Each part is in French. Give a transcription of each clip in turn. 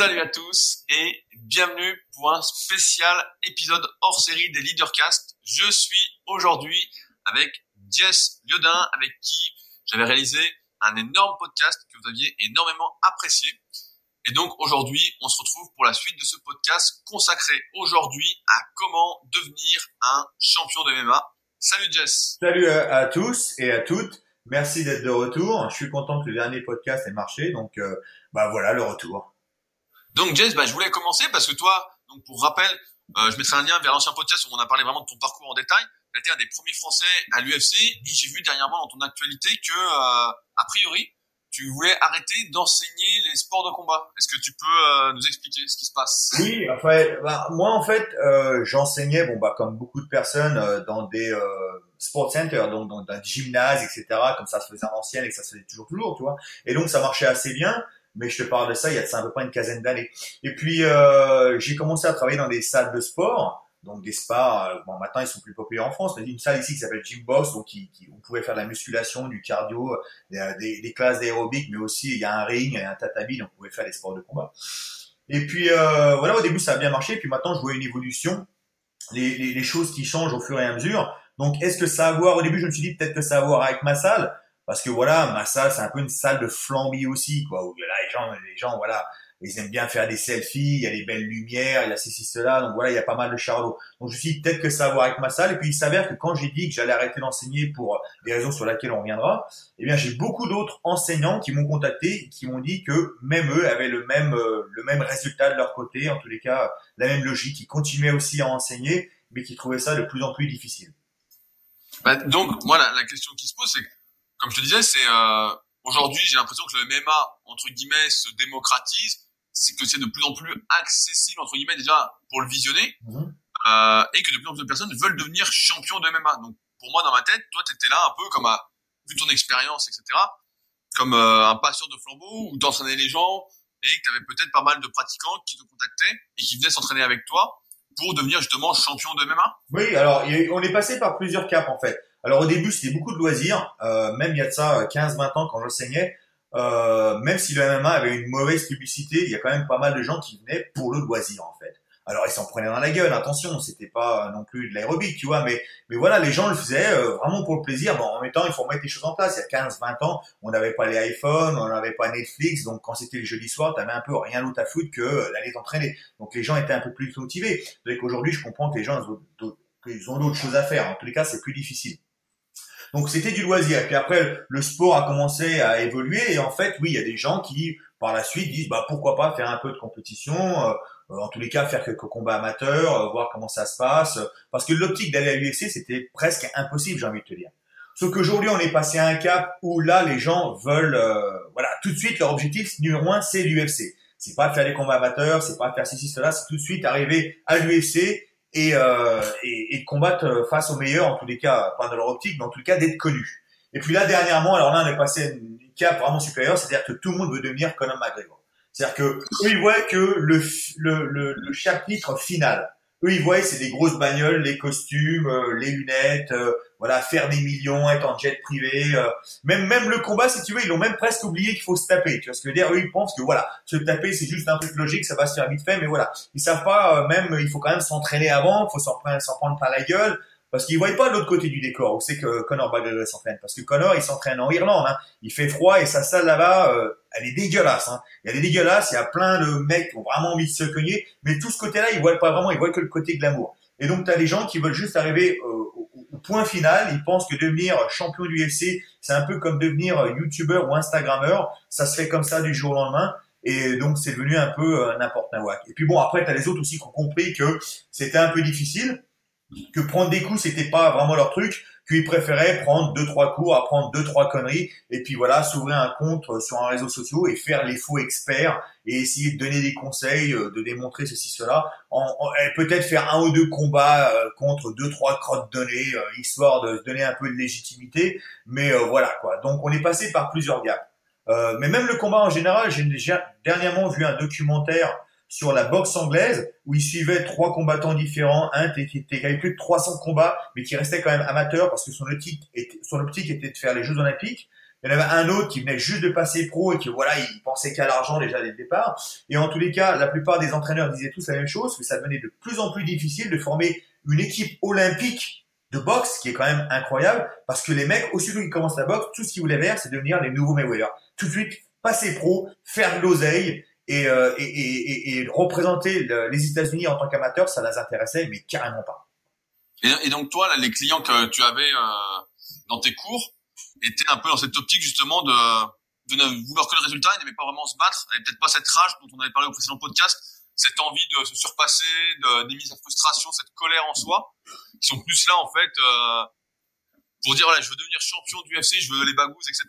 Salut à tous et bienvenue pour un spécial épisode hors série des Leadercast. Je suis aujourd'hui avec Jess Liodin avec qui j'avais réalisé un énorme podcast que vous aviez énormément apprécié. Et donc aujourd'hui, on se retrouve pour la suite de ce podcast consacré aujourd'hui à comment devenir un champion de MMA. Salut Jess. Salut à, tous et à toutes. Merci d'être de retour. Je suis content que le dernier podcast ait marché. Donc, euh, bah voilà le retour. Donc Jess, bah, je voulais commencer parce que toi, donc pour rappel, euh, je mettrai un lien vers l'ancien podcast où on a parlé vraiment de ton parcours en détail. Tu été un des premiers Français à l'UFC et j'ai vu dernièrement dans ton actualité que, euh, a priori, tu voulais arrêter d'enseigner les sports de combat. Est-ce que tu peux euh, nous expliquer ce qui se passe? Oui, enfin, bah, moi en fait, euh, j'enseignais, bon bah comme beaucoup de personnes, euh, dans des euh, sport centers, donc dans, un gymnase, etc. Comme ça se faisait en ancienne et que ça se faisait toujours toujours, tu vois. Et donc ça marchait assez bien. Mais je te parle de ça il y a ça à peu près une quinzaine d'années. Et puis j'ai commencé à travailler dans des salles de sport donc des spas. Euh, bon, maintenant ils sont plus populaires en France. Mais une salle ici qui s'appelle Gym Boss, donc qui, qui, on pouvait faire de la musculation, du cardio, euh, des, des, classes d'aérobic, mais aussi il y a un ring, il y a un tatami, donc on pouvait faire des sports de combat. Et puis euh, voilà, au début ça a bien marché, puis maintenant je vois une évolution, les, les, les, choses qui changent au fur et à mesure. Donc est-ce que ça a à voir Au début je me suis dit peut-être que ça a à voir avec ma salle, parce que voilà, ma salle c'est un peu une salle de flambi aussi, quoi. Où là les gens, les gens voilà ils aiment bien faire des selfies, il y a des belles lumières, il y a ceci, cela, donc voilà, il y a pas mal de charlots. Donc je suis peut-être que ça a à voir avec ma salle, et puis il s'avère que quand j'ai dit que j'allais arrêter d'enseigner pour des raisons sur lesquelles on reviendra, eh bien j'ai beaucoup d'autres enseignants qui m'ont contacté, qui m'ont dit que même eux avaient le même, euh, le même résultat de leur côté, en tous les cas la même logique, ils continuaient aussi à enseigner, mais qui trouvaient ça de plus en plus difficile. Bah, donc moi la, question qui se pose, c'est comme je te disais, c'est euh, aujourd'hui j'ai l'impression que le MMA entre guillemets se démocratise c'est que c'est de plus en plus accessible entre guillemets déjà pour le visionner mhm. euh, et que de plus en plus de personnes veulent devenir champion de MMA. Donc pour moi dans ma tête, toi tu étais là un peu comme à, vu ton expérience etc. comme euh, un passeur de flambeau où t'entraînais les gens et que tu avais peut-être pas mal de pratiquants qui te contactaient et qui venaient s'entraîner avec toi pour devenir justement champion de MMA. Oui, alors on est passé par plusieurs caps en fait. Alors au début c'était beaucoup de loisirs, euh, même il y a de ça 15-20 ans quand j'enseignais, euh, même si le MMA avait une mauvaise publicité, il y a quand même pas mal de gens qui venaient pour le loisir en fait. Alors ils s'en prenaient dans la gueule, attention, c'était pas non plus de l'aérobic, tu vois, mais mais voilà, les gens le faisaient euh, vraiment pour le plaisir. Bon, en même temps, il faut mettre les choses en place. Il y a 15, 20 ans, on n'avait pas les iPhones, on n'avait pas Netflix, donc quand c'était le jeudi soir, t'avais un peu rien d'autre à foutre que d'aller t'entraîner. Donc les gens étaient un peu plus motivés. Donc qu'aujourd'hui, je comprends que les gens ils ont d'autres choses à faire. En tous les cas, c'est plus difficile. Donc c'était du loisir. Et puis après, le sport a commencé à évoluer. Et en fait, oui, il y a des gens qui, par la suite, disent bah pourquoi pas faire un peu de compétition. Euh, en tous les cas, faire quelques combats amateurs, euh, voir comment ça se passe. Parce que l'optique d'aller à l'UFC, c'était presque impossible, j'ai envie de te dire. Sauf qu'aujourd'hui, on est passé à un cap où là, les gens veulent, euh, voilà, tout de suite, leur objectif numéro un, c'est l'UFC. C'est pas faire des combats amateurs, c'est pas faire ceci, cela, c'est tout de suite arriver à l'UFC et, euh, et, et, de combattre face aux meilleurs, en tous les cas, pas dans leur optique, mais en tous les cas d'être connu. Et puis là, dernièrement, alors là, on est passé à une cap vraiment supérieure, c'est-à-dire que tout le monde veut devenir Conor McGregor. C'est-à-dire que eux, ils voient que le, le, le, le chapitre final, eux, ils voient, c'est des grosses bagnoles, les costumes, euh, les lunettes, euh, voilà, faire des millions, être en jet privé. Euh, même même le combat, si tu veux, ils l'ont même presque oublié qu'il faut se taper. Tu vois ce que je veux dire? Eux, ils pensent que voilà, se taper, c'est juste un truc logique, ça va se faire vite fait, mais voilà, ils savent pas. même, il faut quand même s'entraîner avant, il faut s'en prendre, s'en prendre par la gueule. Parce qu'ils voient pas l'autre côté du décor où c'est que Conor McGregor s'entraîne. Parce que Conor, il s'entraîne en Irlande. Hein. Il fait froid et sa salle là-bas, euh, elle est dégueulasse. Hein. Elle est dégueulasse. Il y a plein de mecs qui ont vraiment envie de se cogner. Mais tout ce côté-là, ils voient pas vraiment. Ils voient que le côté glamour. Et donc, tu as des gens qui veulent juste arriver euh, point final. Ils pensent que devenir champion du UFC, c'est un peu comme devenir youtubeur ou instagrammeur. Ça se fait comme ça du jour au lendemain. Et donc, c'est devenu un peu euh, n'importe quoi. Et puis bon, après, tu as les autres aussi qui ont compris que c'était un peu difficile que prendre des coups c'était pas vraiment leur truc, qu'ils préféraient prendre deux trois coups, apprendre deux trois conneries et puis voilà s'ouvrir un compte sur un réseau social et faire les faux experts et essayer de donner des conseils, euh, de démontrer ceci cela, en, peut-être faire un ou deux combats euh, contre deux trois crottes données euh, histoire de donner un peu de légitimité, mais voilà quoi. Donc on est passé par plusieurs gaps. mais même le combat en général, j'ai dernièrement vu un documentaire sur la boxe anglaise où il suivait trois combattants différents, un qui avait plus de 300 combats mais qui restait quand même amateur parce que son optique était, son optique était de faire les Jeux Olympiques. Il y en avait un autre qui venait juste de passer pro et qui voilà, il pensait qu'à l'argent déjà dès le départ. Et en tous les cas, la plupart des entraîneurs disaient tous la même chose, que ça devenait de plus en plus difficile de former une équipe olympique de boxe, qui est quand même incroyable, parce que les mecs, aussitôt qu'ils commencent la boxe, tout ce qu'ils voulaient faire, c'est devenir les nouveaux Mayweather. Tout de suite, passer pro, faire de l'oseille, et, euh, et, représenter les États-Unis en tant qu'amateur, ça les intéressait, mais carrément pas. Et, donc toi, les clients que tu avais euh, dans tes cours étaient un peu dans cette optique justement de, ne vouloir que le résultat, ils n'aimaient pas vraiment se battre, et peut-être pas cette rage dont on avait parlé au précédent podcast, cette envie de se surpasser, d'émise à frustration, cette colère en soi, qui sont plus là en fait euh, pour dire voilà, je veux devenir champion du UFC, je veux les bagous, etc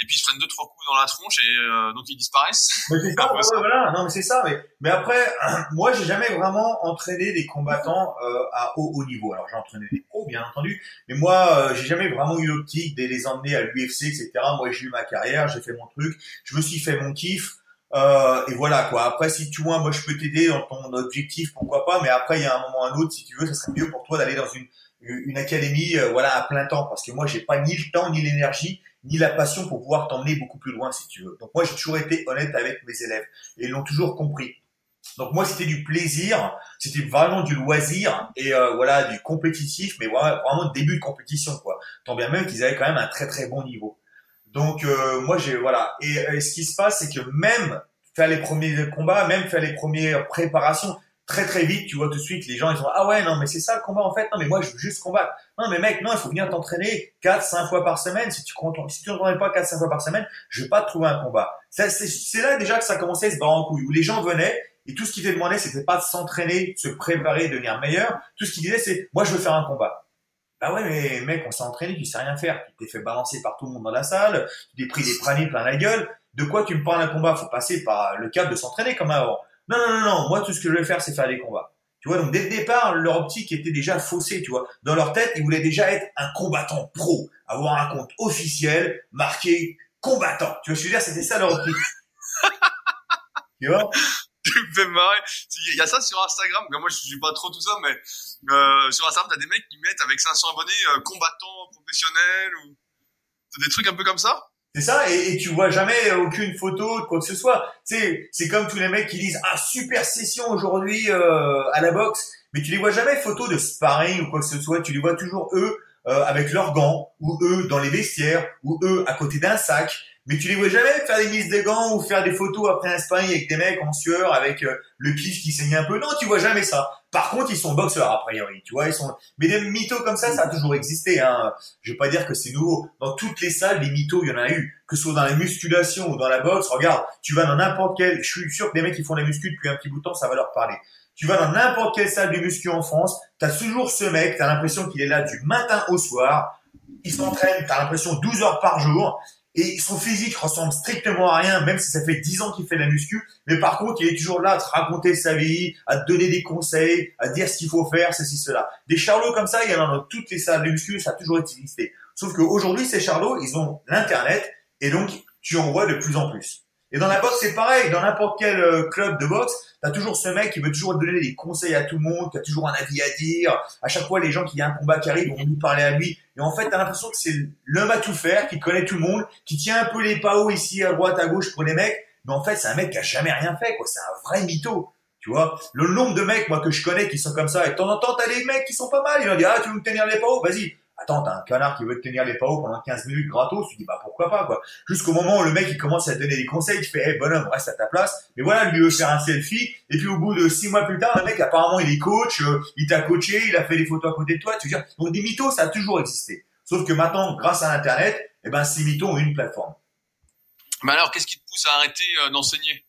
et puis ils se prennent deux trois coups dans la tronche et euh, donc ils disparaissent. Mais c'est ça, voilà, non mais c'est ça. Mais, mais après, moi j'ai jamais vraiment entraîné des combattants euh, à haut, haut niveau. Alors j'ai entraîné des pros bien entendu, mais moi euh, j'ai jamais vraiment eu l'optique de les emmener à l'UFC etc. Moi j'ai eu ma carrière, j'ai fait mon truc, je me suis fait mon kiff. Euh, et voilà quoi. Après, si tu vois, moi je peux t'aider dans ton objectif, pourquoi pas. Mais après, il y a un moment ou un autre, si tu veux, ça serait mieux pour toi d'aller dans une une académie, euh, voilà, à plein temps, parce que moi j'ai pas ni le temps ni l'énergie ni la passion pour pouvoir t'emmener beaucoup plus loin si tu veux. Donc moi j'ai toujours été honnête avec mes élèves et ils l'ont toujours compris. Donc moi c'était du plaisir, c'était vraiment du loisir et euh, voilà du compétitif, mais vraiment, vraiment début de compétition quoi. Tant bien même qu'ils avaient quand même un très très bon niveau. Donc euh, moi j'ai voilà et, et, ce qui se passe c'est que même faire les premiers combats, même faire les premières préparations, très très vite, tu vois tout de suite, les gens ils sont ah ouais non mais c'est ça le combat en fait, non mais moi je veux juste combattre. Non mais mec, non, il faut venir t'entraîner 4 5 fois par semaine. Si tu si tu t'entraînes pas 4 5 fois par semaine, je vais pas te trouver un combat. C'est là déjà que ça commençait à se barrer en couille où les gens venaient et tout ce qu'ils te demandaient c'était pas de s'entraîner, se préparer, de devenir meilleur. Tout ce qu'ils disaient c'est moi je veux faire un combat. Bah ouais, mais mec, on s'est entraîné, tu sais rien faire. Tu t'es fait balancer par tout le monde dans la salle, tu t'es pris des pranés plein la gueule. De quoi tu me parles d'un combat? Faut passer par le cadre de s'entraîner comme avant. Non, non, non, non. Moi, tout ce que je vais faire, c'est faire des combats. Tu vois, donc dès le départ, leur optique était déjà faussée, tu vois. Dans leur tête, ils voulaient déjà être un combattant pro, avoir un compte officiel marqué combattant. Tu vois je veux dire? C'était ça leur optique. tu vois? Tu me fais marrer. Il y a ça sur Instagram. Moi, je suis pas trop tout ça, mais euh, sur Instagram, t'as des mecs qui mettent avec 500 abonnés euh, combattants professionnels ou des trucs un peu comme ça? C'est ça, et, tu vois jamais aucune photo de quoi que ce soit. C'est c'est comme tous les mecs qui disent ah super session aujourd'hui euh, à la boxe, mais tu les vois jamais photos de sparring ou quoi que ce soit. Tu les vois toujours eux euh, avec leurs gants ou eux dans les vestiaires ou eux à côté d'un sac mais tu les vois jamais faire des mises de gants ou faire des photos après un avec des mecs en sueur avec euh, le kiff qui saigne un peu. Non, tu vois jamais ça. Par contre, ils sont boxeurs a priori, tu vois, ils sont. Mais des mythos comme ça, ça a toujours existé. Hein. Je vais pas dire que c'est nouveau. Dans toutes les salles, des mythos, il y en a eu. Que ce soit dans la musculation ou dans la boxe, regarde, tu vas dans n'importe quel. Je suis sûr que les mecs qui font la muscu depuis un petit bout de temps, ça va leur parler. Tu vas dans n'importe quelle salle de muscu en France, t'as toujours ce mec, t'as l'impression qu'il est là du matin au soir. Il s'entraîne, t'as l'impression 12 heures par jour et son physique ressemble strictement à rien, même si ça fait 10 ans qu'il fait la muscu. Mais par contre, il est toujours là à te raconter sa vie, à te donner des conseils, à dire ce qu'il faut faire, ceci, cela. Des charlots comme ça, il y en a dans toutes les salles de muscu, ça a toujours existé. Sauf qu'aujourd'hui, ces charlots, ils ont l'internet et donc tu en vois de plus en plus. Et dans la boxe, c'est pareil. Dans n'importe quel euh, club de boxe, t'as toujours ce mec qui veut toujours donner des conseils à tout le monde, qui a toujours un avis à dire. À chaque fois, les gens qui y a un combat qui arrive vont nous parler à lui. Et en fait, t'as l'impression que c'est l'homme à tout faire, qui connaît tout le monde, qui tient un peu les paos ici à droite, à gauche pour les mecs. Mais en fait, c'est un mec qui a jamais rien fait, quoi. C'est un vrai mytho. Tu vois, le nombre de mecs, moi, que je connais qui sont comme ça, et de temps en temps, t'as des mecs qui sont pas mal. Ils vont dire, ah, tu veux me tenir les paos? Vas-y. Attends, t'as un canard qui veut te tenir les paos pendant 15 minutes gratos, tu dis bah pourquoi pas quoi. Jusqu'au moment où le mec il commence à te donner des conseils, tu fais hey bonhomme reste à ta place. Mais voilà, lui veut faire un selfie et puis au bout de six mois plus tard, le mec apparemment il est coach, euh, il t'a coaché, il a fait des photos à côté de toi. Tu veux dire donc des mythos ça a toujours existé. Sauf que maintenant grâce à l'internet, eh ben ces mythos ont une plateforme. Mais alors qu'est-ce qui te pousse à arrêter euh, d'enseigner?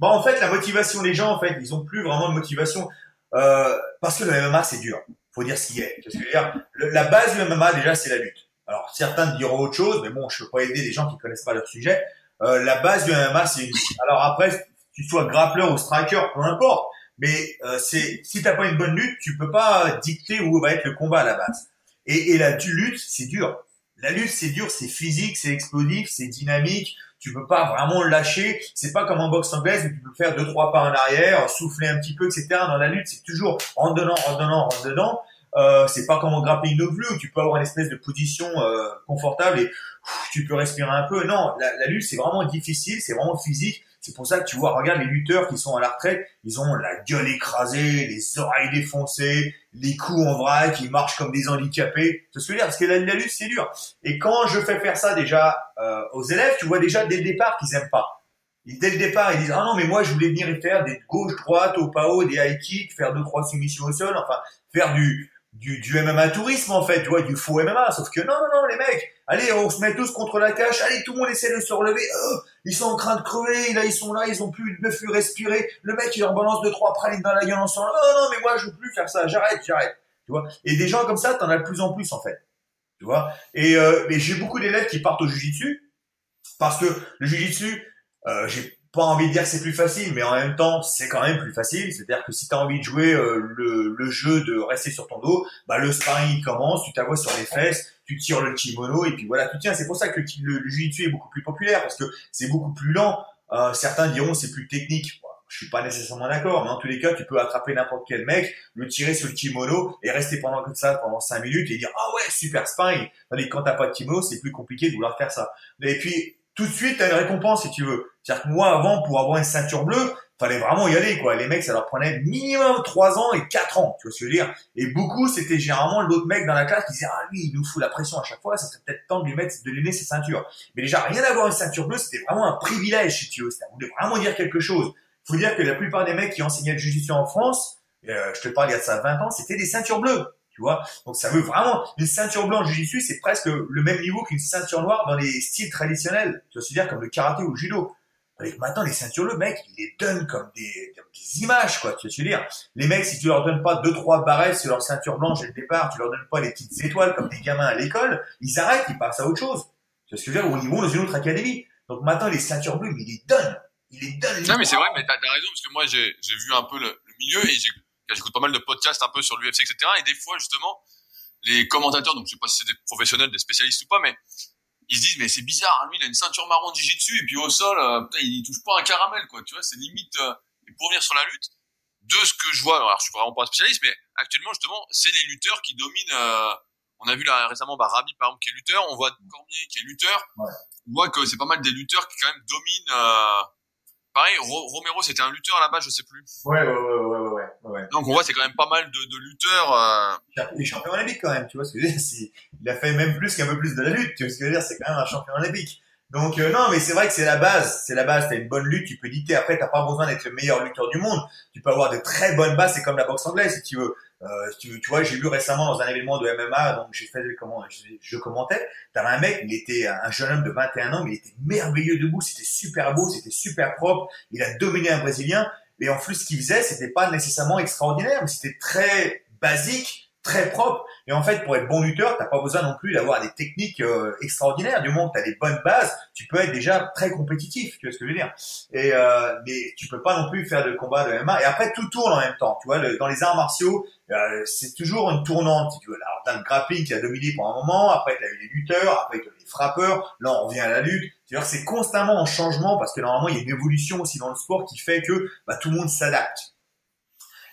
Bon en fait la motivation les gens en fait ils ont plus vraiment de motivation euh, parce que le MMA c'est dur faut dire ce qu'il est. Ce que dire? la base du MMA déjà c'est la lutte. Alors certains diront autre chose, mais bon, je peux pas aider des gens qui connaissent pas leur sujet. Euh, la base du MMA c'est une Alors après, tu sois grappleur ou striker, peu importe. Mais euh, c'est si t'as pas une bonne lutte, tu peux pas dicter où va être le combat à la base. Et, et la lutte, c'est dur. La lutte, c'est dur, c'est physique, c'est explosif, c'est dynamique. Tu peux pas vraiment lâcher. C'est pas comme en boxe anglaise où tu peux faire deux trois pas en arrière, souffler un petit peu, etc. Dans la lutte, c'est toujours en donnant, en donnant, en dedans. Euh, c'est pas comme en grappling no plus où tu peux avoir une espèce de position euh, confortable et tu peux respirer un peu. Non, la lutte c'est vraiment difficile, c'est vraiment physique. C'est pour ça que tu vois, regarde les lutteurs qui sont à la retraite, ils ont la gueule écrasée, les oreilles défoncées, les coups en vrac, ils marchent comme des handicapés. C'est ce que je veux dire, parce que la, lutte c'est dur. Et quand je fais faire ça déjà euh, aux élèves, tu vois déjà dès le départ qu'ils aiment pas. dès le départ, ils disent ah non mais moi je voulais venir faire des gauche droite au pao, des high kicks, faire deux trois soumissions au sol, enfin faire du du, du MMA tourisme en fait, tu vois, du faux MMA. Sauf que non, non, non, les mecs, allez, on se met tous contre la cage, allez, tout le monde essaie de se relever. Oh, ils sont en train de crever, là, ils sont là, ils ont plus de plus respirer. Le mec, il leur balance deux trois pralines dans la gueule en disant, oh non, mais moi, je veux plus faire ça, j'arrête, j'arrête. Tu vois. Et des gens comme ça, t'en as de plus en plus en fait. Tu vois. Et, euh, j'ai beaucoup d'élèves qui partent au jujitsu parce que le jujitsu, euh, j'ai pas envie de dire que c'est plus facile, mais en même temps, c'est quand même plus facile. C'est-à-dire que si tu as envie de jouer euh, le, le, jeu de rester sur ton dos, bah le sparring commence, tu t'avoies sur les fesses, tu tires le kimono et puis voilà, tu tiens. C'est pour ça que le, le, jiu-jitsu est beaucoup plus populaire parce que c'est beaucoup plus lent. Euh, certains diront c'est plus technique. je suis pas nécessairement d'accord, mais en tous les cas, tu peux attraper n'importe quel mec, le tirer sur le kimono et rester pendant comme ça pendant cinq minutes et dire ah ouais super sparring. Tandis quand t'as pas de kimono, c'est plus compliqué de vouloir faire ça. Et puis tout de suite, tu as une récompense si tu veux. C'est-à-dire que moi, avant, pour avoir une ceinture bleue, fallait vraiment y aller, quoi. Les mecs, ça leur prenait minimum 3 ans et 4 ans, tu vois ce que je veux dire. Et beaucoup, c'était généralement l'autre mec dans la classe qui disait, ah, lui, il nous fout la pression à chaque fois, ça serait peut-être temps de lui mettre, de lui donner ses ceintures. Mais déjà, rien d'avoir une ceinture bleue, c'était vraiment un privilège, si tu veux. Ça voulait vraiment dire quelque chose. Faut dire que la plupart des mecs qui enseignaient le jiu en France, euh, je te parle il y a ça 20 ans, c'était des ceintures bleues. Tu vois Donc ça veut vraiment une ceinture blanche jiu c'est presque le même niveau qu'une ceinture noire dans les styles traditionnels. Tu vois, dire comme le karaté ou le judo. maintenant les ceintures bleues, mec, ils les donnent comme des, des images, quoi. Tu veux dire Les mecs, si tu leur donnes pas deux trois barrettes sur leur ceinture blanche dès le départ, tu leur donnes pas les petites étoiles comme des gamins à l'école, ils s'arrêtent, ils passent à autre chose. Tu vois ce je dire? Ou ils vont dans une autre académie. Donc maintenant les ceintures bleues, ils les donnent. Ils les donnent. Non mais c'est vrai, mais t'as as raison parce que moi j'ai vu un peu le, le milieu et j'ai j'écoute pas mal de podcasts un peu sur l'UFC, etc. Et des fois, justement, les commentateurs, donc je sais pas si c'est des professionnels, des spécialistes ou pas, mais ils se disent, mais c'est bizarre, lui, il a une ceinture marron de jiu-jitsu, et puis au sol, euh, putain, il touche pas un caramel, quoi, tu vois, c'est limite, euh, pour venir sur la lutte, de ce que je vois, alors je suis vraiment pas un spécialiste, mais actuellement, justement, c'est les lutteurs qui dominent, euh, on a vu là récemment, bah, Rabi, par exemple, qui est lutteur, on voit Cormier qui est lutteur, ouais. on voit que c'est pas mal des lutteurs qui quand même dominent, euh, pareil, Romero, c'était un lutteur à la base, je sais plus. Ouais, ouais, ouais, ouais, ouais, ouais. Donc on voit, c'est quand même pas mal de, de lutteurs. Euh... Il est champion olympique quand même, tu vois ce que je veux dire. Il a fait même plus qu'un peu plus de la lutte, tu vois ce que je veux dire. C'est quand même un champion olympique. Donc euh, non, mais c'est vrai que c'est la base, c'est la base. T'as une bonne lutte, tu peux dicter. Après, t'as pas besoin d'être le meilleur lutteur du monde. Tu peux avoir de très bonnes bases. C'est comme la boxe anglaise, si tu veux. Euh, tu, tu, vois, j'ai vu récemment dans un événement de MMA, donc j'ai fait comment, je, je commentais. T'avais un mec, il était un jeune homme de 21 ans, mais il était merveilleux debout, c'était super beau, c'était super propre. Il a dominé un Brésilien, mais en plus ce qu'il faisait, c'était pas nécessairement extraordinaire, mais c'était très basique très propre. Et en fait, pour être bon lutteur, t'as pas besoin non plus d'avoir des techniques euh, extraordinaires. Du moment que t'as des bonnes bases, tu peux être déjà très compétitif. Tu vois ce que je veux dire Et euh, mais tu peux pas non plus faire de combat de MMA. Et après, tout tourne en même temps. Tu vois, dans les arts martiaux, euh, c'est toujours une tournante. Tu veux. Alors, t'as le grappling qui a dominé pendant un moment. Après, t'as eu les lutteurs. Après, t'as eu les frappeurs. Là, on revient à la lutte. C'est-à-dire, c'est constamment en changement parce que normalement, il y a une évolution aussi dans le sport qui fait que bah, tout le monde s'adapte.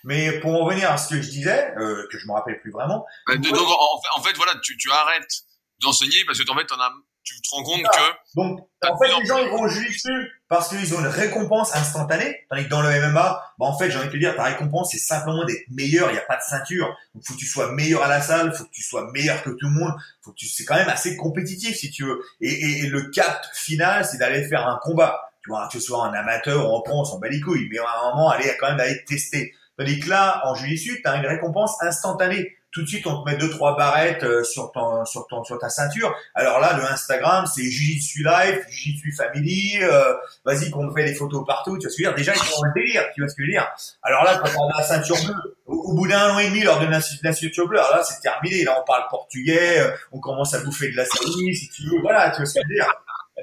Mais pour en revenir à ce que je disais, euh, que je me rappelle plus vraiment. Bah, donc, en, fait, voilà, tu, tu arrêtes d'enseigner parce que en fait, en as, tu te rends compte que. Donc, en fait, les gens ils vont juste parce qu'ils ont une récompense instantanée. Tandis que dans le MMA, bah, en fait, j'ai envie de te dire, ta récompense, c'est simplement d'être meilleur. Il n'y a pas de ceinture. Donc, faut que tu sois meilleur à la salle, faut que tu sois meilleur que tout le monde. Faut que tu, c'est quand même assez compétitif, si tu veux. Et, et, et le cap final, c'est d'aller faire un combat. Tu vois, que ce soit en amateur ou en pro, on s'en bat les couilles. Mais à un moment, aller quand même aller tester. Tandis que là, en Jiu-Jitsu, tu as une récompense instantanée. Tout de suite, on te met deux trois barrettes euh, sur ton sur ton sur ta ceinture. Alors là, le Instagram, c'est Jiu-Jitsu Life, Jiu-Jitsu Family. Euh, Vas-y, qu'on fait des photos partout. Tu vois ce que je veux dire? Déjà, ils sont le délire. Tu vois ce que je veux dire? Alors là, quand on a la ceinture bleue, au, bout d'un an et demi, lors de la, ceinture bleue, alors là, c'est terminé. Là, on parle portugais, euh, on commence à bouffer de la salive, si tu veux. Voilà, tu vois ce que je veux dire?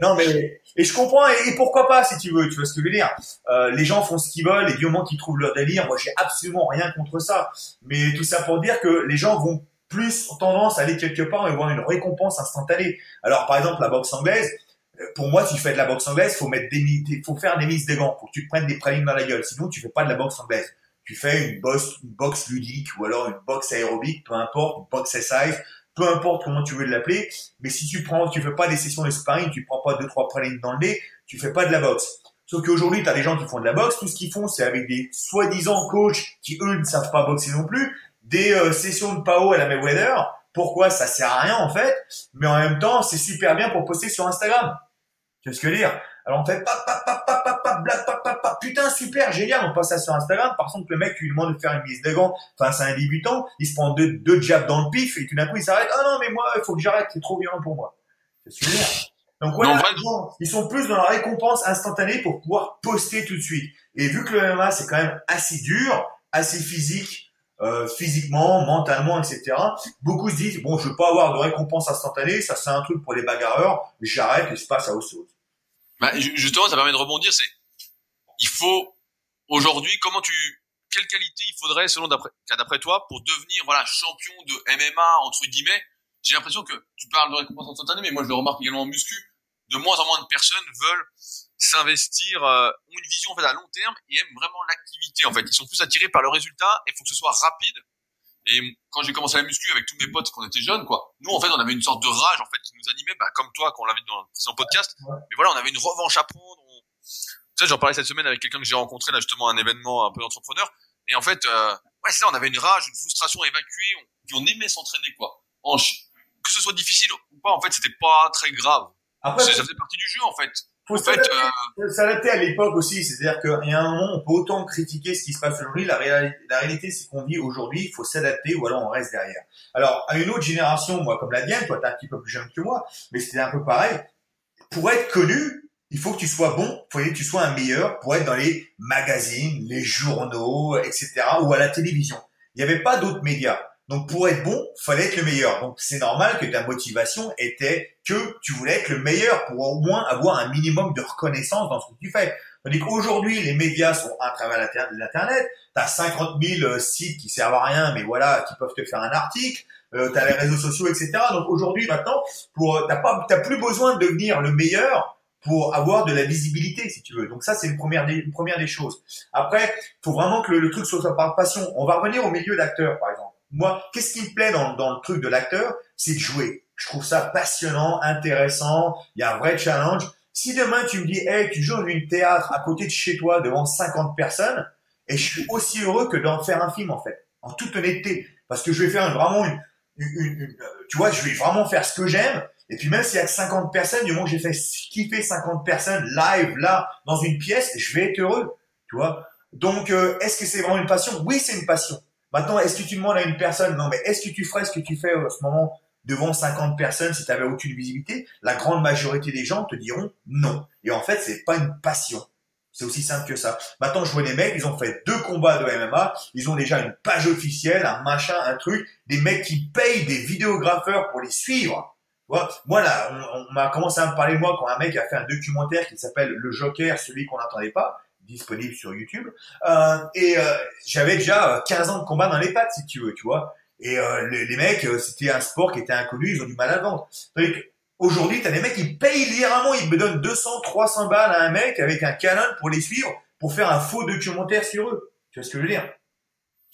Non, mais et je comprends et, pourquoi pas si tu veux, tu vois ce que je veux dire. Euh, les gens font ce qu'ils veulent et du moment qu'ils trouvent leur délire, moi j'ai absolument rien contre ça. Mais tout ça pour dire que les gens vont plus tendance à aller quelque part et voir une récompense instantanée. Alors par exemple la boxe anglaise, euh, pour moi si tu fais de la boxe anglaise, faut mettre des faut faire des mises des gants, faut que tu te prennes des pralines dans la gueule, sinon tu fais pas de la boxe anglaise. tu fais une boxe, une boxe ludique ou alors une boxe aérobique, peu importe, une boxe size, peu importe comment tu veux l'appeler. Mais si tu prends, tu fais pas des sessions de sparring, tu prends pas deux trois pralines dans le nez, tu fais pas de la boxe. Sauf qu'aujourd'hui, tu as des gens qui font de la boxe, tout ce qu'ils font, c'est avec des soi-disant coachs qui, eux, ne savent pas boxer non plus, des euh, sessions de PAO à la Mayweather. Pourquoi Ça sert à rien, en fait? Mais en même temps, c'est super bien pour poster sur Instagram. Tu vois ce que je veux dire? Alors on fait pap, pap, pap, pap, pap, pap, blague, pap, pap, putain, super, génial, on passe ça sur Instagram. Par contre, le mec, tu lui demandes de faire une mise de gants face à un débutant, il se prend deux, deux jabs dans le pif et tout d'un coup, il s'arrête. Ah non, mais moi, il faut que j'arrête, c'est trop violent pour moi. C'est super. Donc voilà, ils sont plus dans la récompense instantanée pour pouvoir poster tout de suite. Et vu que le MMA, c'est quand même assez dur, assez physique, euh, physiquement, mentalement, etc. Beaucoup se disent, bon, je veux pas avoir de récompense instantanée, ça c'est un truc pour les bagarreurs, j'arrête et je passe à autre chose. Bah, justement, ça permet de rebondir. C'est il faut aujourd'hui comment tu quelle qualité il faudrait selon d'après d'après toi pour devenir voilà champion de MMA entre guillemets? J'ai l'impression que tu parles de récompense instantanée, mais moi je le remarque également en muscu, de moins en moins de personnes veulent s'investir, euh, ont une vision en fait à long terme et aiment vraiment l'activité. En fait, ils sont plus attirés par le résultat et il faut que ce soit rapide. Et quand j'ai commencé la muscu avec tous mes potes quand on était jeunes, quoi, nous en fait on avait une sorte de rage en fait qui nous animait, bah, comme toi quand on l'avait dans le précédent podcast. Mais voilà, on avait une revanche à prendre. On... Tu sais, j'en parlais cette semaine avec quelqu'un que j'ai rencontré là justement à un événement un peu d'entrepreneur. Et en fait, euh, ouais c'est ça, on avait une rage, une frustration à évacuer, on, on aimait s'entraîner quoi. En, que ce soit difficile ou pas, en fait, c'était pas très grave. Après, ça faisait partie du jeu, en fait. Faut euh, s'adapter à l'époque aussi, c'est-à-dire qu'il y a un moment, on peut autant critiquer ce qui se passe aujourd'hui. La, réalité, la réalité, c'est qu'on vit aujourd'hui, il faut s'adapter ou alors on reste derrière. Alors, à une autre génération, moi, comme la mienne, toi, t'es un petit peu plus jeune que moi, mais c'était un peu pareil. Pour être connu, il faut que tu sois bon, il faut que tu sois un meilleur pour être dans les magazines, les journaux, etc., ou à la télévision. Il n'y avait pas d'autres médias. Donc pour être bon, fallait être le meilleur. Donc c'est normal que ta motivation était que tu voulais être le meilleur pour au moins avoir un minimum de reconnaissance dans ce que tu fais. Tandis qu'aujourd'hui, les médias sont à travers l'Internet. Tu as 50 000 sites qui servent à rien, mais voilà, qui peuvent te faire un article. Euh, tu les réseaux sociaux, etc. Donc aujourd'hui, maintenant, pour t'as pas, t'as plus besoin de devenir le meilleur pour avoir de la visibilité, si tu veux. Donc ça, c'est une première des, choses. Après, faut vraiment que le truc soit par passion. On va revenir au milieu d'acteurs, par exemple moi, qu'est-ce qui me plaît dans, dans le truc de l'acteur C'est de jouer. Je trouve ça passionnant, intéressant. Il y a un vrai challenge. Si demain tu me dis, hey, tu joues dans une théâtre à côté de chez toi devant 50 personnes, et je suis aussi heureux que d'en faire un film en fait, en toute honnêteté, parce que je vais faire vraiment une, une, une, tu vois, je vais vraiment faire ce que j'aime. Et puis même s'il y a 50 personnes, du moment que j'ai fait kiffer 50 personnes live là dans une pièce, je vais être heureux, tu vois? Donc euh, est-ce que c'est vraiment une passion? Oui, c'est une passion. Maintenant, est-ce que tu demandes à une personne, non, mais est-ce que tu ferais ce que tu fais en ce moment devant 50 personnes si tu avais aucune visibilité? La grande majorité des gens te diront non. Et en fait, c'est pas une passion. C'est aussi simple que ça. Maintenant, je vois des mecs, ils ont fait deux combats de MMA, ils ont déjà une page officielle, un machin, un truc, des mecs qui payent des vidéographeurs pour les suivre. Moi, là, on, on m'a commencé à me parler, moi, quand un mec a fait un documentaire qui s'appelle Le Joker, celui qu'on n'entendait pas disponible sur YouTube. Euh, et euh, j'avais déjà 15 ans de combat dans les pattes, si tu veux, tu vois. Et euh, les, les, mecs, c'était un sport qui était inconnu, ils ont du mal à vendre. Aujourd'hui, t'as des mecs qui payent littéralement, ils me donnent 200, 300 balles à un mec avec un canon pour les suivre, pour faire un faux documentaire sur eux. Tu vois ce que je veux dire?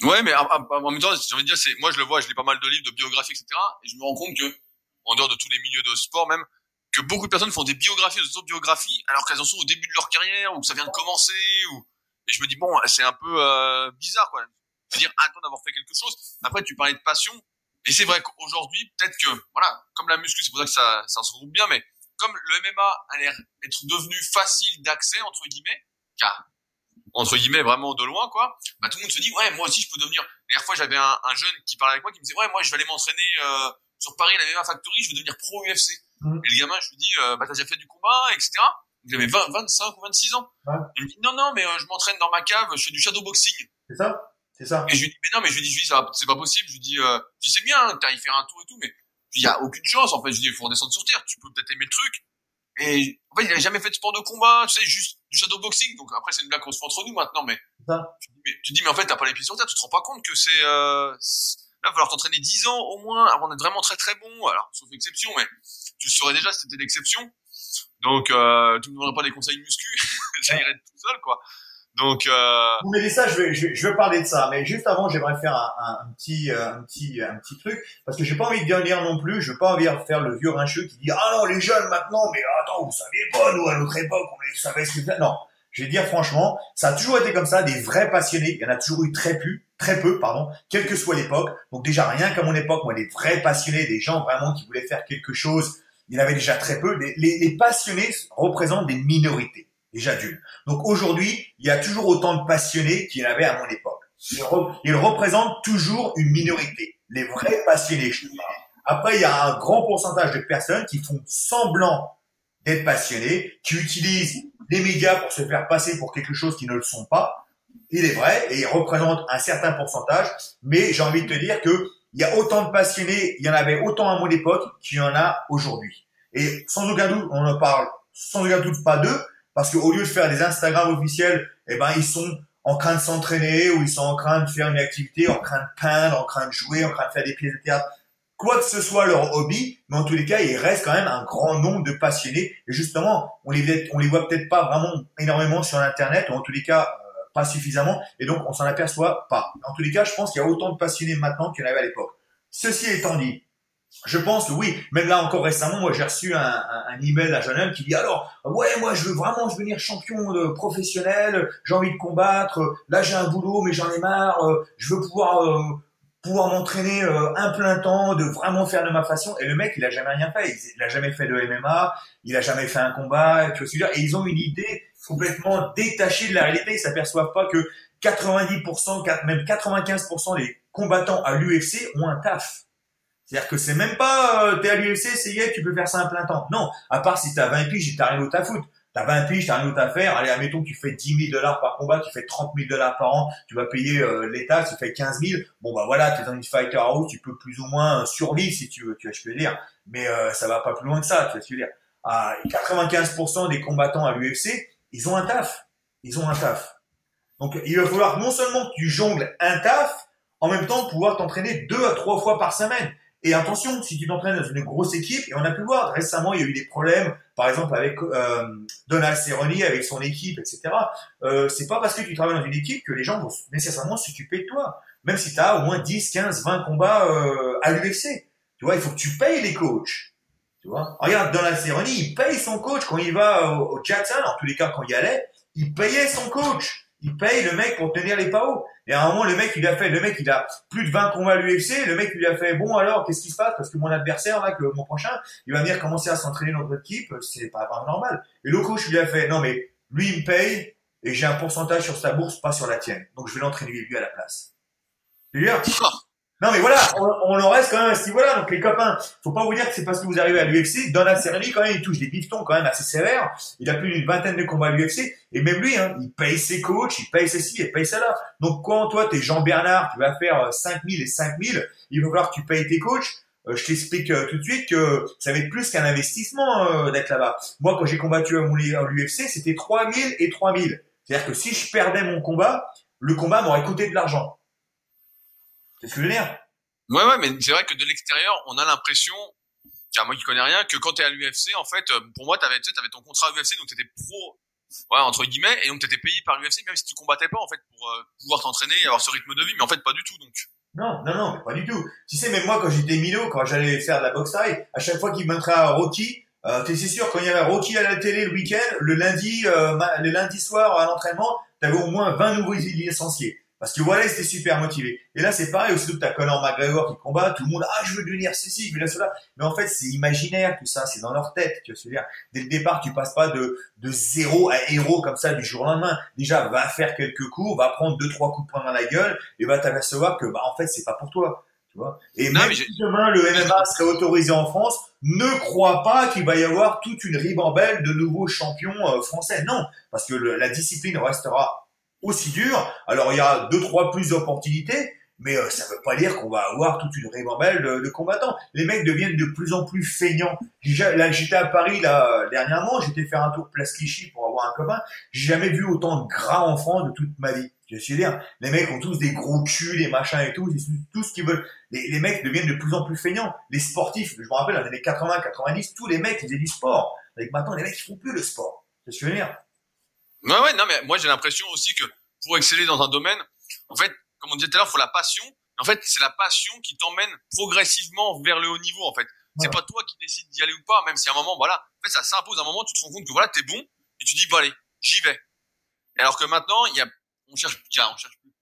Ouais, mais en, même temps, j'ai envie de dire, c'est, moi je le vois, je lis pas mal de livres de biographie, etc. Et je me rends compte que, en dehors de tous les milieux de sport même, que beaucoup de personnes font des biographies, des autobiographies, alors qu'elles en sont au début de leur carrière, ou que ça vient de commencer, ou... Et je me dis, bon, c'est un peu euh, bizarre, quoi. Je veux dire, attends d'avoir fait quelque chose. Après, tu parlais de passion, et c'est vrai qu'aujourd'hui, peut-être que, voilà, comme la muscu, c'est pour ça que ça, ça se regroupe bien, mais comme le MMA a l'air être devenu facile d'accès, entre guillemets, car, entre guillemets, vraiment de loin, quoi, bah, tout le monde se dit, ouais, moi aussi, je peux devenir... La dernière fois, j'avais un, un, jeune qui parlait avec moi, qui me disait, ouais, moi, je vais aller m'entraîner euh, sur Paris, la MMA Factory, je vais devenir pro UFC. Mm. Et le gamin, je lui dis, euh, bah, t'as déjà fait du combat, etc. J'avais 20, 25 ou 26 ans. Ouais. Il me dit, non, non, mais euh, je m'entraîne dans ma cave, je fais du shadowboxing. C'est ça? C'est ça. Et je lui dis, mais non, mais je lui dis, je lui dis, c'est pas possible. Je lui dis, euh, je dis, c'est bien, t'as y faire un tour et tout, mais il y a aucune chance, en fait. Je lui dis, il faut redescendre sur terre. Tu peux peut-être aimer le truc. Et, en fait, il avait jamais fait de sport de combat, tu sais, juste du shadowboxing. Donc après, c'est une blague qu'on se fait entre nous maintenant, mais, ça. Tu, dis, mais tu dis, mais en fait, t'as pas les pieds sur terre, tu te rends pas compte que c'est, euh, il va falloir t'entraîner 10 ans au moins avant d'être vraiment très très bon. Alors, sauf exception, mais tu saurais déjà si c'était l'exception. Donc, euh, tu ne demanderais pas des conseils muscu, ça irait tout seul, quoi. Donc, euh... Vous mettez ça, je vais, je, vais, parler de ça. Mais juste avant, j'aimerais faire un, petit, un petit, un petit truc parce que j'ai pas envie de dire non plus. Je veux pas envie de faire le vieux rincheux qui dit ah non les jeunes maintenant, mais attends vous saviez pas nous à notre époque on savait ce que non. Je vais dire franchement, ça a toujours été comme ça, des vrais passionnés. Il y en a toujours eu très peu, très peu, pardon, quelle que soit l'époque. Donc déjà rien qu'à mon époque, moi, des vrais passionnés, des gens vraiment qui voulaient faire quelque chose, il y en avait déjà très peu. Les, les, les passionnés représentent des minorités, déjà d'une. Donc aujourd'hui, il y a toujours autant de passionnés qu'il y en avait à mon époque. Ils représentent toujours une minorité, les vrais passionnés. Après, il y a un grand pourcentage de personnes qui font semblant d'être passionnés, qui utilisent les médias pour se faire passer pour quelque chose qui ne le sont pas. Il est vrai, et ils représentent un certain pourcentage, mais j'ai envie de te dire que il y a autant de passionnés, il y en avait autant à mon époque qu'il y en a aujourd'hui. Et sans aucun doute, on ne parle sans aucun doute pas d'eux, parce qu'au lieu de faire des Instagram officiels, eh ben, ils sont en train de s'entraîner, ou ils sont en train de faire une activité, en train de peindre, en train de jouer, en train de faire des pièces de théâtre quoi que ce soit leur hobby, mais en tous les cas, il reste quand même un grand nombre de passionnés. Et justement, on les, on les voit peut-être pas vraiment énormément sur Internet, ou en tous les cas, pas suffisamment, et donc on s'en aperçoit pas. En tous les cas, je pense qu'il y a autant de passionnés maintenant qu'il y en avait à l'époque. Ceci étant dit, je pense que oui, même là encore récemment, moi j'ai reçu un, un, un, email d'un jeune homme qui dit alors ouais moi je veux vraiment devenir champion de professionnel, j'ai envie de combattre, là j'ai un boulot mais j'en ai marre, euh, je veux pouvoir euh, pouvoir m'entraîner euh, un plein temps, de vraiment faire de ma façon. Et le mec, il a jamais rien fait. Il, a jamais fait de MMA, il a jamais fait un combat, tu vois Et ils ont une idée complètement détachée de la réalité. Ils s'aperçoivent pas que 90%, même 95% des combattants à l'UFC ont un taf. C'est-à-dire que c'est même pas, euh, t'es à l'UFC, c'est yeah, tu peux faire ça un plein temps. Non, à part si t'as 20 piges et t'as rien d'autre à foutre. T'as 20 piges, t'as rien d'autre à faire. Allez, admettons tu fais 10 000 dollars par combat, tu fais 30 000 dollars par an, tu vas payer euh, l'État, tu fais 15 000. Bon, bah voilà, t'es dans une fighter house, tu peux plus ou moins survivre si tu veux, tu vois je veux dire. Mais euh, ça va pas plus loin que ça, tu vois je veux dire. Ah, 95% des combattants à l'UFC, ils ont un taf. Ils ont un taf. Donc, il va falloir non seulement que tu jongles un taf, en même temps pouvoir t'entraîner deux à trois fois par semaine. Et attention, si tu t'entraînes dans une grosse équipe, et on a pu voir récemment, il y a eu des problèmes, par exemple avec euh, Donald Cerrone, avec son équipe, etc. Euh, c'est pas parce que tu travailles dans une équipe que les gens vont nécessairement s'occuper de toi. Même si tu as au moins 10, 15, 20 combats euh, à l'UFC. Tu vois, il faut que tu payes les coachs. Tu vois Regarde, Donald Cerrone, il paye son coach quand il va au, Jackson, en tous les cas quand il y allait, il payait son coach il paye le mec pour tenir les PAO. Et à un moment, le mec, il a fait, le mec, il a plus de 20 combats à l'UFC, le mec, il a fait, bon, alors, qu'est-ce qui se passe? Parce que mon adversaire, là, que mon prochain, il va venir commencer à s'entraîner dans notre équipe, c'est pas vraiment normal. Et le coach, lui a fait, non, mais, lui, il me paye, et j'ai un pourcentage sur sa bourse, pas sur la tienne. Donc, je vais l'entraîner lui à la place. Tu non mais voilà, on, on en reste quand même à ce. Donc les copains, faut pas vous dire que c'est parce que vous arrivez à l'UFC. Dans la série, quand même, il touche des bifetons quand même assez sévères. Il a plus d'une vingtaine de combats à l'UFC. Et même lui, hein, il paye ses coachs, il paye ceci, il paye cela. Donc quand toi, t'es Jean Bernard, tu vas faire 5000 euh, et 5000, il va falloir que tu payes tes coachs. Euh, je t'explique euh, tout de suite que ça va être plus qu'un investissement d'être là-bas. Moi, quand j'ai combattu à l'UFC, c'était 3000 et 3000. C'est-à-dire que si je perdais mon combat, le combat m'aurait coûté de l'argent. C'est ce que je veux dire. Ouais, ouais, mais c'est vrai que de l'extérieur, on a l'impression, car moi qui connais rien, que quand t'es à l'UFC, en fait, euh, pour moi, t'avais, t'avais ton contrat UFC, donc t'étais pro, ouais, entre guillemets, et donc t'étais payé par l'UFC, même si tu combattais pas, en fait, pour euh, pouvoir t'entraîner et avoir ce rythme de vie, mais en fait, pas du tout, donc. Non, non, non, pas du tout. Tu sais, même moi, quand j'étais Milo, quand j'allais faire de la boxe taille, à chaque fois qu'il montrait à Rocky, euh, t'es sûr, quand il y avait Rocky à la télé le week-end, le lundi, euh, le lundi soir à l'entraînement, t'avais au moins 20 nouveaux licenciés. Parce que voilà, c'était super motivé. Et là, c'est pareil, aussi que t'as Conor McGregor qui combat, tout le monde, ah, je veux devenir ceci, je veux devenir cela. Mais en fait, c'est imaginaire, tout ça, c'est dans leur tête, tu vois dire. Dès le départ, tu passes pas de, de zéro à héros comme ça du jour au lendemain. Déjà, va faire quelques coups, va prendre deux, trois coups de poing dans la gueule, et va t'apercevoir que, bah, en fait, c'est pas pour toi. Tu vois. Et même si demain le MMA serait autorisé en France, ne crois pas qu'il va y avoir toute une ribambelle de nouveaux champions euh, français. Non, parce que la discipline restera aussi dur. Alors il y a deux trois plus d'opportunités, mais euh, ça veut pas dire qu'on va avoir toute une ribambelle de, de, combattants. Les mecs deviennent de plus en plus feignants. Là, j'étais à Paris là dernièrement, j'étais faire un tour place Clichy pour avoir un copain. J'ai jamais vu autant de gras en France de toute ma vie. Je suis dire, les mecs ont tous des gros culs, des machins et tout, tout ce qu'ils veulent. Les, les, mecs deviennent de plus en plus feignants. Les sportifs, je me rappelle, dans les années 80, 90, tous les mecs faisaient du sport. Maintenant, les mecs ils font plus le sport. Je veux dire? Ouais, Ouais, non, mais moi j'ai l'impression aussi que pour exceller dans un domaine, en fait, comme on disait tout à l'heure, faut la passion. En fait, c'est la passion qui t'emmène progressivement vers le haut niveau. En fait, c'est pas toi qui décides d'y aller ou pas, même si à un moment, voilà, en fait, ça s'impose. À un moment, tu te rends compte que voilà, t'es bon et tu dis, bon allez, j'y vais. Alors que maintenant, il y a, on cherche plus, on cherche plus.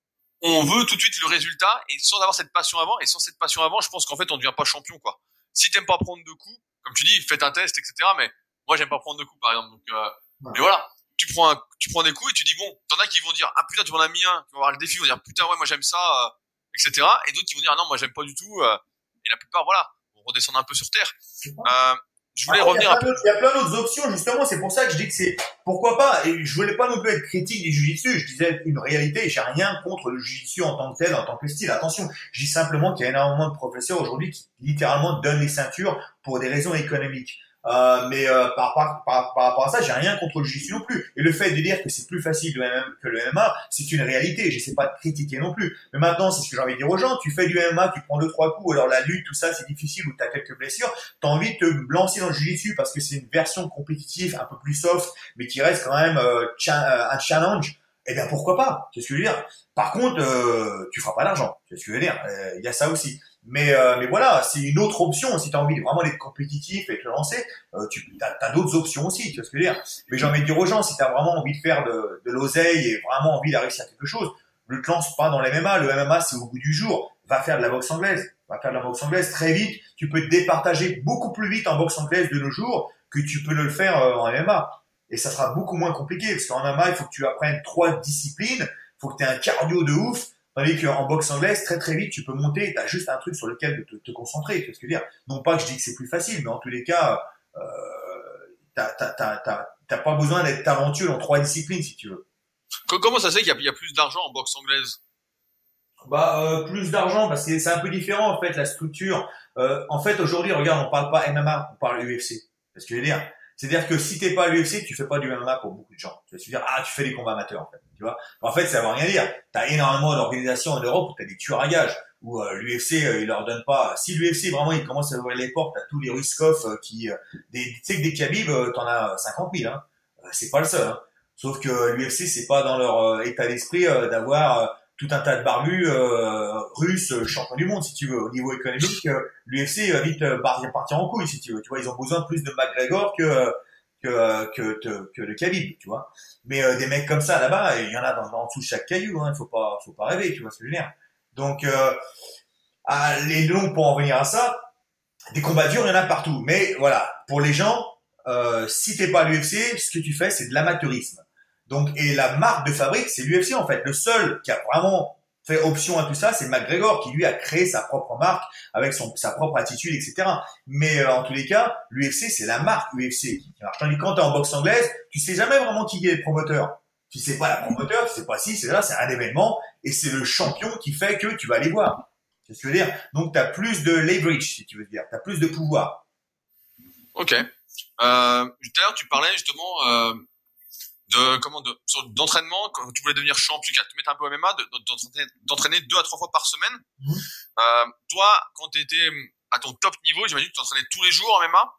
On veut tout de suite le résultat et sans avoir cette passion avant et sans cette passion avant, je pense qu'en fait, on devient pas champion, quoi. Si t'aimes pas prendre de coups, comme tu dis, faites un test, etc. Mais moi, j'aime pas prendre de coups, par exemple. Donc, euh, mais voilà, tu prends un, tu prends des coups et tu dis bon, t'en as qui vont dire ah putain tu m'en as mis un, tu vas avoir le défi, ils vont dire putain ouais moi j'aime ça, euh, etc. Et d'autres qui vont dire ah, non moi j'aime pas du tout. Euh, et la plupart voilà, on redescend un peu sur terre. Euh, je voulais revenir un peu. Il y a plein d'autres options justement, c'est pour ça que je dis que c'est pourquoi pas? Et je voulais pas non plus être critique du jujitsu. Je disais une réalité. J'ai rien contre le jujitsu en tant que tel, en tant que style. Attention, je dis simplement qu'il y a énormément de professeurs aujourd'hui qui littéralement donnent les ceintures pour des raisons économiques. Euh, mais euh, par, par, par, par, rapport à ça, j'ai rien contre le jiu non plus. Et le fait de dire que c'est plus facile que le MMA, c'est une réalité. Je sais pas de critiquer non plus. Mais maintenant, c'est ce que j'ai envie de dire aux gens. Tu fais du MMA, tu prends deux trois coups, alors la lutte, tout ça, c'est difficile ou tu as quelques blessures. Tu as envie de te lancer dans le jiu parce que c'est une version compétitive, un peu plus soft, mais qui reste quand même euh, un challenge. Eh bien, pourquoi pas? C'est ce que je veux dire? Par contre, euh, tu feras pas d'argent. C'est ce que je veux dire? Il y a ça aussi. Mais, euh, mais voilà, c'est une autre option. Si tu as envie de vraiment d'être compétitif et te lancer, euh, tu as, d'autres options aussi, tu vois ce que je veux dire? Mais j'ai envie de dire aux gens, si tu as vraiment envie de faire de, de l'oseille et vraiment envie d'arriver à quelque chose, ne te lance pas dans le MMA. Le MMA, c'est au bout du jour. Va faire de la boxe anglaise. Va faire de la boxe anglaise très vite. Tu peux te départager beaucoup plus vite en boxe anglaise de nos jours que tu peux le faire euh, en MMA. Et ça sera beaucoup moins compliqué parce qu'en MMA, il faut que tu apprennes trois disciplines. Il faut que tu aies un cardio de ouf Tandis qu'en boxe anglaise, très très vite, tu peux monter et tu as juste un truc sur lequel te, te concentrer. Tu ce que je veux dire? Non pas que je dis que c'est plus facile, mais en tous les cas, euh, t'as pas besoin d'être talentueux dans trois disciplines si tu veux. Comment ça se fait qu'il y, a plus d'argent en boxe anglaise? Bah euh, plus d'argent parce que c'est un peu différent en fait la structure. Euh, en fait aujourd'hui, regarde, on parle pas MMA, on parle UFC. Parce que je veux dire, c'est-à-dire que si t'es pas à l'UFC, tu fais pas du MMA pour beaucoup de gens. Tu vas se dire, ah, tu fais des combats amateurs, en fait. Tu vois? En fait, ça veut rien dire. T'as énormément d'organisations en Europe où t'as des tueurs à gages, où euh, l'UFC, euh, il leur donne pas, si l'UFC vraiment, il commence à ouvrir les portes à tous les Ruskov euh, qui, des, tu sais que des Khabib, t'en as 50 000, hein. C'est pas le seul, hein. Sauf que l'UFC, c'est pas dans leur état d'esprit d'avoir tout un tas de barbus euh, russes euh, champions du monde si tu veux. Au niveau économique euh, l'UFC va vite partir en couille si tu veux. Tu vois ils ont besoin plus de McGregor que que que, que de Khabib tu vois. Mais des mecs comme ça là-bas il y en a dans, en dessous de chaque caillou hein. Faut pas faut pas rêver tu vois ce que donc à les longs pour en venir à ça des combats durs il y en a partout. Mais voilà. Pour les gens euh, si t'es pas à l'UFC ce que tu fais c'est de l'amateurisme donc, et la marque de fabrique, c'est l'UFC en fait. Le seul qui a vraiment fait option à tout ça, c'est McGregor qui lui a créé sa propre marque avec son, sa propre attitude, etc. Mais euh, en tous les cas, l'UFC, c'est la marque UFC qui marche. Tandis que quand t'es en boxe anglaise, tu sais jamais vraiment qui est le promoteur. Tu sais pas la promoteur, tu sais pas si, c'est là, c'est un événement et c'est le champion qui fait que tu vas aller voir. C'est ce que je veux dire. Donc, tu as plus de leverage, si tu veux dire. Tu as plus de pouvoir. Ok. Euh, l'heure, tu parlais justement euh, de comment de d'entraînement quand tu voulais devenir champion, tu te mettre un peu au MMA, d'entraîner deux à trois fois par semaine. Mmh. Euh, toi, quand tu étais à ton top niveau, j'imagine que tu t'entraînais tous les jours en MMA.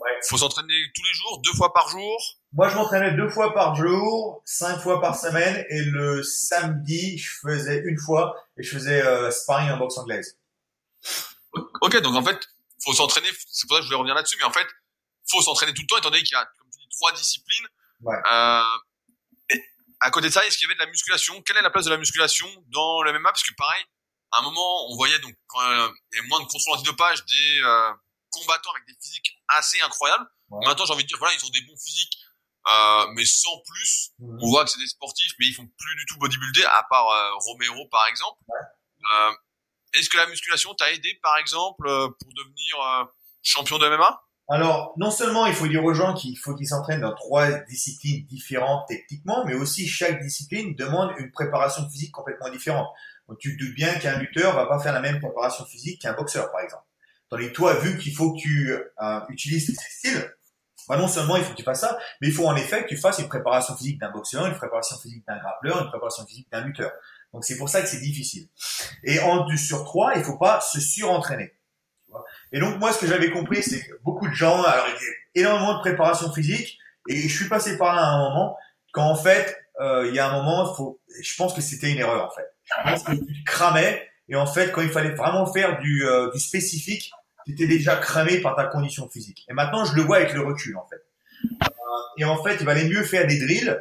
Ouais. Faut s'entraîner tous les jours, deux fois par jour. Moi, je m'entraînais deux fois par jour, cinq fois par semaine, et le samedi, je faisais une fois et je faisais euh, sparring en boxe anglaise. Ok, donc en fait, faut s'entraîner. C'est pour ça que je voulais revenir là-dessus, mais en fait, faut s'entraîner tout le temps, étant donné qu'il y a, comme tu dis, trois disciplines. Ouais. Euh, à côté de ça, est-ce qu'il y avait de la musculation? Quelle est la place de la musculation dans le MMA Parce que pareil, à un moment, on voyait donc quand euh, il y avait moins de contrôle antidopage des euh, combattants avec des physiques assez incroyables. Maintenant, j'ai envie de dire, voilà, ils ont des bons physiques, euh, mais sans plus. Mhm. On voit que c'est des sportifs, mais ils font plus du tout bodybuilder, à part Romero par exemple. Ouais. Est-ce que la musculation t'a aidé, par exemple, pour devenir champion de MMA alors, non seulement il faut dire aux gens qu'il faut qu'ils s'entraînent dans trois disciplines différentes techniquement, mais aussi chaque discipline demande une préparation physique complètement différente. Donc, tu te doutes bien qu'un lutteur va pas faire la même préparation physique qu'un boxeur, par exemple. Tandis que toi, vu qu'il faut que tu euh, utilises ces styles, bah non seulement il faut que tu fasses ça, mais il faut en effet que tu fasses une préparation physique d'un boxeur, une préparation physique d'un grappleur, une préparation physique d'un lutteur. Donc c'est pour ça que c'est difficile. Et en deux sur trois, il faut pas se surentraîner. Et donc moi, ce que j'avais compris, c'est que beaucoup de gens, alors il y a énormément de préparation physique, et je suis passé par là à un moment, Quand en fait, euh, il y a un moment, faut, je pense que c'était une erreur en fait. Je pense que tu cramais et en fait, quand il fallait vraiment faire du, euh, du spécifique, tu étais déjà cramé par ta condition physique. Et maintenant, je le vois avec le recul en fait. Euh, et en fait, il valait mieux faire des drills,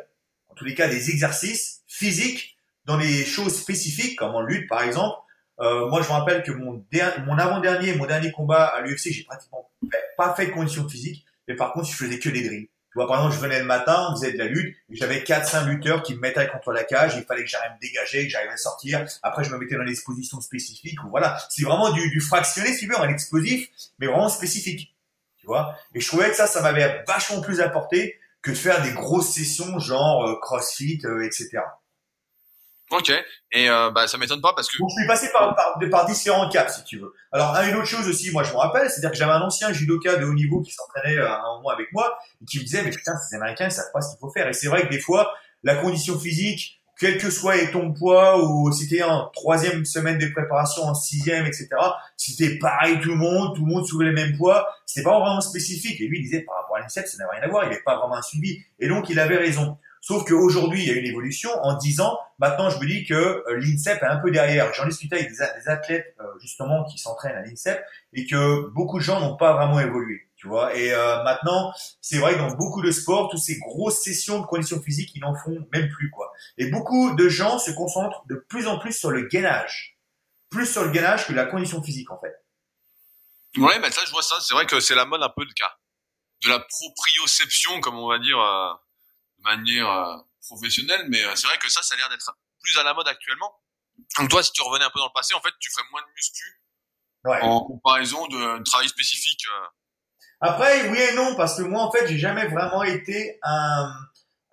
en tous les cas des exercices physiques dans les choses spécifiques, comme en lutte par exemple. Euh, moi, je me rappelle que mon, mon avant-dernier, mon dernier combat à l'UFC, j'ai pratiquement pas fait de condition physique, mais par contre, je faisais que des drills. Tu vois, par exemple, je venais le matin, on faisait de la lutte, j'avais 4-5 lutteurs qui me mettaient contre la cage, il fallait que j'arrive à me dégager, que j'arrive à sortir. Après, je me mettais dans des expositions spécifiques, voilà. C'est vraiment du, du fractionné, si tu veux, un explosif, mais vraiment spécifique. Tu vois? Et je trouvais que ça, ça m'avait vachement plus apporté que de faire des grosses sessions genre euh, CrossFit, euh, etc. Ok. Et euh, bah ça m'étonne pas parce que. Donc, je suis passé par, par, par, différents caps, si tu veux. Alors, une autre chose aussi, moi je me rappelle, c'est-à-dire que j'avais un ancien judoka de haut niveau qui s'entraînait euh, à un moment avec moi et qui me disait mais putain ces Américains ils savent pas ce qu'il faut faire. Et c'est vrai que des fois la condition physique, quel que soit ton poids ou c'était en troisième semaine de préparation, en sixième, etc. C'était pareil tout le monde, tout le monde soulevait les mêmes poids. C'était pas vraiment spécifique. Et lui il disait par rapport à l'INSEP ça n'avait rien à voir. Il n'avait pas vraiment un suivi. Et donc il avait raison. Sauf qu'aujourd'hui, il y a une évolution. En 10 ans, maintenant, je me dis que euh, l'INSEP est un peu derrière. J'en discutais avec des, athlètes, euh, justement, qui s'entraînent à l'INSEP et que beaucoup de gens n'ont pas vraiment évolué. Tu vois. Et euh, maintenant, c'est vrai que dans beaucoup de sports, toutes ces grosses sessions de conditions physiques, ils n'en font même plus, quoi. Et beaucoup de gens se concentrent de plus en plus sur le gainage. Plus sur le gainage que la condition physique, en fait. Ouais, mais ça, je vois ça. C'est vrai que c'est la mode un peu de cas. De la proprioception, comme on va dire manière euh, professionnelle, mais euh, c'est vrai que ça, ça a l'air d'être plus à la mode actuellement. Donc toi, si tu revenais un peu dans le passé, en fait, tu ferais moins de muscu en comparaison d'un travail spécifique. Euh. Après, oui et non, parce que moi, en fait, j'ai jamais vraiment été un,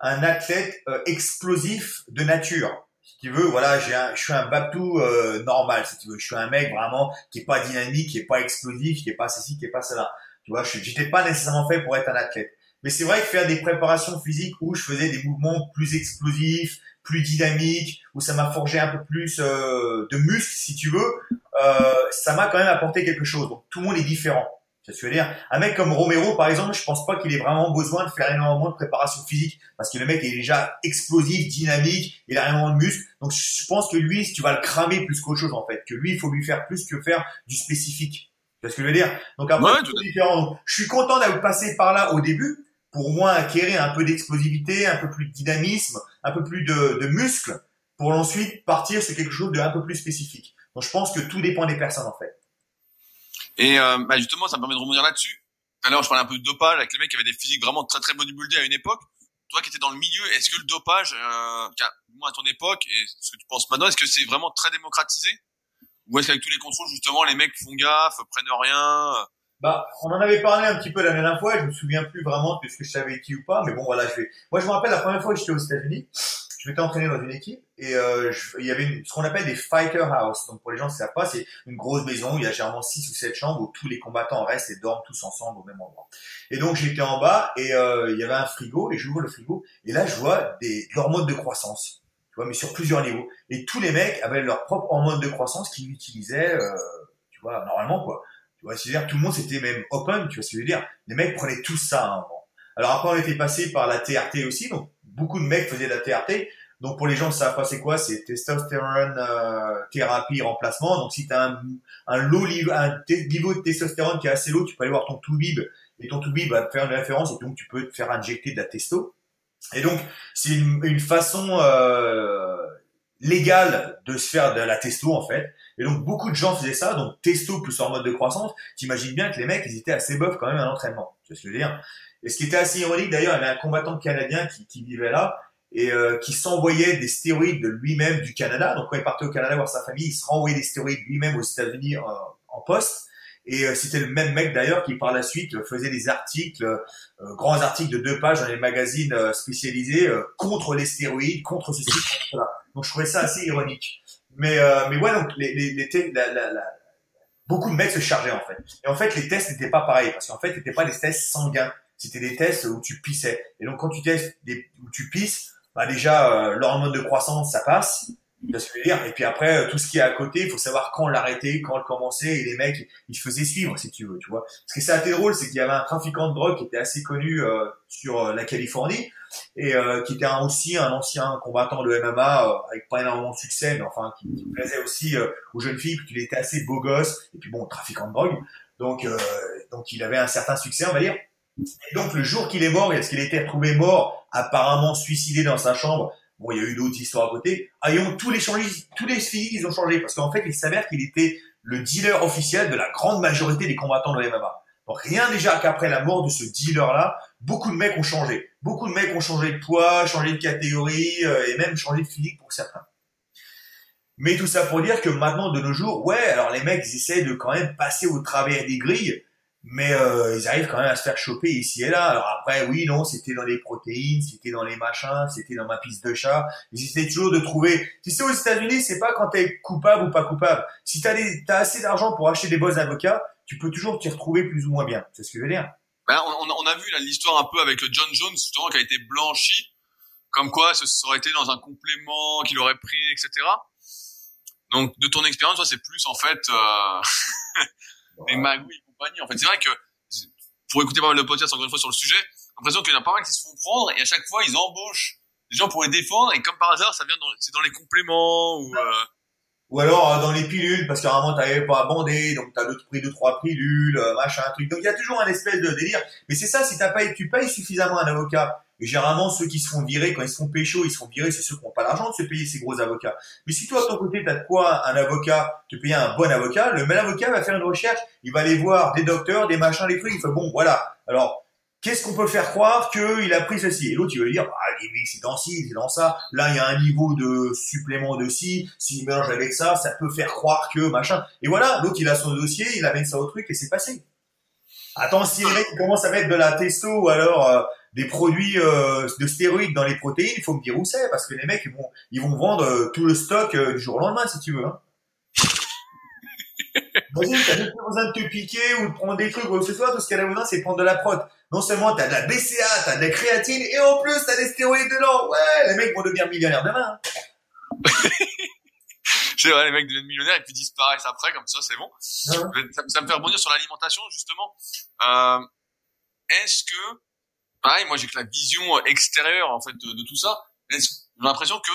un athlète explosif de nature. Si tu veux, voilà, j'ai je suis un Babtou normal, si tu veux. Je suis un mec vraiment qui est pas dynamique, qui est pas explosif, qui est pas ceci, qui est pas cela. Tu vois, je j'étais pas nécessairement fait pour être un athlète. Mais c'est vrai que faire des préparations physiques où je faisais des mouvements plus explosifs, plus dynamiques, où ça m'a forgé un peu plus euh, de muscles, si tu veux, euh, ça m'a quand même apporté quelque chose. Donc tout le monde est différent. Ça veux dire, un mec comme Romero, par exemple, je pense pas qu'il ait vraiment besoin de faire énormément de préparation physique, parce que le mec est déjà explosif, dynamique, il a énormément de muscles. Donc je pense que lui, tu vas le cramer plus qu'autre chose en fait, que lui, il faut lui faire plus que faire du spécifique. Tu vois ce que je veux dire? Donc après, c'est différent. je suis content d'avoir passé par là au début, pour moi acquérir un peu d'explosivité, un peu plus de dynamisme, un peu plus de, de muscle, pour ensuite partir sur quelque chose de un peu plus spécifique. Donc je pense que tout dépend des personnes en fait. Et euh, bah justement, ça me permet de rebondir là-dessus. Alors, je parlais un peu de dopage avec les mecs qui avaient des physiques vraiment très très bodybuildés à une époque. Toi qui étais dans le milieu, est-ce que le dopage, euh, moi à ton époque, et ce que tu penses maintenant, est-ce que c'est vraiment très démocratisé? Ou est-ce qu'avec tous les contrôles, justement, les mecs font gaffe, prennent rien bah, on en avait parlé un petit peu la dernière fois. Je me souviens plus vraiment de ce que je savais qui ou pas, mais bon, voilà, je vais. Moi, je me rappelle la première fois que j'étais aux États-Unis. Je m'étais entraîné dans une équipe et euh, il y avait une, ce qu'on appelle des fighter house. Donc pour les gens qui savent pas, c'est une grosse maison où il y a généralement six ou sept chambres où tous les combattants restent et dorment tous ensemble au même endroit. Et donc j'étais en bas et euh, il y avait un frigo et j'ouvre le frigo et là je vois des hormones de croissance. Tu vois, mais sur plusieurs niveaux. Et tous les mecs avaient leur propre hormone de croissance qu'ils utilisaient, euh, tu vois, normalement quoi. Tu vois, c'est-à-dire tout le monde c'était même open, tu vois ce que je veux dire. Les mecs prenaient tout ça. Hein, Alors après on était passé par la TRT aussi, donc beaucoup de mecs faisaient de la TRT. Donc pour les gens qui savent c'est quoi, c'est testostérone euh, thérapie remplacement. Donc si tu as un, un low niveau, un niveau de testostérone qui est assez low, tu peux aller voir ton toubib et ton toubib va te faire une référence et donc tu peux te faire injecter de la testo. Et donc c'est une, une, façon euh, légale de se faire de la testo en fait. Et donc beaucoup de gens faisaient ça, donc testo plus en mode de croissance. T'imagines bien que les mecs, ils étaient assez boeufs quand même à l'entraînement. Tu vois ce que je veux dire? Et ce qui était assez ironique d'ailleurs, il y avait un combattant canadien qui, qui vivait là et euh, qui s'envoyait des stéroïdes de lui-même du Canada. Donc quand il partait au Canada voir sa famille, il se renvoyait des stéroïdes lui-même aux États-Unis euh, en poste. Et euh, c'était le même mec d'ailleurs qui par la suite faisait des articles, grands articles de deux pages dans les magazines spécialisés contre les stéroïdes, contre ceci, contre cela. Donc je trouvais ça assez ironique. Mais, euh, mais ouais, donc les, les, les la, la, la, beaucoup de mecs se chargeaient en fait. Et en fait, les tests n'étaient pas pareils parce qu'en fait, c'était pas des tests sanguins. C'était des tests où tu pissais. Et donc quand tu testes des, où tu pisses, bah déjà euh, l'hormone de croissance ça passe. Et puis après, euh, tout ce qui est à côté, il faut savoir quand l'arrêter, quand le commencer. Et les mecs, ils se faisaient suivre, si tu veux, tu vois. Ce qui est assez drôle, c'est qu'il y avait un trafiquant de drogue qui était assez connu euh, sur euh, la Californie et qui était aussi un ancien combattant de MMA avec pas énormément de succès, mais enfin qui, plaisait aussi aux jeunes filles, qu'il était assez beau gosse. Et puis bon, trafiquant de drogue. Donc, donc il avait un certain succès, on va dire. Et donc le jour qu'il est mort, est-ce qu'il était retrouvé mort, apparemment suicidé dans sa chambre? Bon, il y a eu d'autres histoires à côté. Ah, ils ont tous les changé, tous les filles, ils ont changé parce qu'en fait, il s'avère qu'il était le dealer officiel de la grande majorité des combattants de MMA. Donc rien déjà qu'après la mort de ce dealer-là, beaucoup de mecs ont changé. Beaucoup de mecs ont changé de poids, changé de catégorie euh, et même changé de physique pour certains. Mais tout ça pour dire que maintenant, de nos jours, ouais, alors les mecs, ils essaient de quand même passer au travers des grilles mais euh, ils arrivent quand même à se faire choper ici et là. Alors après, oui, non, c'était dans les protéines, c'était dans les machins, c'était dans ma piste de chat. Ils essaient toujours de trouver. Tu sais, aux États-Unis, c'est pas quand t'es coupable ou pas coupable. Si t'as as assez d'argent pour acheter des bons avocats, tu peux toujours t'y retrouver plus ou moins bien. C'est ce que je veux dire. Ben, on, on, a vu l'histoire un peu avec le John Jones, justement, qui a été blanchi, comme quoi ça aurait été dans un complément qu'il aurait pris, etc. Donc, de ton expérience, toi, c'est plus en fait euh, des magouilles en fait, c'est vrai que pour écouter pas mal de podcasts encore une fois sur le sujet, j'ai l'impression qu'il y en a pas mal qui se font prendre et à chaque fois ils embauchent des gens pour les défendre et comme par hasard ça vient dans, c'est dans les compléments ou euh... ou alors euh, dans les pilules parce moment t'avais pas bander donc t'as pris deux trois pilules euh, machin truc donc il y a toujours un espèce de délire mais c'est ça si t'as pas tu payes suffisamment un avocat et généralement, ceux qui se font virer, quand ils se font pécho, ils se font virer, c'est ceux qui n'ont pas l'argent de se payer ces gros avocats. Mais si toi, de ton côté, tu as de quoi un avocat, te payer un bon avocat, le même avocat va faire une recherche, il va aller voir des docteurs, des machins, des trucs, il fait, bon, voilà. Alors, qu'est-ce qu'on peut faire croire qu'il a pris ceci? Et l'autre, il va dire, ah, c'est dans ci, c'est dans ça. Là, il y a un niveau de supplément de ci. S'il mélange avec ça, ça peut faire croire que machin. Et voilà, l'autre, il a son dossier, il amène ça au truc et c'est passé. Attends, si les mecs commencent à mettre de la testo ou alors euh, des produits euh, de stéroïdes dans les protéines, il faut me dire où c'est, parce que les mecs, ils vont, ils vont vendre euh, tout le stock du jour au lendemain, si tu veux. Hein. Vas-y, t'as même besoin de te piquer ou de prendre des trucs ou que ce soit, tout ce qu'elle a besoin, c'est prendre de la prot. Non seulement t'as de la BCA, t'as de la créatine, et en plus t'as des stéroïdes dedans. Ouais, les mecs vont devenir millionnaires demain. Hein. c'est vrai, les mecs deviennent millionnaires et puis disparaissent après, comme ça, c'est bon. Ça, ça, me fait rebondir sur l'alimentation, justement. Euh, Est-ce que pareil, moi j'ai que la vision extérieure en fait de, tout ça. J'ai l'impression que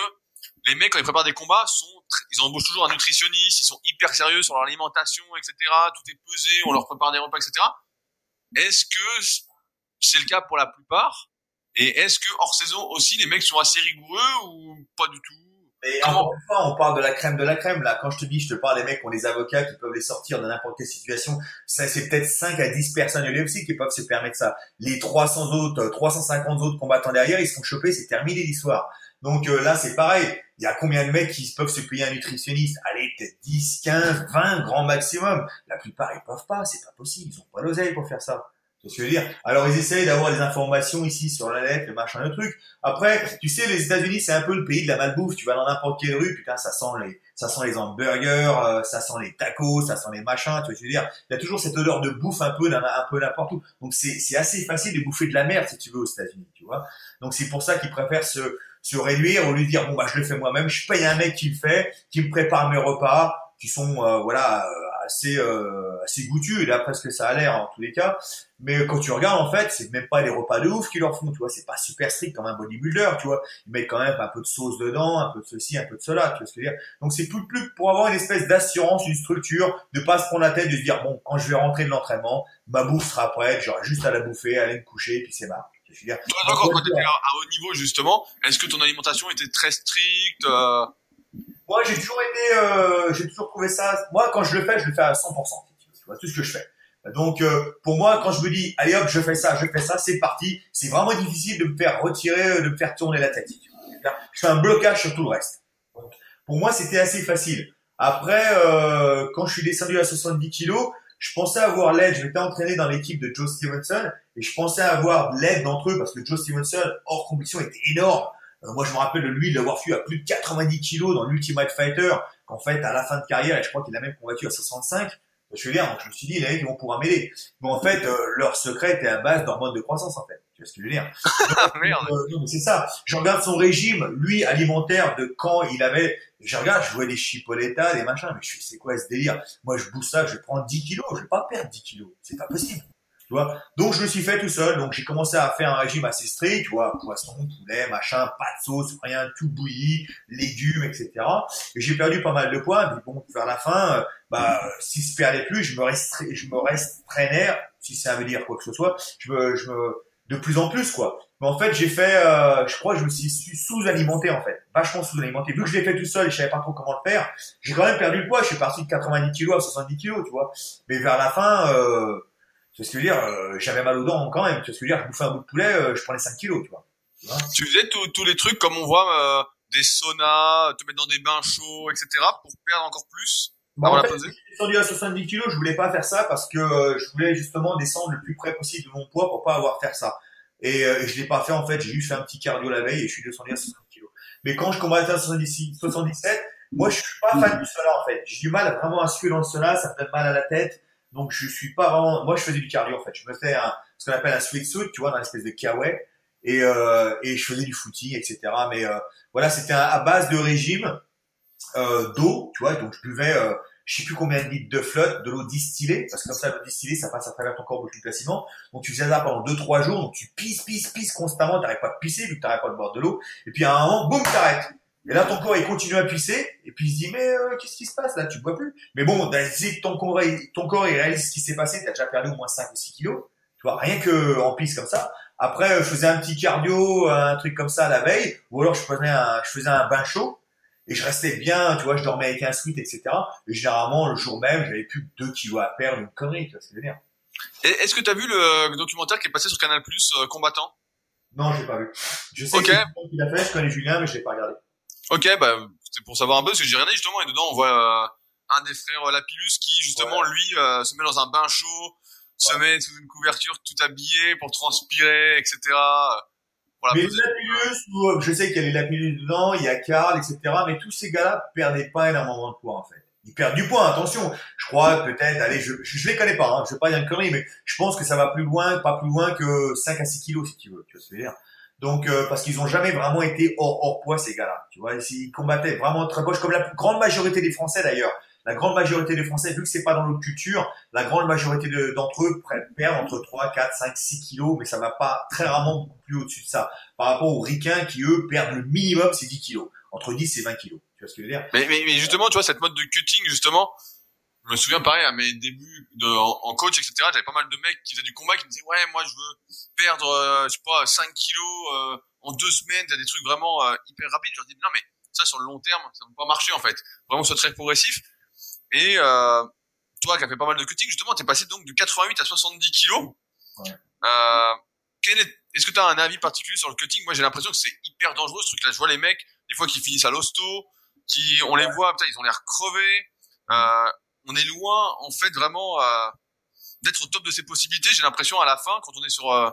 les mecs quand ils préparent des combats sont, ils embauchent toujours un nutritionniste, ils sont hyper sérieux sur leur alimentation, etc. Tout est pesé, on leur prépare des repas, etc. Est-ce que c'est le cas pour la plupart Et est-ce que hors saison aussi les mecs sont assez rigoureux ou pas du tout? Et encore une fois, on parle de la crème de la crème. Là, quand je te dis, je te parle des mecs qui ont des avocats qui peuvent les sortir de n'importe quelle situation. Ça, c'est peut-être 5 à 10 personnes aussi qui peuvent se permettre ça. Les 300 autres, 350 autres combattants derrière, ils se font choper, c'est terminé l'histoire. Donc euh, là, c'est pareil. Il y a combien de mecs qui peuvent se payer un nutritionniste? Allez, peut-être 10, 15, 20 grand maximum. La plupart, ils peuvent pas. C'est pas possible. Ils ont pas l'oseille pour faire ça. Je veux dire. Alors ils essayent d'avoir des informations ici sur la lettre, le machin, le truc. Après, tu sais, les États-Unis, c'est un peu le pays de la malbouffe. Tu vas dans n'importe quelle rue, putain, ça sent les, ça sent les hamburgers, euh, ça sent les tacos, ça sent les machins. Tu veux dire Il y a toujours cette odeur de bouffe un peu, un peu n'importe où. Donc c'est, c'est assez facile de bouffer de la merde si tu veux aux États-Unis, tu vois. Donc c'est pour ça qu'ils préfèrent se, se réduire au lieu de dire bon bah je le fais moi-même, je paye un mec qui le fait, qui me prépare mes repas, qui sont euh, voilà assez euh, assez goûtus et d'après ce que ça a l'air en tous les cas. Mais quand tu regardes en fait, c'est même pas les repas de ouf qu'ils leur font, tu vois, c'est pas super strict comme un bodybuilder, tu vois. Ils mettent quand même un peu de sauce dedans, un peu de ceci, un peu de cela, tu vois ce que je veux dire. Donc c'est tout plus pour avoir une espèce d'assurance, une structure, de pas se prendre la tête, de se dire bon, quand je vais rentrer de l'entraînement, ma bouffe sera prête, j'aurai juste à la bouffer, aller me coucher, puis c'est marrant. Toi, quand tu étais à haut niveau justement, est-ce que ton alimentation était très stricte euh moi, j'ai toujours été, euh, j'ai toujours trouvé ça. Moi, quand je le fais, je le fais à 100%. Tu vois, tout ce que je fais. Donc, euh, pour moi, quand je me dis, allez hop, je fais ça, je fais ça, c'est parti. C'est vraiment difficile de me faire retirer, de me faire tourner la tête. Je fais un blocage sur tout le reste. Pour moi, c'était assez facile. Après, euh, quand je suis descendu à 70 kilos, je pensais avoir l'aide. Je m'étais entraîné dans l'équipe de Joe Stevenson et je pensais avoir l'aide d'entre eux parce que Joe Stevenson, hors compétition, était énorme. Euh, moi, je me rappelle de lui d'avoir fui à plus de 90 kilos dans l'Ultimate Fighter, qu'en fait, à la fin de carrière, et je crois qu'il a même combattu à 65. Je veux dire, donc je me suis dit, les mecs, ils vont pouvoir m'aider. Mais en fait, euh, leur secret était à base d'hormones de croissance, en fait. Tu vois ce que je veux dire? Merde. Euh, c'est ça. Je regarde son régime, lui, alimentaire, de quand il avait... Je regarde, je vois des chipoletas, des machins, mais je suis, c'est quoi ce délire? Moi, je bouge ça, je vais prendre 10 kilos, je vais pas perdre 10 kilos. C'est pas possible. Tu vois Donc, je me suis fait tout seul. Donc, j'ai commencé à faire un régime assez strict, tu vois, poisson, poulet, machin, pas de sauce, rien, tout bouilli, légumes, etc. Et j'ai perdu pas mal de poids. Mais bon, vers la fin, euh, bah, si je perdais plus, je me restreins, je me restreignais, si ça veut dire quoi que ce soit, je me, je me, de plus en plus, quoi. Mais en fait, j'ai fait, euh, je crois que je me suis sous-alimenté, en fait. Vachement sous-alimenté. Vu que je l'ai fait tout seul et je savais pas trop comment le faire, j'ai quand même perdu le poids. Je suis parti de 90 kilos à 70 kilos, tu vois. Mais vers la fin, euh, tu vois ce que je veux dire, euh, j'avais mal aux dents quand même. Tu vois ce que je veux dire, je bouffais un bout de poulet, euh, je prenais 5 kilos, tu vois. Tu, faisais tous les trucs comme on voit, euh, des saunas, te mettre dans des bains chauds, etc. pour perdre encore plus bah, en fait, je suis descendu à 70 kilos, je voulais pas faire ça parce que je voulais justement descendre le plus près possible de mon poids pour pas avoir à faire ça. Et, euh, je l'ai pas fait en fait, j'ai juste fait un petit cardio la veille et je suis descendu à 60 kilos. Mais quand je combattais à 77, moi je suis pas fan du sauna en fait. J'ai du mal vraiment à suer dans le sauna, ça me fait mal à la tête. Donc je suis pas vraiment. Moi je faisais du cardio en fait. Je me faisais un, ce qu'on appelle un sweat suit, tu vois, dans l'espèce de kawaii. Et, euh, et je faisais du footing, etc. Mais euh, voilà, c'était à base de régime euh, d'eau, tu vois. Donc je buvais euh, je sais plus combien de litres de flotte, de l'eau distillée, parce que comme ça, l'eau distillée, ça passe à travers ton corps beaucoup plus facilement. Donc tu faisais ça pendant 2-3 jours, donc tu pisses, pisses, pisses constamment, t'arrêtes pas de pisser vu que t'arrêtes pas de boire de l'eau. Et puis à un moment, boum, t'arrêtes. Et là, ton corps, il continue à pisser, et puis il se dit, mais euh, qu'est-ce qui se passe là? Tu bois plus? Mais bon, si ton corps, ton corps, il réalise ce qui s'est passé, t'as déjà perdu au moins 5 ou 6 kilos. Tu vois, rien que en pisse comme ça. Après, je faisais un petit cardio, un truc comme ça la veille, ou alors je faisais un, je faisais un bain chaud et je restais bien, tu vois, je dormais avec un sweat, etc. Et généralement, le jour même, j'avais plus que 2 kilos à perdre, une connerie, tu vois ce que je veux dire. Est-ce que tu as vu le documentaire qui est passé sur Canal Plus, euh, Combattant? Non, j'ai pas vu. Je sais okay. qu'il a fait, je connais Julien, mais je l'ai pas regardé. Ok, bah, c'est pour savoir un peu, parce que j'ai regardé justement, et dedans, on voit euh, un des frères Lapillus qui, justement, lui, euh, se met dans un bain chaud, se met sous une couverture tout habillé pour transpirer, etc mais Lapillus, je sais qu'il y a les Lapillus dedans, il y a Karl, etc. Mais tous ces gars-là perdaient pas énormément de poids, en fait. Ils perdent du poids, attention. Je crois peut-être, allez, je, je, les connais pas, hein, je vais pas dire une connerie, mais je pense que ça va plus loin, pas plus loin que 5 à 6 kilos, si tu veux, tu vois ce que je veux dire. Donc, euh, parce qu'ils ont jamais vraiment été hors, hors poids, ces gars-là. Tu vois, ils combattaient vraiment très proche, comme la grande majorité des Français d'ailleurs la grande majorité des Français, vu que c'est pas dans notre culture, la grande majorité d'entre eux perdent entre 3, 4, 5, 6 kilos, mais ça va pas très rarement plus au-dessus de ça. Par rapport aux ricains qui, eux, perdent le minimum, c'est 10 kilos. Entre 10 et 20 kilos. Tu vois ce que je veux dire? Mais, mais, mais justement, tu vois, cette mode de cutting, justement, je me souviens pareil à mes débuts de, en, coach, etc. J'avais pas mal de mecs qui faisaient du combat qui me disaient, ouais, moi, je veux perdre, euh, je sais pas, 5 kilos, euh, en deux semaines, t'as des trucs vraiment euh, hyper rapides. Je leur dis, non, mais ça, sur le long terme, ça ne va pas marcher, en fait. Vraiment, c'est très progressif. Et euh, toi qui as fait pas mal de cutting, justement, t'es passé donc de 88 à 70 kilos. Ouais. Euh, est-ce que tu as un avis particulier sur le cutting? Moi, j'ai l'impression que c'est hyper dangereux ce truc-là. Je vois les mecs, des fois, qui finissent à l'hosto, qui, on les voit, putain, ils ont l'air crevés. Euh, on est loin, en fait, vraiment euh, d'être au top de ses possibilités. J'ai l'impression à la fin, quand on est sur euh,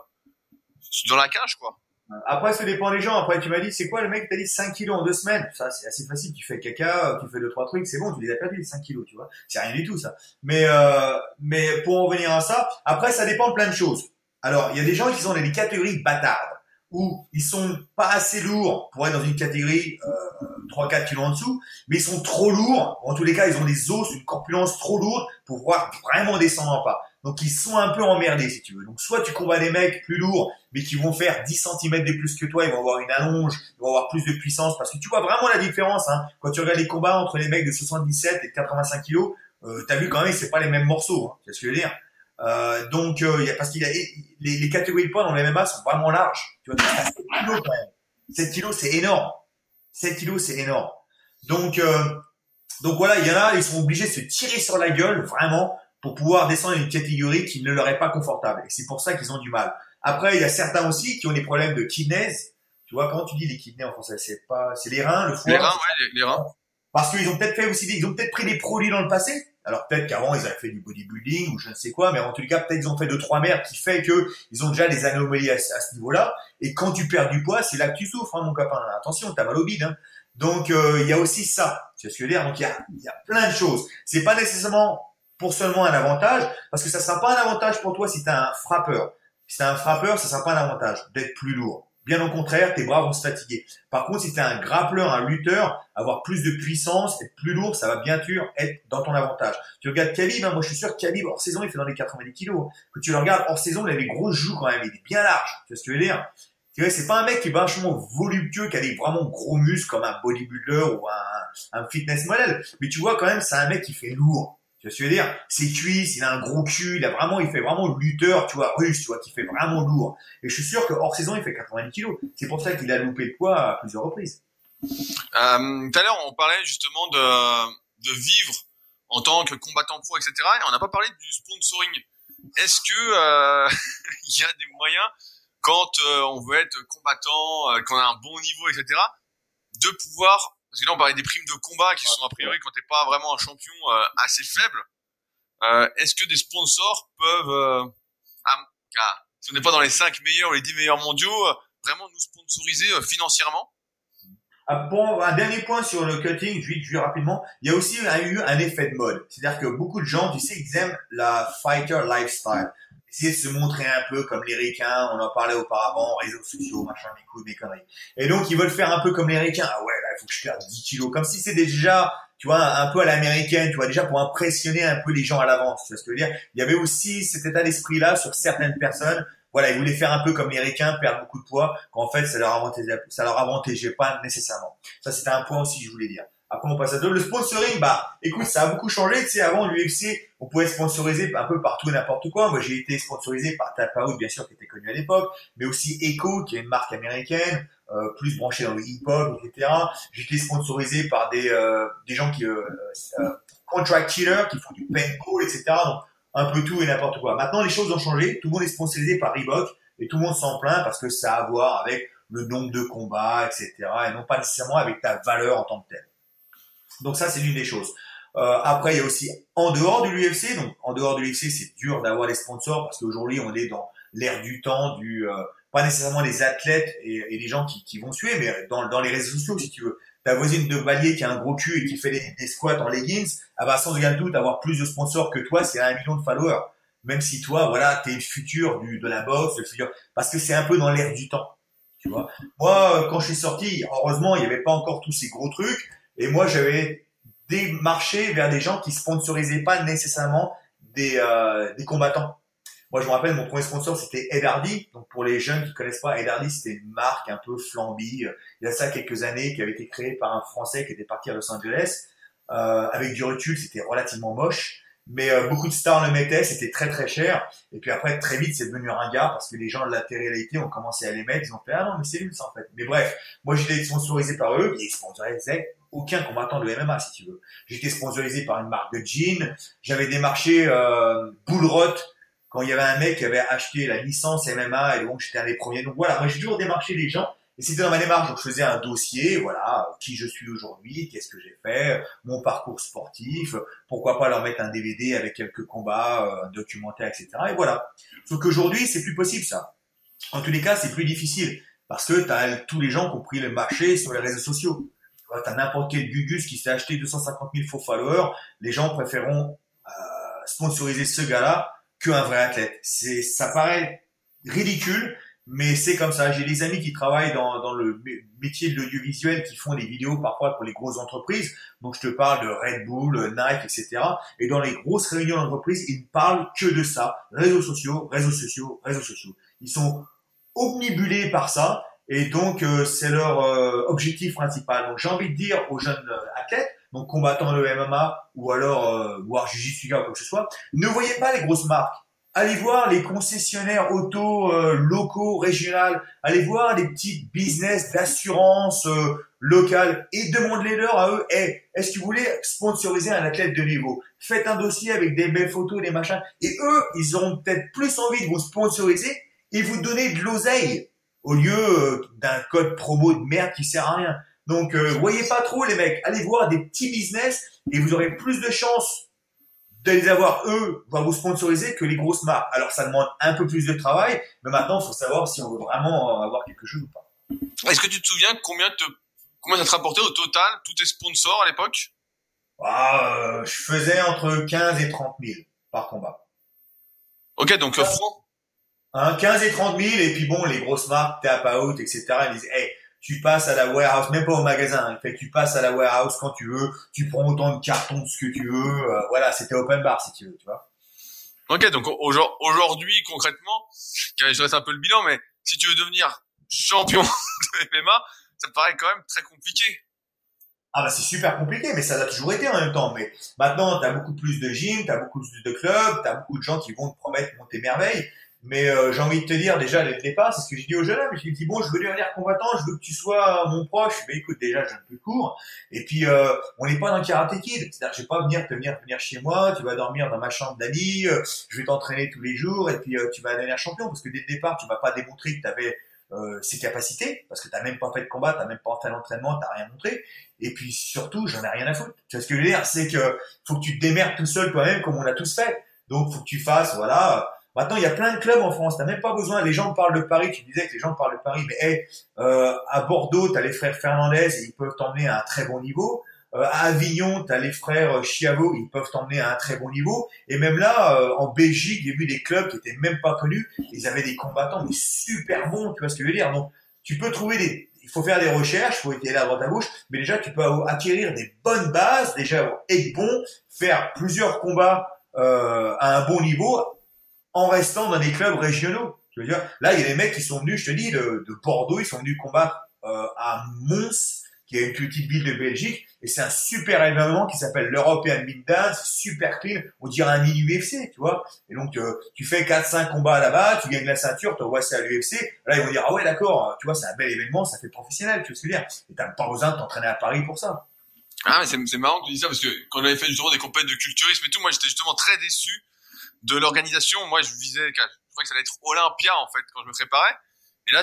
dans la cage, quoi. Après, ça dépend des gens. Après, tu m'as dit, c'est quoi le mec? T'a dit 5 kilos en deux semaines Ça, c'est assez facile. Tu fais caca, tu fais deux trois trucs, c'est bon, tu les as perdu les 5 kilos, tu vois. C'est rien du tout ça. Mais euh, mais pour en revenir à ça, après, ça dépend de plein de choses. Alors, il y a des gens qui sont dans des catégories bâtardes où ils sont pas assez lourds pour être dans une catégorie euh, 3-4 kilos en dessous, mais ils sont trop lourds. En tous les cas, ils ont des os, une corpulence trop lourde pour pouvoir vraiment descendre en pas. Donc ils sont un peu emmerdés si tu veux. Donc soit tu combats des mecs plus lourds, mais qui vont faire 10 cm de plus que toi, ils vont avoir une allonge, ils vont avoir plus de puissance, parce que tu vois vraiment la différence. Hein. Quand tu regardes les combats entre les mecs de 77 et de 85 kg, euh, t'as vu quand même, c'est pas les mêmes morceaux. Hein, c'est ce que je veux dire. Euh, donc, euh, y a, parce qu'il y a les, les, catégories de poids dans les MMA sont vraiment larges. Tu vois, 7 kilos quand même. 7 kilos, c'est énorme. 7 kilos, c'est énorme. Donc, euh, donc voilà, il y en a, ils sont obligés de se tirer sur la gueule, vraiment, pour pouvoir descendre une catégorie qui ne leur est pas confortable. Et c'est pour ça qu'ils ont du mal. Après, il y a certains aussi qui ont des problèmes de kidneys. Tu vois, comment tu dis les kidneys en français? C'est pas, c'est les reins, le foie? Les reins, ouais, les, reins. Parce qu'ils ont peut-être fait aussi, ils ont peut-être pris des produits dans le passé. Alors peut-être qu'avant ils avaient fait du bodybuilding ou je ne sais quoi, mais en tout cas peut-être ils ont fait deux trois merdes qui fait que ils ont déjà des anomalies à, ce niveau-là. Et quand tu perds du poids, c'est là que tu souffres, hein, mon copain. Attention, t'as mal au bide. Hein. Donc euh, il y a aussi ça. Tu vois ce que je veux dire? Donc il y a, plein de choses. C'est pas nécessairement pour seulement un avantage, parce que ça sera pas un avantage pour toi si tu as un frappeur. Si t'es un frappeur, ça sera pas un avantage d'être plus lourd. Bien au contraire, tes bras vont se fatiguer. Par contre, si tu es un grappleur, un lutteur, avoir plus de puissance, être plus lourd, ça va bien sûr être dans ton avantage. Tu regardes Khabib, hein, moi je suis sûr que Khabib hors saison, il fait dans les 90 kilos. Que tu le regardes hors saison, il a des grosses joues quand même, il est bien large. Tu vois ce que je veux dire? Tu vois, c'est pas un mec qui est vachement voluptueux, qui a des vraiment gros muscles comme un bodybuilder ou un, un fitness model. Mais tu vois quand même, c'est un mec qui fait lourd. Tu vois ce je veux dire? Ses cuisses, il a un gros cul, il a vraiment, il fait vraiment lutteur, tu vois, russe, tu vois, qui fait vraiment lourd. Et je suis sûr que hors saison, il fait 90 kilos. C'est pour ça qu'il a loupé le poids à plusieurs reprises. Euh, tout à l'heure, on parlait justement de, de vivre en tant que combattant pro, etc. Et on n'a pas parlé du sponsoring. Est-ce que euh, il y a des moyens quand euh, on veut être combattant, euh, qu'on a un bon niveau, etc., de pouvoir parce que là on parlait des primes de combat qui sont a priori quand t'es pas vraiment un champion euh, assez faible. Euh, Est-ce que des sponsors peuvent, euh, ah, si on n'est pas dans les 5 meilleurs ou les 10 meilleurs mondiaux, euh, vraiment nous sponsoriser euh, financièrement? Ah, bon, un dernier point sur le cutting, je vais rapidement. Il y a aussi eu un effet de mode. C'est-à-dire que beaucoup de gens, tu sais, ils aiment la fighter lifestyle essayer de se montrer un peu comme les ricains, on en parlait auparavant, réseaux sociaux, machin, mes couilles, mes conneries. Et donc, ils veulent faire un peu comme les ricains. Ah ouais, là, il faut que je perde 10 kilos. Comme si c'était déjà, tu vois, un peu à l'américaine, tu vois, déjà pour impressionner un peu les gens à l'avance. Tu vois ce que je veux dire? Il y avait aussi cet état d'esprit-là sur certaines personnes. Voilà, ils voulaient faire un peu comme les ricains, perdre beaucoup de poids, qu'en fait, ça leur avantageait, ça leur avantageait pas nécessairement. Ça, c'était un point aussi je voulais dire. Après, on passe à deux. Le sponsoring, bah, écoute, ça a beaucoup changé. Tu sais, avant, l'UFC, on pouvait sponsoriser un peu partout et n'importe quoi. Moi, j'ai été sponsorisé par Tapaout, bien sûr, qui était connu à l'époque, mais aussi Echo, qui est une marque américaine, euh, plus branchée dans le hip-hop, etc. J'ai été sponsorisé par des, euh, des gens qui, euh, euh, contract killer, qui font du paintball, etc. Donc, un peu tout et n'importe quoi. Maintenant, les choses ont changé. Tout le monde est sponsorisé par Reebok et tout le monde s'en plaint parce que ça a à voir avec le nombre de combats, etc. et non pas nécessairement avec ta valeur en tant que telle. Donc ça, c'est l'une des choses. Euh, après, il y a aussi en dehors de l'UFC. Donc en dehors de l'UFC, c'est dur d'avoir les sponsors parce qu'aujourd'hui, on est dans l'ère du temps, du euh, pas nécessairement les athlètes et, les gens qui, vont suer, mais dans, les réseaux sociaux, si tu veux. Ta voisine de Valier qui a un gros cul et qui fait des, squats en leggings, elle va sans aucun doute avoir plus de sponsors que toi, c'est un million de followers. Même si toi, voilà, t'es le futur de la boxe, futur, parce que c'est un peu dans l'ère du temps. Tu vois. Moi, quand je suis sorti, heureusement, il n'y avait pas encore tous ces gros trucs. Et moi, j'avais démarché vers des gens qui sponsorisaient pas nécessairement des, euh, des combattants. Moi, je me rappelle, mon premier sponsor, c'était Ed Hardy. Donc, pour les jeunes qui connaissent pas, Ed Hardy, c'était une marque un peu flamby. Il y a ça quelques années, qui avait été créée par un Français qui était parti à Los Angeles. Euh, avec du recul, c'était relativement moche. Mais euh, beaucoup de stars le mettaient, c'était très très cher. Et puis après, très vite, c'est devenu un gars parce que les gens de la télé-réalité ont commencé à les mettre. Ils ont fait, ah non, mais c'est nul ça en fait. Mais bref, moi j'étais sponsorisé par eux, et ils sponsorisaient aucun combattant de MMA si tu veux. J'étais sponsorisé par une marque de jeans. J'avais démarché euh, Bullrot quand il y avait un mec qui avait acheté la licence MMA et donc j'étais un des premiers. Donc voilà, moi j'ai toujours démarché les gens et c'était dans ma démarche. Donc je faisais un dossier, voilà, qui je suis aujourd'hui, qu'est-ce que j'ai fait, mon parcours sportif, pourquoi pas leur mettre un DVD avec quelques combats, euh, documentaires, etc. Et voilà. Sauf qu'aujourd'hui c'est plus possible ça. En tous les cas c'est plus difficile parce que tu as tous les gens qui ont pris le marché sur les réseaux sociaux. T'as n'importe quel Gugus qui s'est acheté 250 000 faux followers, les gens préféreront euh, sponsoriser ce gars-là qu'un vrai athlète. C'est, ça paraît ridicule, mais c'est comme ça. J'ai des amis qui travaillent dans, dans le métier de l'audiovisuel, qui font des vidéos parfois pour les grosses entreprises. Donc je te parle de Red Bull, Nike, etc. Et dans les grosses réunions d'entreprise, ils ne parlent que de ça. Réseaux sociaux, réseaux sociaux, réseaux sociaux. Ils sont omnibulés par ça. Et donc, euh, c'est leur euh, objectif principal. Donc, j'ai envie de dire aux jeunes euh, athlètes, donc combattants de MMA ou alors voir Jiu-Jitsu ou quoi que ce soit, ne voyez pas les grosses marques. Allez voir les concessionnaires auto locaux, régionales. Allez voir les petits business d'assurance locale et demandez-leur à eux, hey, est-ce que vous voulez sponsoriser un athlète de niveau? Faites un dossier avec des belles photos, des machins. Et eux, ils auront peut-être plus envie de vous sponsoriser et vous donner de l'oseille au lieu euh, d'un code promo de merde qui sert à rien. Donc, euh, voyez pas trop les mecs, allez voir des petits business et vous aurez plus de chances de les avoir eux, va vous sponsoriser que les grosses marques. Alors, ça demande un peu plus de travail, mais maintenant, il faut savoir si on veut vraiment avoir quelque chose ou pas. Est-ce que tu te souviens combien te, combien ça te rapportait au total, tous tes sponsors à l'époque? Ah, euh, Je faisais entre 15 et 30 000 par combat. Ok, donc euh, franc, Hein, 15 et 30 000, et puis bon, les grosses marques, tap out, etc. Ils disent, hey, tu passes à la warehouse, même pas au magasin, hein. fait que tu passes à la warehouse quand tu veux, tu prends autant de cartons, ce que tu veux, euh, voilà, c'était open bar si tu veux, tu vois. Ok, donc aujourd'hui, concrètement, je reste un peu le bilan, mais si tu veux devenir champion de MMA, ça me paraît quand même très compliqué. Ah bah c'est super compliqué, mais ça l'a toujours été en même temps. Mais maintenant, tu as beaucoup plus de gym, tu as beaucoup plus de clubs, tu as beaucoup de gens qui vont te promettre monter merveille. Mais euh, j'ai envie de te dire déjà dès le départ, c'est ce que j'ai dit au jeune homme. Je lui ai dit bon, je veux devenir combattant, je veux que tu sois mon proche. Mais écoute, déjà, j'ai un peu court. Et puis, euh, on n'est pas dans Karate Kid. C'est-à-dire, je vais pas venir te venir venir chez moi. Tu vas dormir dans ma chambre d'amis. Euh, je vais t'entraîner tous les jours et puis tu vas devenir champion parce que dès le départ, tu m'as pas démontré que tu avais ses capacités parce que t'as même pas fait de combat, t'as même pas fait d'entraînement, t'as rien montré. Et puis surtout, j'en ai rien à foutre. Tu vois ce que je veux dire, c'est que faut que tu te démerdes tout seul toi-même comme on a tous fait. Donc faut que tu fasses, voilà Maintenant, il y a plein de clubs en France. T'as même pas besoin. Les gens parlent de Paris. Tu disais que les gens parlent de Paris, mais hey, euh, à Bordeaux, t'as les frères Fernandez et ils peuvent t'emmener à un très bon niveau. Euh, à Avignon, t'as les frères Chiavo, ils peuvent t'emmener à un très bon niveau. Et même là, euh, en Belgique, j'ai vu des clubs qui étaient même pas connus. Ils avaient des combattants mais super bons. Tu vois ce que je veux dire Donc, tu peux trouver des. Il faut faire des recherches, faut étaler à droite à gauche, mais déjà tu peux acquérir des bonnes bases, déjà être bon, faire plusieurs combats euh, à un bon niveau en restant dans des clubs régionaux. Tu veux dire, là, il y a des mecs qui sont venus, je te dis, de, de Bordeaux, ils sont venus combattre euh, à Mons, qui est une petite ville de Belgique, et c'est un super événement qui s'appelle l'European Big Dance, super clean, on dirait un mini UFC, tu vois. Et donc, euh, tu fais 4-5 combats là-bas, tu gagnes la ceinture, tu envoies ça à l'UFC, là, ils vont dire, ah ouais, d'accord, tu vois, c'est un bel événement, ça fait professionnel, tu vois ce que je veux dire. Et t'as pas besoin de t'entraîner à Paris pour ça. Ah, c'est marrant que tu dis ça, parce que quand on avait fait justement des compétitions de culturisme et tout, moi, j'étais justement très déçu de l'organisation, moi, je visais, je croyais que ça allait être Olympia, en fait, quand je me préparais. Et là,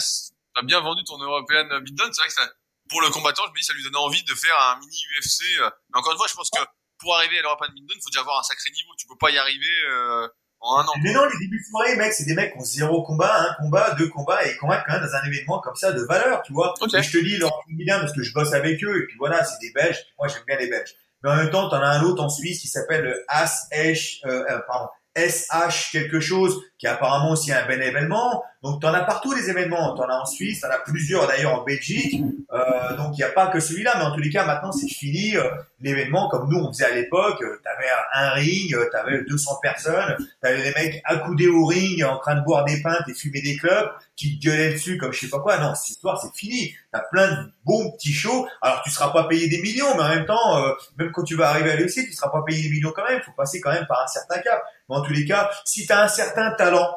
t'as bien vendu ton European Bidon. C'est vrai que ça, pour le combattant, je me dis, ça lui donnait envie de faire un mini UFC. Euh. Mais encore une fois, je pense que pour arriver à l'European il faut déjà avoir un sacré niveau. Tu peux pas y arriver, euh, en un an. Mais non, les débuts de soirée, mec, c'est des mecs qui ont zéro combat, un combat, deux combats, et ils combattent quand même dans un événement comme ça de valeur, tu vois. Okay. je te dis, leur bien parce que je bosse avec eux, et puis voilà, c'est des Belges, moi j'aime bien les Belges. Mais en même temps, t'en as un autre en Suisse qui s'appelle le As Esch, euh, euh, pardon, SH quelque chose, qui est apparemment aussi un bel événement. Donc, tu en as partout les événements. Tu en as en Suisse, tu en as plusieurs d'ailleurs en Belgique. Euh, donc, il n'y a pas que celui-là, mais en tous les cas, maintenant, c'est fini. Euh, l'événement, comme nous, on faisait à l'époque, euh, tu avais un ring, tu avais 200 personnes, tu avais des mecs accoudés au ring en train de boire des pintes et fumer des clubs qui gueulaient dessus comme je sais pas quoi. Non, cette histoire, c'est fini. Tu as plein de bons petits shows. Alors, tu seras pas payé des millions, mais en même temps, même quand tu vas arriver à l'UFC, tu seras pas payé des millions quand même. Il faut passer quand même par un certain cap. Mais en tous les cas, si tu as un certain talent,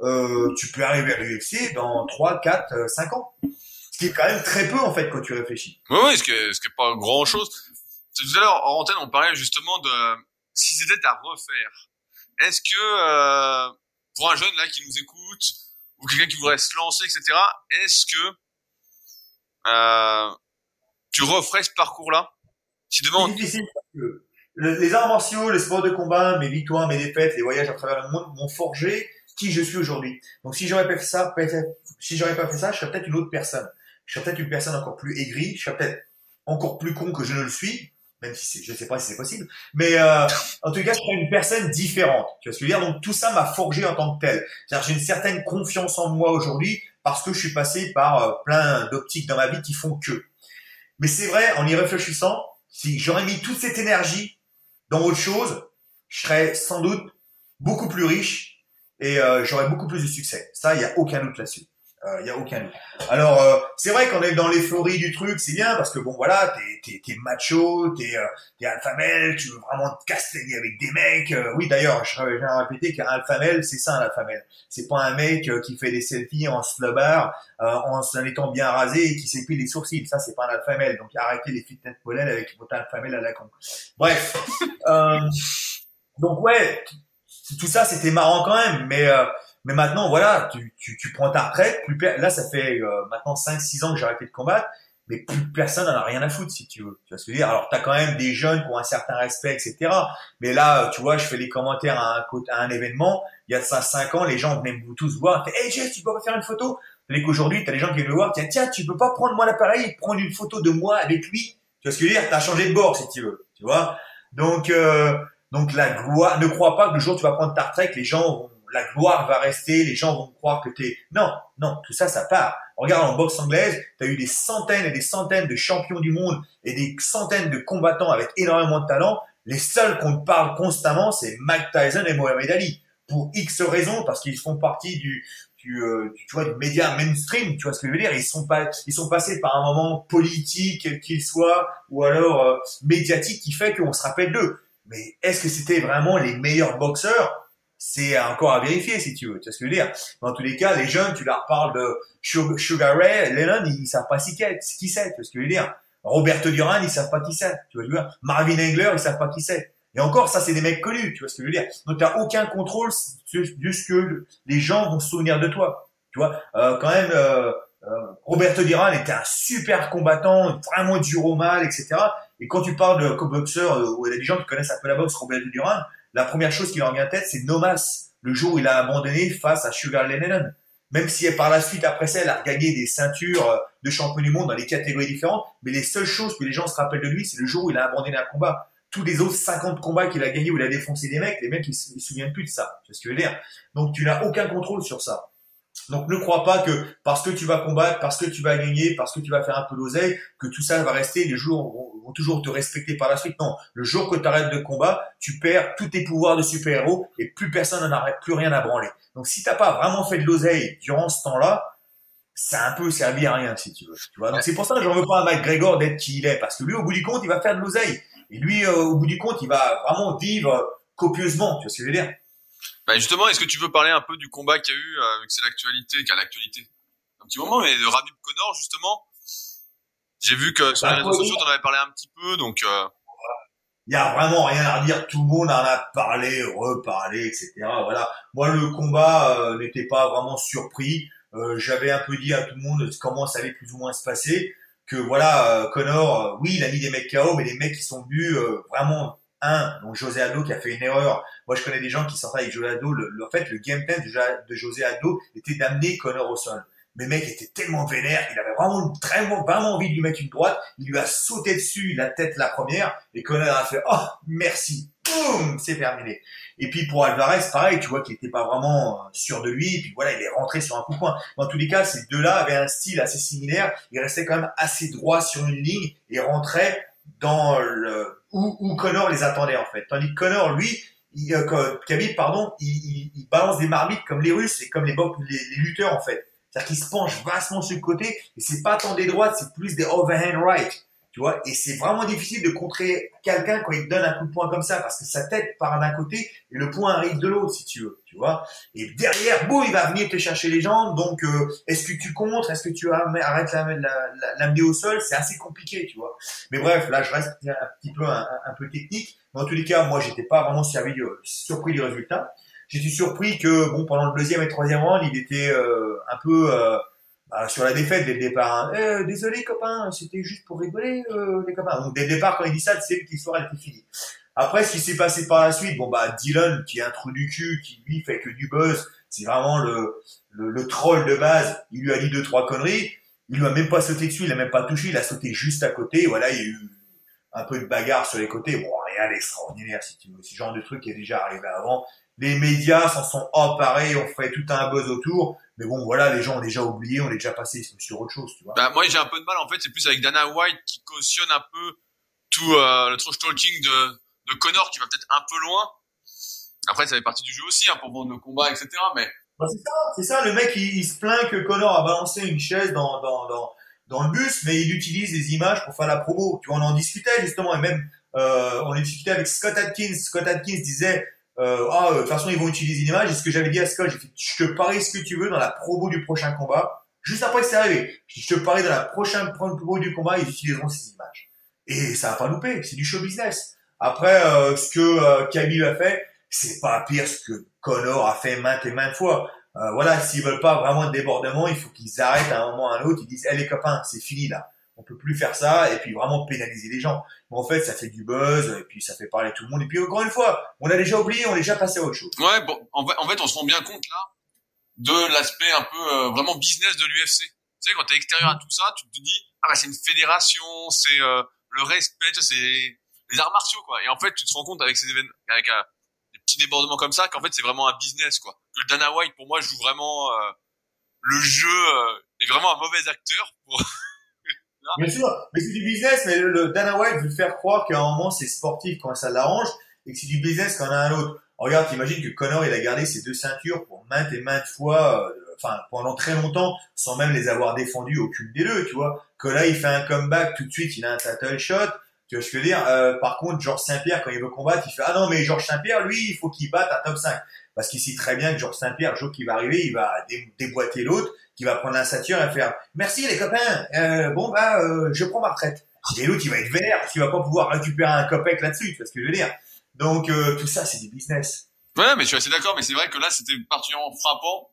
euh, tu peux arriver à l'UFC dans 3, 4, 5 ans. Ce qui est quand même très peu en fait quand tu réfléchis. Oui, oui, ce qui est, ce qui est pas grand chose. Tout à l'heure, en antenne, on parlait justement de si c'était à refaire. Est-ce que euh, pour un jeune là qui nous écoute ou quelqu'un qui voudrait se lancer, etc. Est-ce que euh, tu referais ce parcours-là? C'est difficile les arts martiaux, les sports de combat, mes victoires, mes défaites, les voyages à travers le monde m'ont forgé qui je suis aujourd'hui. Donc si j'aurais pas fait ça, si j'aurais pas fait ça, je serais peut-être une autre personne. Je serais peut-être une personne encore plus aigrie, je serais peut-être encore plus con que je ne le suis, même si je ne sais pas si c'est possible. Mais euh, en tout cas, je serais une personne différente. Tu vois ce je dire? Donc tout ça m'a forgé en tant que tel. j'ai une certaine confiance en moi aujourd'hui parce que je suis passé par euh, plein d'optiques dans ma vie qui font que. Mais c'est vrai, en y réfléchissant, si j'aurais mis toute cette énergie dans autre chose, je serais sans doute beaucoup plus riche et euh, j'aurais beaucoup plus de succès. Ça, il y a aucun doute là-dessus. Il euh, y a aucun doute. Alors, euh, c'est vrai qu'on est dans l'euphorie du truc, c'est bien parce que bon, voilà, t'es t'es macho, t'es t'es alpha male, tu veux vraiment te castagner avec des mecs. oui, d'ailleurs, je vais répéter qu'un alpha male, c'est ça un alpha male. C'est pas un mec qui fait des selfies en slobber, en s'en étant bien rasé et qui s'épile les sourcils. Ça, c'est pas un alpha male. Donc, arrêtez les fitness pollen avec votre alpha male à la con. Bref. donc ouais, tout ça, c'était marrant quand même. Mais euh, mais maintenant, voilà, tu, tu, tu prends ta retraite. Plus là, ça fait euh, maintenant 5-6 ans que j'ai arrêté de combattre, mais plus personne n'en a rien à foutre, si tu veux. Tu vois ce que je veux dire? Alors, t'as quand même des jeunes qui ont un certain respect, etc. Mais là, tu vois, je fais des commentaires à un, à un événement. Il y a ça 5 ans, les gens venaient tous voir. Hey Jess, tu peux pas faire une photo? Mais qu'aujourd'hui, t'as des gens qui viennent me voir. Tiens, tiens, tu peux pas prendre moi l'appareil prendre une photo de moi avec lui. Tu vois ce que je veux dire? T'as changé de bord, si tu veux. Tu vois? Donc, euh, donc la gloire, ne crois pas que le jour où tu vas prendre ta retraite, les gens vont la gloire va rester, les gens vont croire que t'es. Non, non, tout ça, ça part. Regarde en boxe anglaise, t'as eu des centaines et des centaines de champions du monde et des centaines de combattants avec énormément de talent. Les seuls qu'on parle constamment, c'est Mike Tyson et Mohamed Ali. Pour X raisons, parce qu'ils font partie du, du, euh, tu vois, du média mainstream, tu vois ce que je veux dire Ils sont pas, ils sont passés par un moment politique, qu'il soit, ou alors euh, médiatique, qui fait qu'on se rappelle d'eux. Mais est-ce que c'était vraiment les meilleurs boxeurs? C'est encore à vérifier si tu veux. Tu vois ce que je veux dire Dans tous les cas, les jeunes, tu leur parles de Sugar Ray, Lennon, ils savent pas qui c'est. Tu vois ce que je veux dire Roberto Duran, ils savent pas qui c'est. Tu vois ce que je veux dire Marvin Engler, ils savent pas qui c'est. Et encore, ça, c'est des mecs connus. Tu vois ce que je veux dire Donc, t'as aucun contrôle sur ce que les gens vont se souvenir de toi. Tu vois euh, Quand même, euh, euh, Roberto Duran était un super combattant, vraiment dur au mal, etc. Et quand tu parles de boxeur, euh, ou des gens qui connaissent un peu la boxe, Roberto Duran, la première chose qui leur vient en tête, c'est Nomas, le jour où il a abandonné face à Sugar Lennon. Même si par la suite, après ça, elle a gagné des ceintures euh, de champion du monde dans les catégories différentes, mais les seules choses que les gens se rappellent de lui, c'est le jour où il a abandonné un combat. Tous les autres 50 combats qu'il a gagnés où il a défoncé des mecs, les mecs, ils, se souviennent plus de ça. C'est ce que je veux dire? Donc, tu n'as aucun contrôle sur ça. Donc ne crois pas que parce que tu vas combattre, parce que tu vas gagner, parce que tu vas faire un peu d'oseille, que tout ça va rester, les jours vont, toujours te respecter par la suite. Non, le jour que tu arrêtes de combat, tu perds tous tes pouvoirs de super-héros et plus personne n'en a plus rien à branler. Donc si t'as pas vraiment fait de l'oseille durant ce temps-là, ça a un peu servi à rien si tu veux. Tu vois? Donc c'est pour ça que j'en veux pas à Mike Gregor d'être qui il est, parce que lui au bout du compte il va faire de l'oseille et lui euh, au bout du compte il va vraiment vivre copieusement. Tu vois ce que je veux dire? Bah justement, est-ce que tu veux parler un peu du combat qu'il y a eu, euh, avec c'est l'actualité, qui a l'actualité? Un petit moment, mais de Rabib Connor, justement. J'ai vu que sur les bah, réseaux sociaux, t'en avais parlé un petit peu, donc... Euh... Il y a vraiment rien à dire, tout le monde en a parlé, reparlé, etc. Voilà. Moi, le combat euh, n'était pas vraiment surpris. Euh, j'avais un peu dit à tout le monde comment ça allait plus ou moins se passer. Que voilà, Connor, oui, il a mis des mecs KO, mais des mecs qui sont venus vraiment un, donc José Aldo qui a fait une erreur. Moi, je connais des gens qui sortaient avec José Aldo. Le, en fait, le game plan de, José Aldo était d'amener Connor au sol. Mais mec était tellement vénère qu'il avait vraiment, très, vraiment envie de lui mettre une droite. Il lui a sauté dessus la tête la première et Connor a fait oh merci, boum, c'est terminé. Et puis pour Alvarez, pareil, tu vois qu'il était pas vraiment euh, sûr de lui. Et puis voilà, il est rentré sur un coup de poing. Dans tous les cas, ces deux-là avaient un style assez similaire. Il restait quand même assez droit sur une ligne et rentrait dans le où, où Connor les attendait en fait. Tandis que Connor, lui, il, euh, Khabib, pardon, il, il, il, balance des marmites comme les Russes et comme les, les, les lutteurs en fait. C'est-à-dire qu'il se penche vastement sur le côté et c'est pas tant des droites, c'est plus des overhand right. Tu vois, et c'est vraiment difficile de contrer quelqu'un quand il te donne un coup de poing comme ça, parce que sa tête part d'un côté et le poing arrive de l'autre, si tu veux, tu vois. Et derrière, boum, il va venir te chercher les jambes. Donc, euh, est-ce que tu contres Est-ce que tu arrêtes l'amener au sol C'est assez compliqué, tu vois. Mais bref, là, je reste un petit peu un, peu technique. Mais en tous les cas, moi, j'étais pas vraiment servi, surpris du résultat. J'étais surpris que, bon, pendant le deuxième et troisième round, il était euh, un peu euh, bah, sur la défaite dès le départ. Hein. Eh, désolé copain, c'était juste pour rigoler euh, les copains. Donc dès le départ quand il dit ça, que l'histoire elle était finie. Après ce qui s'est passé par la suite, bon bah Dylan qui est un trou du cul, qui lui fait que du buzz, c'est vraiment le, le, le troll de base. Il lui a dit deux trois conneries, il lui a même pas sauté dessus, il a même pas touché, il a sauté juste à côté. Voilà, il y a eu un peu de bagarre sur les côtés. Bon rien d'extraordinaire si tu veux. Ce genre de truc qui est déjà arrivé avant. Les médias s'en sont emparés, ont fait tout un buzz autour. Mais bon, voilà, les gens ont déjà oublié, on est déjà passé sur autre chose, tu vois. Bah, moi, j'ai un peu de mal, en fait, c'est plus avec Dana White qui cautionne un peu tout euh, le trash talking de, de Connor qui va peut-être un peu loin. Après, ça fait partie du jeu aussi, hein, pour vendre le combat, etc. Mais bah, c'est ça, c'est ça. Le mec, il, se plaint que Connor a balancé une chaise dans dans dans dans le bus, mais il utilise des images pour faire la promo. Tu vois, on en discutait justement, et même euh, on en discutait avec Scott Atkins. Scott Atkins disait euh, ah, de toute façon, ils vont utiliser une image. Et ce que j'avais dit à Scott, j'ai fait, je te parie ce que tu veux dans la promo du prochain combat. Juste après que c'est arrivé, je te parie dans la prochaine promo du combat, ils utiliseront ces images. Et ça va pas louper, c'est du show business. Après, euh, ce que euh, a fait, c'est pas pire ce que Connor a fait maintes et maintes fois. Euh, voilà, s'ils veulent pas vraiment de débordement, il faut qu'ils arrêtent à un moment ou à un autre. Ils disent, eh les copains, c'est fini là on peut plus faire ça et puis vraiment pénaliser les gens. Mais en fait, ça fait du buzz et puis ça fait parler tout le monde. Et puis encore une fois, on a déjà oublié, on est déjà passé à autre chose. Ouais, bon, en fait, on se rend bien compte là de l'aspect un peu euh, vraiment business de l'UFC. Tu sais, quand t'es extérieur à tout ça, tu te dis ah bah c'est une fédération, c'est euh, le respect, c'est les arts martiaux quoi. Et en fait, tu te rends compte avec ces événements, avec euh, des petits débordements comme ça qu'en fait c'est vraiment un business quoi. Que le Dana White pour moi joue vraiment euh, le jeu euh, est vraiment un mauvais acteur pour Bien sûr, mais c'est du business, mais le, Dana White veut faire croire qu'à un moment c'est sportif quand ça l'arrange et que c'est du business quand on a un autre. Regarde, t'imagines que Connor il a gardé ses deux ceintures pour maintes et maintes fois, euh, enfin pendant très longtemps, sans même les avoir défendues aucune des deux, tu vois. Que là il fait un comeback tout de suite, il a un title shot. Tu vois ce que je veux dire? Euh, Par contre, Georges Saint-Pierre, quand il veut combattre, il fait ah non mais Georges Saint-Pierre, lui, il faut qu'il batte un top 5 parce qu'il sait très bien que Georges Saint-Pierre, le jour qui va arriver, il va déboîter l'autre, qui va prendre la ceinture et faire merci les copains, euh, bon bah euh, je prends ma retraite. Et l'autre il va être vert parce qu'il va pas pouvoir récupérer un copec là-dessus, tu vois ce que je veux dire. Donc euh, tout ça c'est du business. Ouais, mais je suis assez d'accord, mais c'est vrai que là c'était particulièrement frappant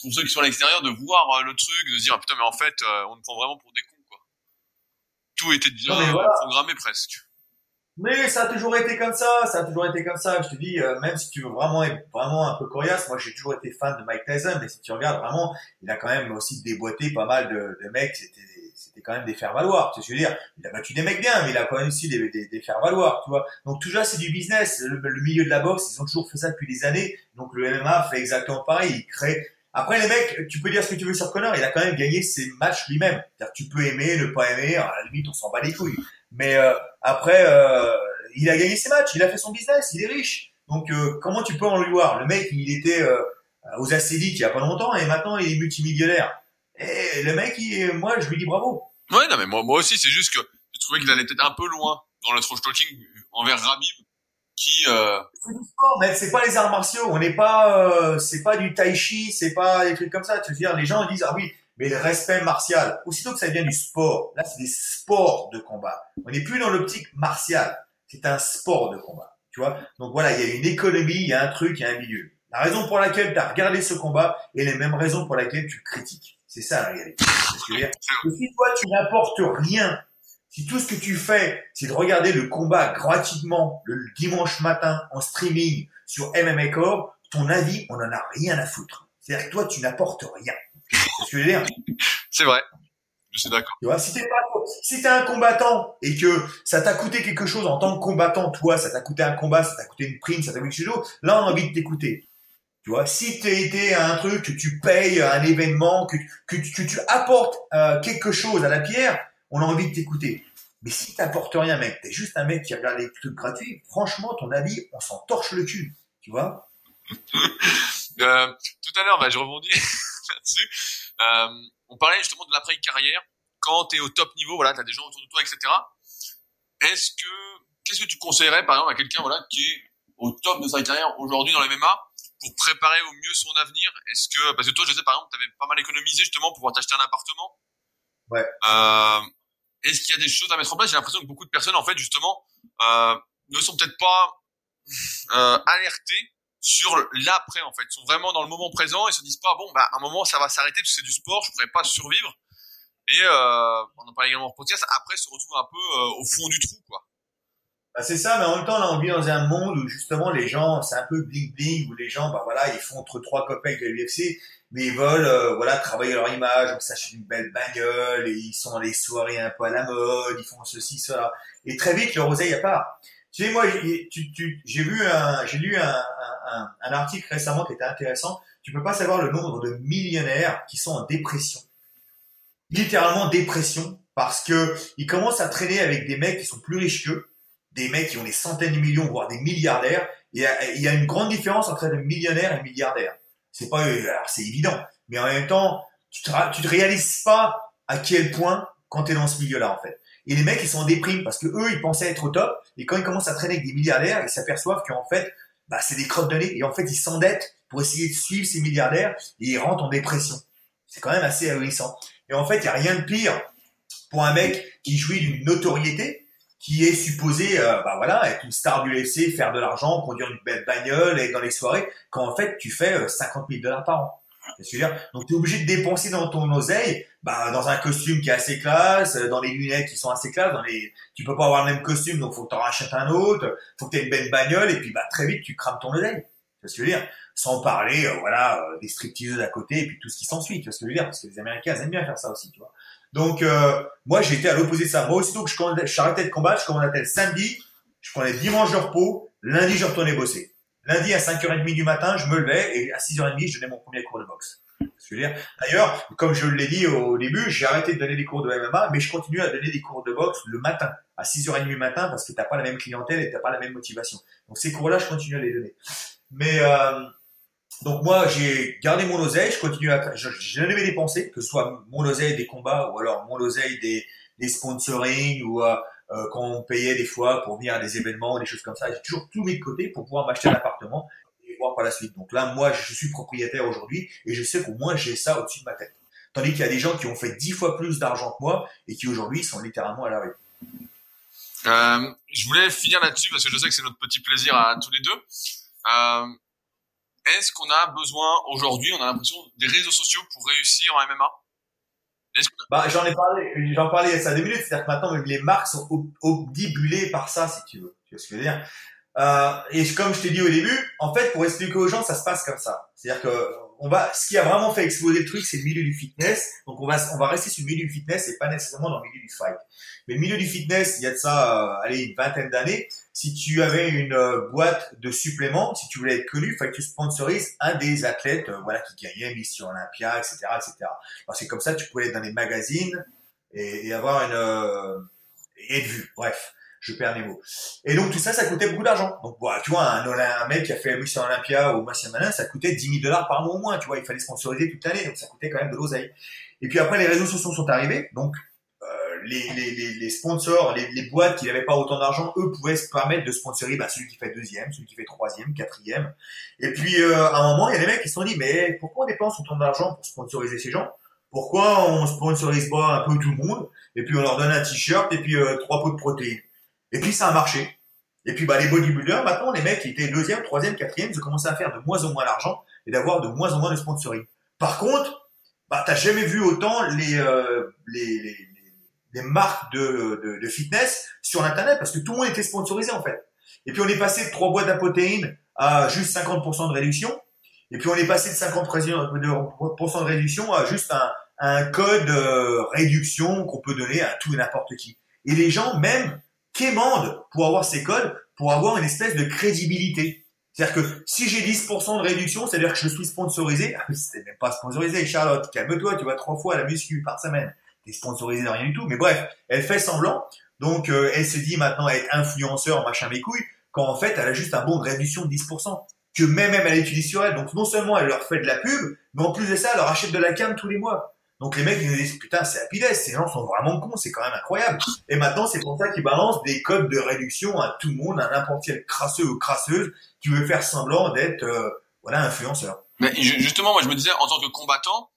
pour ceux qui sont à l'extérieur de voir euh, le truc, de se dire ah, putain mais en fait on nous prend vraiment pour des cons quoi. Tout était déjà programmé presque. Mais ça a toujours été comme ça, ça a toujours été comme ça. Je te dis, euh, même si tu veux vraiment être vraiment un peu coriace, moi j'ai toujours été fan de Mike Tyson, mais si tu regardes vraiment, il a quand même aussi déboîté pas mal de, de mecs, c'était c'était quand même des faire-valoir. Tu sais je veux dire Il a battu des mecs bien, mais il a quand même aussi des, des, des faire-valoir, tu vois. Donc toujours c'est du business. Le, le, milieu de la boxe, ils ont toujours fait ça depuis des années. Donc le MMA fait exactement pareil. Il crée. Après les mecs, tu peux dire ce que tu veux sur Connor, il a quand même gagné ses matchs lui-même. Tu peux aimer, ne pas aimer, à la limite on s'en bat les couilles. Mais euh, après, euh, il a gagné ses matchs, il a fait son business, il est riche. Donc euh, comment tu peux en lui voir Le mec, il était euh, aux acédiques il y a pas longtemps et maintenant il est multimillionnaire. Et le mec, il, moi, je lui dis bravo. Ouais, non mais moi, moi aussi, c'est juste que je trouvais qu'il allait peut-être un peu loin dans le trash talking envers Rabib qui euh... c'est du sport mais c'est pas les arts martiaux on n'est pas c'est pas du tai chi c'est pas des trucs comme ça tu veux dire les gens disent ah oui mais le respect martial, aussitôt que ça devient du sport, là c'est des sports de combat. On n'est plus dans l'optique martiale, c'est un sport de combat. Tu vois Donc voilà, il y a une économie, il y a un truc, il y a un milieu. La raison pour laquelle tu as regardé ce combat est les mêmes raisons pour lesquelles tu critiques. C'est ça la réalité. que si toi tu n'apportes rien, si tout ce que tu fais c'est de regarder le combat gratuitement le dimanche matin en streaming sur MMA Core, ton avis, on en a rien à foutre. C'est-à-dire que toi tu n'apportes rien. C'est vrai. Je suis d'accord. Tu vois, si t'es pas, si t'es un combattant et que ça t'a coûté quelque chose en tant que combattant, toi, ça t'a coûté un combat, ça t'a coûté une prime, ça t'a coûté quelque chose, là, on a envie de t'écouter. Tu vois, si t'es été à un truc, que tu payes un événement, que, que, que tu apportes euh, quelque chose à la pierre, on a envie de t'écouter. Mais si t'apportes rien, mec, t'es juste un mec qui regarde les trucs gratuits, franchement, ton avis, on s'en torche le cul. Tu vois? Euh, Tout à l'heure, bah, je rebondis là-dessus. Euh, on parlait justement de l'après-carrière. Quand tu es au top niveau, voilà, tu as des gens autour de toi, etc. Est-ce que, qu'est-ce que tu conseillerais, par exemple, à quelqu'un, voilà, qui est au top de sa carrière aujourd'hui dans les MMA pour préparer au mieux son avenir? Est-ce que, parce que toi, je sais, par exemple, tu avais pas mal économisé justement pour pouvoir t'acheter un appartement. Ouais. Euh, est-ce qu'il y a des choses à mettre en place? J'ai l'impression que beaucoup de personnes, en fait, justement, euh, ne sont peut-être pas euh, alertées sur l'après en fait. Ils sont vraiment dans le moment présent et se disent pas bon bah à un moment ça va s'arrêter parce que c'est du sport, je pourrais pas survivre. Et euh, on en parle également en podcast, après se retrouve un peu euh, au fond du trou quoi. Bah c'est ça, mais en même temps là on vit dans un monde où justement les gens c'est un peu bling bling où les gens bah voilà ils font entre trois copains avec l'UFC mais ils veulent euh, voilà travailler leur image, donc s'achètent une belle bagnole et ils sont dans les soirées un peu à la mode, ils font ceci cela et très vite leur oseille à part. Tu sais, moi, j'ai vu un, j'ai lu un, un, un, article récemment qui était intéressant. Tu peux pas savoir le nombre de millionnaires qui sont en dépression. Littéralement dépression parce que ils commencent à traîner avec des mecs qui sont plus riches qu'eux, des mecs qui ont des centaines de millions, voire des milliardaires. Et il y a une grande différence entre être millionnaire et milliardaire. C'est pas, c'est évident. Mais en même temps, tu te, tu te réalises pas à quel point quand tu es dans ce milieu-là, en fait. Et les mecs, ils sont en déprime parce que eux, ils pensaient être au top. Et quand ils commencent à traîner avec des milliardaires, ils s'aperçoivent qu'en fait, bah, c'est des crottes de nez. Et en fait, ils s'endettent pour essayer de suivre ces milliardaires et ils rentrent en dépression. C'est quand même assez ahurissant. Et en fait, il n'y a rien de pire pour un mec qui jouit d'une notoriété, qui est supposé, euh, bah voilà, être une star du UFC, faire de l'argent, conduire une belle bagnole, être dans les soirées, quand en fait, tu fais 50 euh, 000 dollars par an. Donc tu es obligé de dépenser dans ton oseille, bah, dans un costume qui est assez classe, euh, dans les lunettes qui sont assez classe, dans les, tu peux pas avoir le même costume, donc faut que t'en rachètes un autre, faut que tu aies une belle bagnole, et puis bah très vite tu crames ton oseille. Tu vois ce que je veux dire? Sans parler, euh, voilà, euh, des stripteaseuses à côté, et puis tout ce qui s'ensuit. Tu vois ce que je veux dire? Parce que les Américains aiment bien faire ça aussi, tu vois. Donc moi j'étais à l'opposé de ça. Moi aussitôt que je j'arrêtais de combattre, je commençais le samedi, je prenais dimanche de repos, lundi je retournais bosser. Lundi à 5h30 du matin, je me levais et à 6h30, je donnais mon premier cours de boxe. D'ailleurs, comme je l'ai dit au début, j'ai arrêté de donner des cours de MMA, mais je continue à donner des cours de boxe le matin, à 6h30 du matin, parce que t'as pas la même clientèle et t'as pas la même motivation. Donc ces cours-là, je continue à les donner. Mais euh, donc moi, j'ai gardé mon oseille, je continue à, j'ai jamais dépensé, que ce soit mon oseille des combats ou alors mon oseille des, des sponsoring ou euh, euh, quand on payait des fois pour venir à des événements, des choses comme ça. J'ai toujours tout mis de côté pour pouvoir m'acheter un appartement et voir par la suite. Donc là, moi, je suis propriétaire aujourd'hui et je sais qu'au moins j'ai ça au-dessus de ma tête. Tandis qu'il y a des gens qui ont fait dix fois plus d'argent que moi et qui aujourd'hui sont littéralement à la rue. Euh, je voulais finir là-dessus parce que je sais que c'est notre petit plaisir à tous les deux. Euh, est-ce qu'on a besoin aujourd'hui, on a l'impression, des réseaux sociaux pour réussir en MMA bah, j'en ai parlé, j'en parlais il y a deux minutes, c'est-à-dire que maintenant les marques sont obdibulées par ça, si tu veux. Tu vois ce que je veux dire? Euh, Et comme je t'ai dit au début, en fait, pour expliquer aux gens, ça se passe comme ça. C'est-à-dire que on va, ce qui a vraiment fait exploser le truc, c'est le milieu du fitness. Donc on va, on va rester sur le milieu du fitness et pas nécessairement dans le milieu du fight. Mais le milieu du fitness, il y a de ça, euh, allez, une vingtaine d'années. Si tu avais une euh, boîte de suppléments, si tu voulais être connu, il fallait que tu sponsorises un des athlètes, euh, voilà, qui gagnait Mission Olympia, etc., etc. c'est comme ça, tu pouvais être dans les magazines et, avoir une et être vu. Bref je perds mes mots. Et donc tout ça, ça coûtait beaucoup d'argent. Donc voilà, tu vois, un, mec qui a fait Mission Olympia ou Martian Malin, ça coûtait 10 000 dollars par mois au moins, tu vois, il fallait sponsoriser toute l'année, donc ça coûtait quand même de l'oseille. Et puis après, les réseaux sociaux sont arrivés, donc euh, les, sponsors, les, boîtes qui n'avaient pas autant d'argent, eux pouvaient se permettre de sponsoriser bah, celui qui fait deuxième, celui qui fait troisième, quatrième. Et puis euh, à un moment, il y a des mecs qui se sont dit, mais pourquoi on dépense autant d'argent pour sponsoriser ces gens? Pourquoi on sponsorise pas un peu tout le monde? Et puis on leur donne un t-shirt et puis euh, trois pots de protéines. Et puis ça a marché. Et puis bah les bodybuilders, maintenant les mecs qui étaient deuxième, troisième, quatrième, ils ont commencé à faire de moins en moins d'argent et d'avoir de moins en moins de sponsoring. Par contre, bah t'as jamais vu autant les, euh, les, les, marques de, fitness sur internet parce que tout le monde était sponsorisé en fait. Et puis on est passé de trois boîtes à protéines à juste 50% de réduction. Et puis on est passé de 50% de réduction à juste un, code euh, réduction qu'on peut donner à tout et n'importe qui. Et les gens, même quémande pour avoir ces codes, pour avoir une espèce de crédibilité. C'est-à-dire que si j'ai 10% de réduction, c'est-à-dire que je suis sponsorisé. Ah, c'était même pas sponsorisé, Charlotte. Calme-toi, tu vas trois fois à la muscu par semaine. T'es sponsorisé de rien du tout. Mais bref, elle fait semblant. Donc, euh, elle se dit maintenant être influenceur, machin mes couilles, quand en fait, elle a juste un bon de réduction de 10%. Que même, même elle utilise sur elle. Donc, non seulement elle leur fait de la pub, mais en plus de ça, elle leur achète de la cam tous les mois. Donc les mecs ils nous disent putain c'est Apides, ces gens sont vraiment cons, c'est quand même incroyable. Et maintenant c'est pour ça qu'ils balancent des codes de réduction à tout le monde, à n'importe quel crasseux ou crasseuse qui veut faire semblant d'être euh, voilà influenceur. Mais justement moi je me disais en tant que combattant,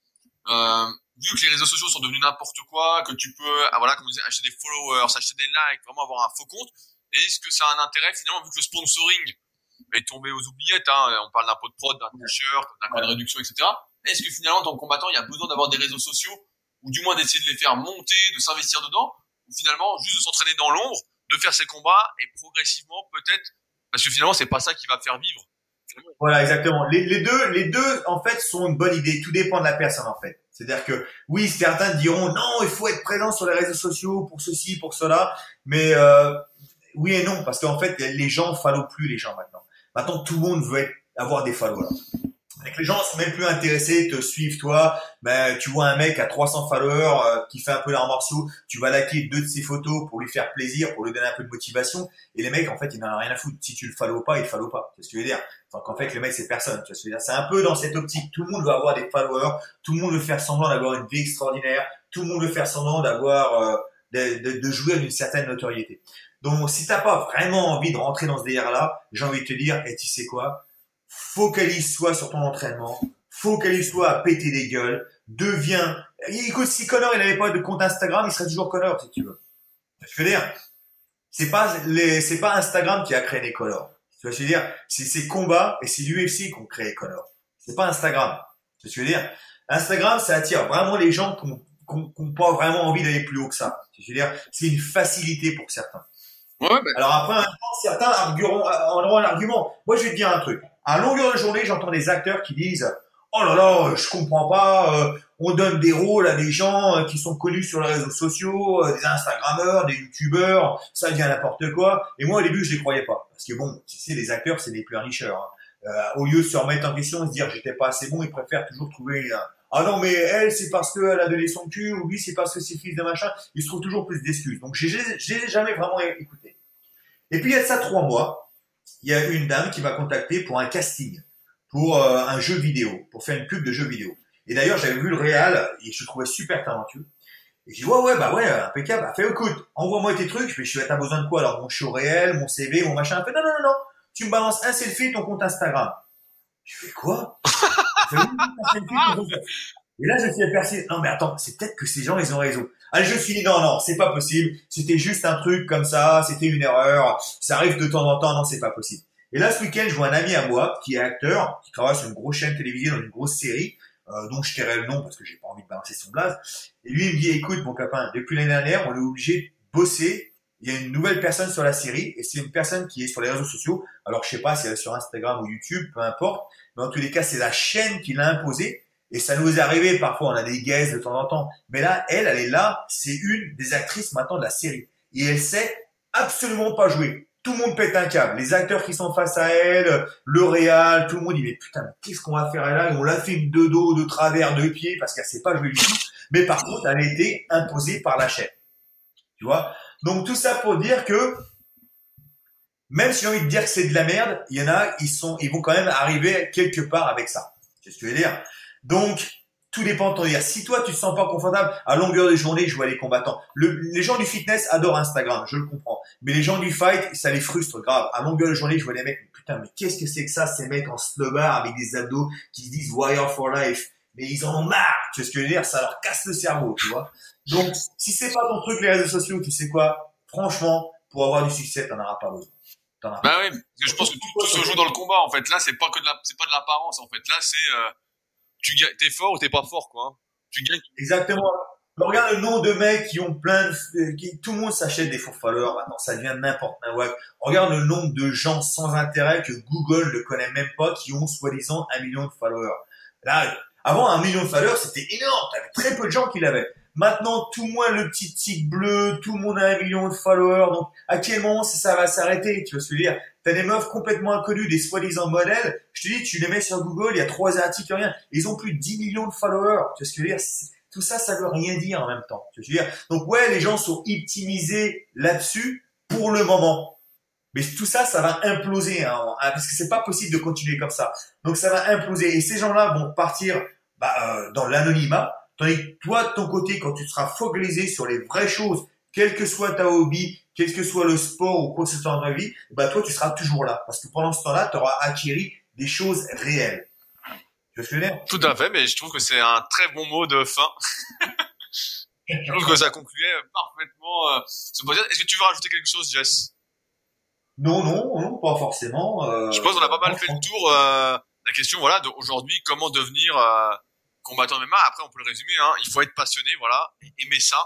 euh, vu que les réseaux sociaux sont devenus n'importe quoi, que tu peux ah, voilà comme on disait, acheter des followers, acheter des likes, vraiment avoir un faux compte, est-ce que ça a un intérêt finalement vu que le sponsoring est tombé aux oubliettes, hein, on parle d'un pot de prod, d'un t-shirt, d'un code de réduction, etc est-ce que finalement, en tant que combattant, il y a besoin d'avoir des réseaux sociaux, ou du moins d'essayer de les faire monter, de s'investir dedans, ou finalement, juste de s'entraîner dans l'ombre, de faire ses combats, et progressivement, peut-être, parce que finalement, c'est pas ça qui va faire vivre. Voilà, exactement. Les, les, deux, les deux, en fait, sont une bonne idée. Tout dépend de la personne, en fait. C'est-à-dire que, oui, certains diront, non, il faut être présent sur les réseaux sociaux pour ceci, pour cela. Mais, euh, oui et non, parce qu'en fait, les gens ne plus les gens maintenant. Maintenant, tout le monde veut avoir des followers les gens sont même plus intéressés, te suivent toi. Ben, tu vois un mec à 300 followers euh, qui fait un peu l'art martiaux, tu vas liker deux de ses photos pour lui faire plaisir, pour lui donner un peu de motivation. Et les mecs, en fait, ils n'en ont rien à foutre. Si tu le follow pas, il te follow pas. C'est ce que je veux dire. Donc en fait, le mec, c'est personne. Tu dire? C'est un peu dans cette optique. Tout le monde veut avoir des followers. Tout le monde veut faire semblant d'avoir une vie extraordinaire. Tout le monde veut faire semblant d'avoir, euh, de, de, de, jouer à une certaine notoriété. Donc, si t'as pas vraiment envie de rentrer dans ce délire-là, j'ai envie de te dire, et tu sais quoi, focalise-toi sur ton entraînement, focalise-toi à péter des gueules, deviens, écoute, si Connor, il n'avait pas de compte Instagram, il serait toujours Connor, si tu veux. Je veux dire, c'est pas les, c'est pas Instagram qui a créé les Connor. Tu vois ce que je veux dire? C'est ces combats et c'est l'UFC qui ont créé Connor. C'est pas Instagram. Tu vois ce que je veux dire? Instagram, ça attire vraiment les gens qui n'ont pas vraiment envie d'aller plus haut que ça. Tu veux dire? C'est une facilité pour certains. Ouais, Alors après, certains argueront, auront un argument. Moi, je vais te dire un truc. À longueur de journée, j'entends des acteurs qui disent Oh là là, je comprends pas, euh, on donne des rôles à des gens euh, qui sont connus sur les réseaux sociaux, euh, des Instagrammeurs, des YouTubeurs, ça devient n'importe quoi. Et moi, au début, je les croyais pas. Parce que bon, tu sais, les acteurs, c'est des pleurnicheurs. Hein. Euh, au lieu de se remettre en question et se dire j'étais pas assez bon, ils préfèrent toujours trouver un, ah non mais elle c'est parce qu'elle a donné son cul ou lui c'est parce que c'est fils de machin. Ils se trouvent toujours plus d'excuses. Donc je les jamais vraiment écouté. Et puis il y a ça trois mois, il y a une dame qui m'a contacté pour un casting, pour euh, un jeu vidéo, pour faire une pub de jeu vidéo. Et d'ailleurs j'avais vu le réal et je le trouvais super talentueux. Et j'ai dit, ouais, ouais, bah ouais, impeccable. Elle fait, écoute, envoie-moi tes trucs. Je fais, tu as besoin de quoi? Alors, mon show réel, mon CV, mon machin. Elle fait, non, non, non, non. Tu me balances un selfie, ton compte Instagram. Je fais, quoi? Et là, je suis aperçu, non, mais attends, c'est peut-être que ces gens, ils ont raison. Allez, je me suis dit, non, non, c'est pas possible. C'était juste un truc comme ça. C'était une erreur. Ça arrive de temps en temps. Non, c'est pas possible. Et là, ce week-end, je vois un ami à moi qui est acteur, qui travaille sur une grosse chaîne télévisée dans une grosse série euh, dont je tairai le nom parce que j'ai pas envie de balancer son blaze. Et lui, il me dit, écoute, mon copain, depuis l'année dernière, on est obligé de bosser. Il y a une nouvelle personne sur la série et c'est une personne qui est sur les réseaux sociaux. Alors, je sais pas si elle est sur Instagram ou YouTube, peu importe. Mais en tous les cas, c'est la chaîne qui l'a imposé. Et ça nous est arrivé, parfois on a des guests de temps en temps. Mais là, elle, elle est là, c'est une des actrices maintenant de la série. Et elle sait absolument pas jouer tout le monde pète un câble. Les acteurs qui sont face à elle, le réal, tout le monde dit mais putain, qu'est-ce qu'on va faire là? On la filme de dos, de travers, de pied parce qu'elle sait pas jouer du tout. Mais par contre, elle a été imposée par la chaîne. Tu vois? Donc tout ça pour dire que même si j'ai envie de dire que c'est de la merde, il y en a, ils sont, ils vont quand même arriver quelque part avec ça. C'est ce que je veux dire. Donc tout dépend de ton dire. Si toi, tu te sens pas confortable, à longueur de journée, je vois les combattants. les gens du fitness adorent Instagram, je le comprends. Mais les gens du fight, ça les frustre grave. À longueur de journée, je vois les mecs, putain, mais qu'est-ce que c'est que ça, ces mecs en slumber avec des abdos qui se disent Warrior for life? Mais ils en ont marre. Tu vois ce que je veux dire? Ça leur casse le cerveau, tu vois. Donc, si c'est pas ton truc, les réseaux sociaux, tu sais quoi? Franchement, pour avoir du succès, t'en auras pas besoin. Bah oui, parce que je pense que tout, se joue dans le combat, en fait. Là, c'est pas que de la, c'est pas de l'apparence, en fait. Là, c'est, euh tu t'es fort ou t'es pas fort, quoi. Hein. Tu gagnes. Exactement. Regarde le nom de mecs qui ont plein de, qui, tout le monde s'achète des faux followers maintenant, ça devient n'importe quoi. Regarde le nombre de gens sans intérêt que Google ne connaît même pas qui ont soi-disant un million de followers. Là, avant un million de followers, c'était énorme. T'avais très peu de gens qui l'avaient. Maintenant, tout monde le petit tic bleu, tout le monde a un million de followers. Donc, à quel moment ça va s'arrêter Tu je veux dire? T'as des meufs complètement inconnues, des soi-disant modèles. Je te dis, tu les mets sur Google, il y a trois articles, rien. Ils ont plus de 10 millions de followers. Tu je veux dire? Tout ça, ça veut rien dire en même temps. Tu veux dire? Donc ouais, les gens sont optimisés là-dessus pour le moment. Mais tout ça, ça va imploser, hein, hein, parce que c'est pas possible de continuer comme ça. Donc ça va imploser. Et ces gens-là vont partir bah, euh, dans l'anonymat. Tandis que toi, de ton côté, quand tu seras focalisé sur les vraies choses, quel que soit ta hobby, quel que soit le sport ou quoi que ce soit dans ta vie, bah toi tu seras toujours là parce que pendant ce temps-là, tu auras acquis des choses réelles. Tu vois ce que je veux dire? Tout à fait, mais je trouve que c'est un très bon mot de fin. je trouve que ça concluait parfaitement euh, ce Est-ce que tu veux rajouter quelque chose, Jess? Non, non, non, pas forcément. Euh, je pense qu'on a pas mal fait le tour. Euh, la question, voilà, d'aujourd'hui, comment devenir euh, combattant MMA. Après, on peut le résumer. Hein, il faut être passionné, voilà, aimer ça.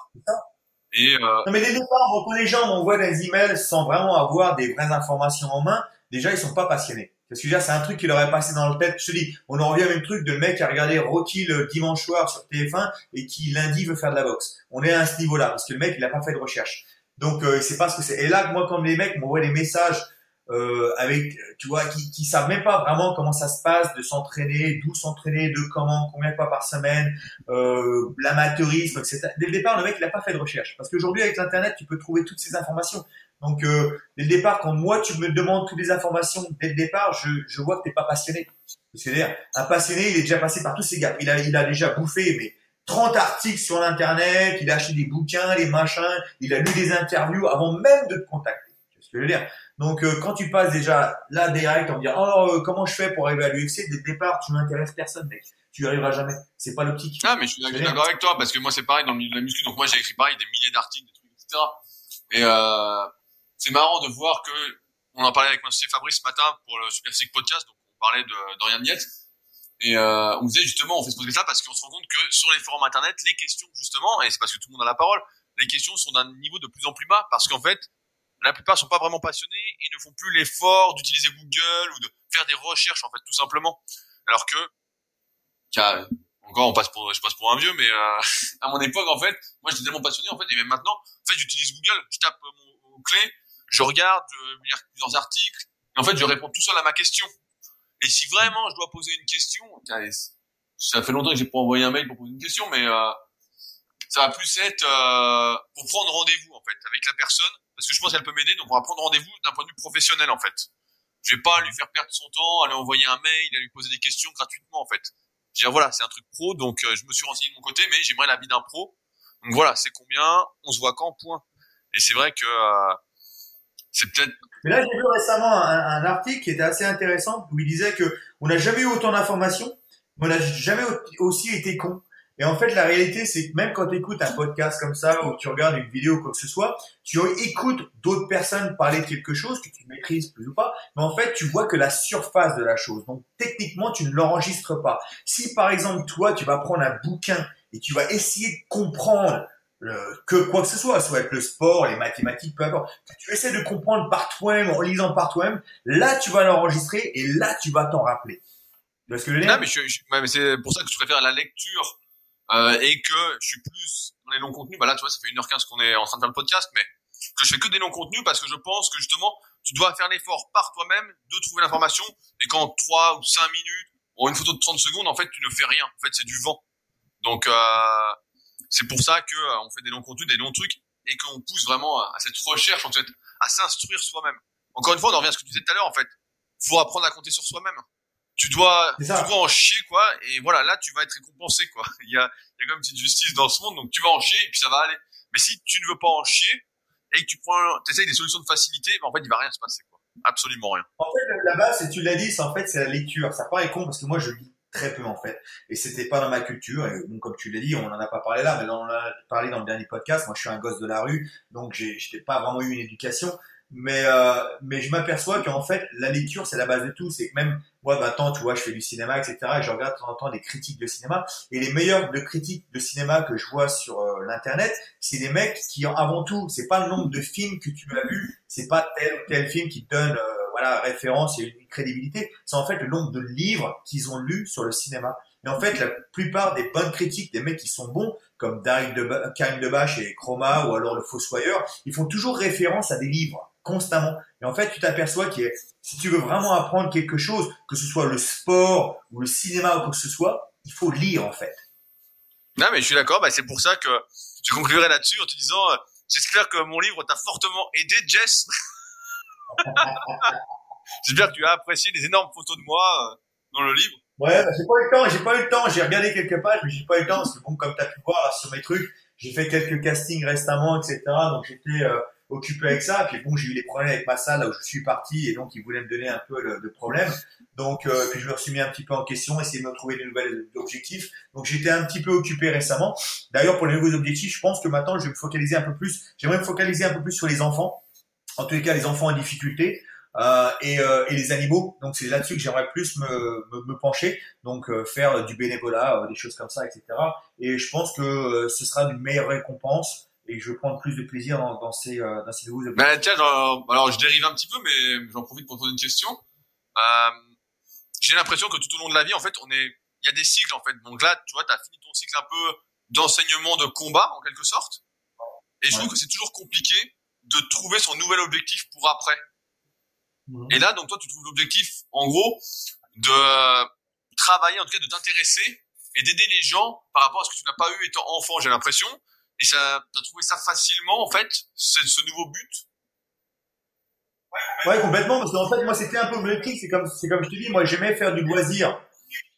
Et euh... Non, mais dès le départ, on les gens on envoie des emails sans vraiment avoir des vraies informations en main. Déjà, ils sont pas passionnés. Parce que déjà, c'est un truc qui leur est passé dans le tête. Je te dis, on en revient au même truc de le mec qui a regardé Rocky le dimanche soir sur TF1 et qui lundi veut faire de la boxe. On est à ce niveau-là parce que le mec, il a pas fait de recherche. Donc, euh, il sait pas ce que c'est. Et là, moi, quand les mecs m'envoient des messages euh, avec, tu vois, qui, qui savent même pas vraiment comment ça se passe de s'entraîner, d'où s'entraîner, de comment, combien de fois par semaine, euh, l'amateurisme, etc. Dès le départ, le mec, il a pas fait de recherche. Parce qu'aujourd'hui, avec l'Internet, tu peux trouver toutes ces informations. Donc, euh, dès le départ, quand moi, tu me demandes toutes les informations dès le départ, je, je vois que t'es pas passionné. C'est-à-dire, un passionné, il est déjà passé par tous ces gars. Il a, il a déjà bouffé, mais 30 articles sur l'internet, il a acheté des bouquins, des machins, il a lu des interviews avant même de te contacter. ce que je veux dire? Donc euh, quand tu passes déjà là direct en disant oh comment je fais pour arriver à l'UFC dès le départ tu m'intéresses personne mec. Tu y arriveras jamais. C'est pas l'optique. Ah mais je suis d'accord avec toi parce que moi c'est pareil dans le milieu de la muscu. Donc moi j'ai écrit pareil des milliers d'articles des trucs etc et euh, c'est marrant de voir que on en parlait avec monsieur Fabrice ce matin pour le Super Sick Podcast donc on parlait de Dorian et euh, on disait justement on fait ce podcast parce qu'on se rend compte que sur les forums internet les questions justement et c'est parce que tout le monde a la parole les questions sont d'un niveau de plus en plus bas parce qu'en fait la plupart sont pas vraiment passionnés et ne font plus l'effort d'utiliser Google ou de faire des recherches en fait tout simplement. Alors que encore on passe pour je passe pour un vieux mais euh, à mon époque en fait moi j'étais tellement passionné en fait et même maintenant en fait j'utilise Google je tape mon, clé je regarde euh, je lis plusieurs articles et en fait je réponds tout seul à ma question Et si vraiment je dois poser une question, ça fait longtemps que j'ai pas envoyé un mail pour poser une question, mais euh, ça va plus être euh, pour prendre rendez-vous en fait avec la personne, parce que je pense qu'elle peut m'aider, donc on va prendre rendez-vous d'un point de vue professionnel en fait. Je vais pas lui faire perdre son temps, aller envoyer un mail, aller lui poser des questions gratuitement en fait. Je veux dire voilà, c'est un truc pro, donc euh, je me suis renseigné de mon côté, mais j'aimerais l'avis d'un pro. Donc voilà, c'est combien, on se voit quand, point. Et c'est vrai que euh, c'est peut-être. Mais là, j'ai vu récemment un, un, article qui était assez intéressant où il disait que on n'a jamais eu autant d'informations, mais on n'a jamais aussi été con. Et en fait, la réalité, c'est que même quand tu écoutes un podcast comme ça, ou tu regardes une vidéo ou quoi que ce soit, tu écoutes d'autres personnes parler de quelque chose que tu maîtrises plus ou pas, mais en fait, tu vois que la surface de la chose. Donc, techniquement, tu ne l'enregistres pas. Si, par exemple, toi, tu vas prendre un bouquin et tu vas essayer de comprendre que quoi que ce soit, soit être le sport, les mathématiques, peu importe. Tu essaies de comprendre par toi-même, en lisant par toi-même, là tu vas l'enregistrer et là tu vas t'en rappeler. Parce que le non, mais, mais c'est pour ça que je préfère la lecture euh, et que je suis plus dans les longs contenus. Bah là, tu vois, ça fait 1h15 qu'on est en train de faire le podcast, mais que je fais que des longs contenus parce que je pense que justement, tu dois faire l'effort par toi-même de trouver l'information et qu'en 3 ou 5 minutes, ou une photo de 30 secondes, en fait, tu ne fais rien. En fait, c'est du vent. Donc, euh, c'est pour ça que euh, on fait des longs contenus, des longs trucs, et qu'on pousse vraiment à, cette recherche, en fait, à s'instruire soi-même. Encore une fois, on en revient à ce que tu disais tout à l'heure, en fait. Faut apprendre à compter sur soi-même. Tu dois, tu dois en chier, quoi, et voilà, là, tu vas être récompensé, quoi. Il y a, il y a comme une petite justice dans ce monde, donc tu vas en chier, et puis ça va aller. Mais si tu ne veux pas en chier, et que tu prends, t'essayes des solutions de facilité, ben, en fait, il va rien se passer, quoi. Absolument rien. En fait, la base, tu l'as dit, c'est en fait, c'est la lecture. Ça paraît con parce que moi, je lis très peu en fait. Et c'était pas dans ma culture. Et bon, comme tu l'as dit, on n'en a pas parlé là, mais on en a parlé dans le dernier podcast. Moi, je suis un gosse de la rue, donc j'ai, n'ai pas vraiment eu une éducation. Mais euh, mais je m'aperçois qu'en fait, la lecture, c'est la base de tout. C'est que même moi, maintenant, tu vois, je fais du cinéma, etc. Et je regarde de temps en temps des critiques de cinéma. Et les meilleurs de critiques de cinéma que je vois sur euh, l'internet, c'est des mecs qui, avant tout, c'est pas le nombre de films que tu as vus, c'est pas tel ou tel film qui te donne euh, voilà référence et une crédibilité. C'est en fait le nombre de livres qu'ils ont lus sur le cinéma. Et en fait, la plupart des bonnes critiques, des mecs qui sont bons, comme Daryl de Karim Debache et Chroma ou alors le Fossoyeur, ils font toujours référence à des livres constamment. Et en fait, tu t'aperçois que si tu veux vraiment apprendre quelque chose, que ce soit le sport ou le cinéma ou quoi que ce soit, il faut lire en fait. Non, mais je suis d'accord. Bah, c'est pour ça que je conclurai là-dessus en te disant, euh, j'espère que mon livre t'a fortement aidé, Jess. J'espère que tu as apprécié les énormes photos de moi euh, dans le livre. Ouais, bah, j'ai pas eu le temps, j'ai pas eu le temps, j'ai regardé quelques pages, mais j'ai pas eu le temps, parce que bon, comme tu as pu voir sur mes trucs, j'ai fait quelques castings récemment, etc. Donc j'étais euh, occupé avec ça. Puis bon, j'ai eu des problèmes avec ma salle où je suis parti, et donc ils voulaient me donner un peu de problème. Donc euh, je me suis mis un petit peu en question, essayer de me trouver des nouvelles objectifs. Donc j'étais un petit peu occupé récemment. D'ailleurs pour les nouveaux objectifs, je pense que maintenant je vais me focaliser un peu plus. J'aimerais me focaliser un peu plus sur les enfants. En tous les cas, les enfants en difficulté. Euh, et, euh, et, les animaux. Donc c'est là-dessus que j'aimerais plus me, pencher, donc faire du bénévolat, des choses comme ça, etc. Et je pense que ce sera une meilleure récompense et je vais prendre plus de plaisir dans, dans ces, dans ces nouveaux bah, tiens, alors je dérive un petit peu, mais j'en profite pour poser une question. Euh, J'ai l'impression que tout au long de la vie, en fait, on est, il y a des cycles en fait. Donc là, tu vois, tu as fini ton cycle un peu d'enseignement de combat en quelque sorte. Et je trouve que c'est toujours compliqué de trouver son nouvel objectif pour après. Et là, donc toi, tu trouves l'objectif, en gros, de travailler, en tout cas, de t'intéresser et d'aider les gens par rapport à ce que tu n'as pas eu étant enfant, j'ai l'impression. Et ça, t'as trouvé ça facilement, en fait, ce, nouveau but? Ouais, complètement, parce qu'en fait, moi, c'était un peu mon objectif. C'est comme, je te dis, moi, j'aimais faire du loisir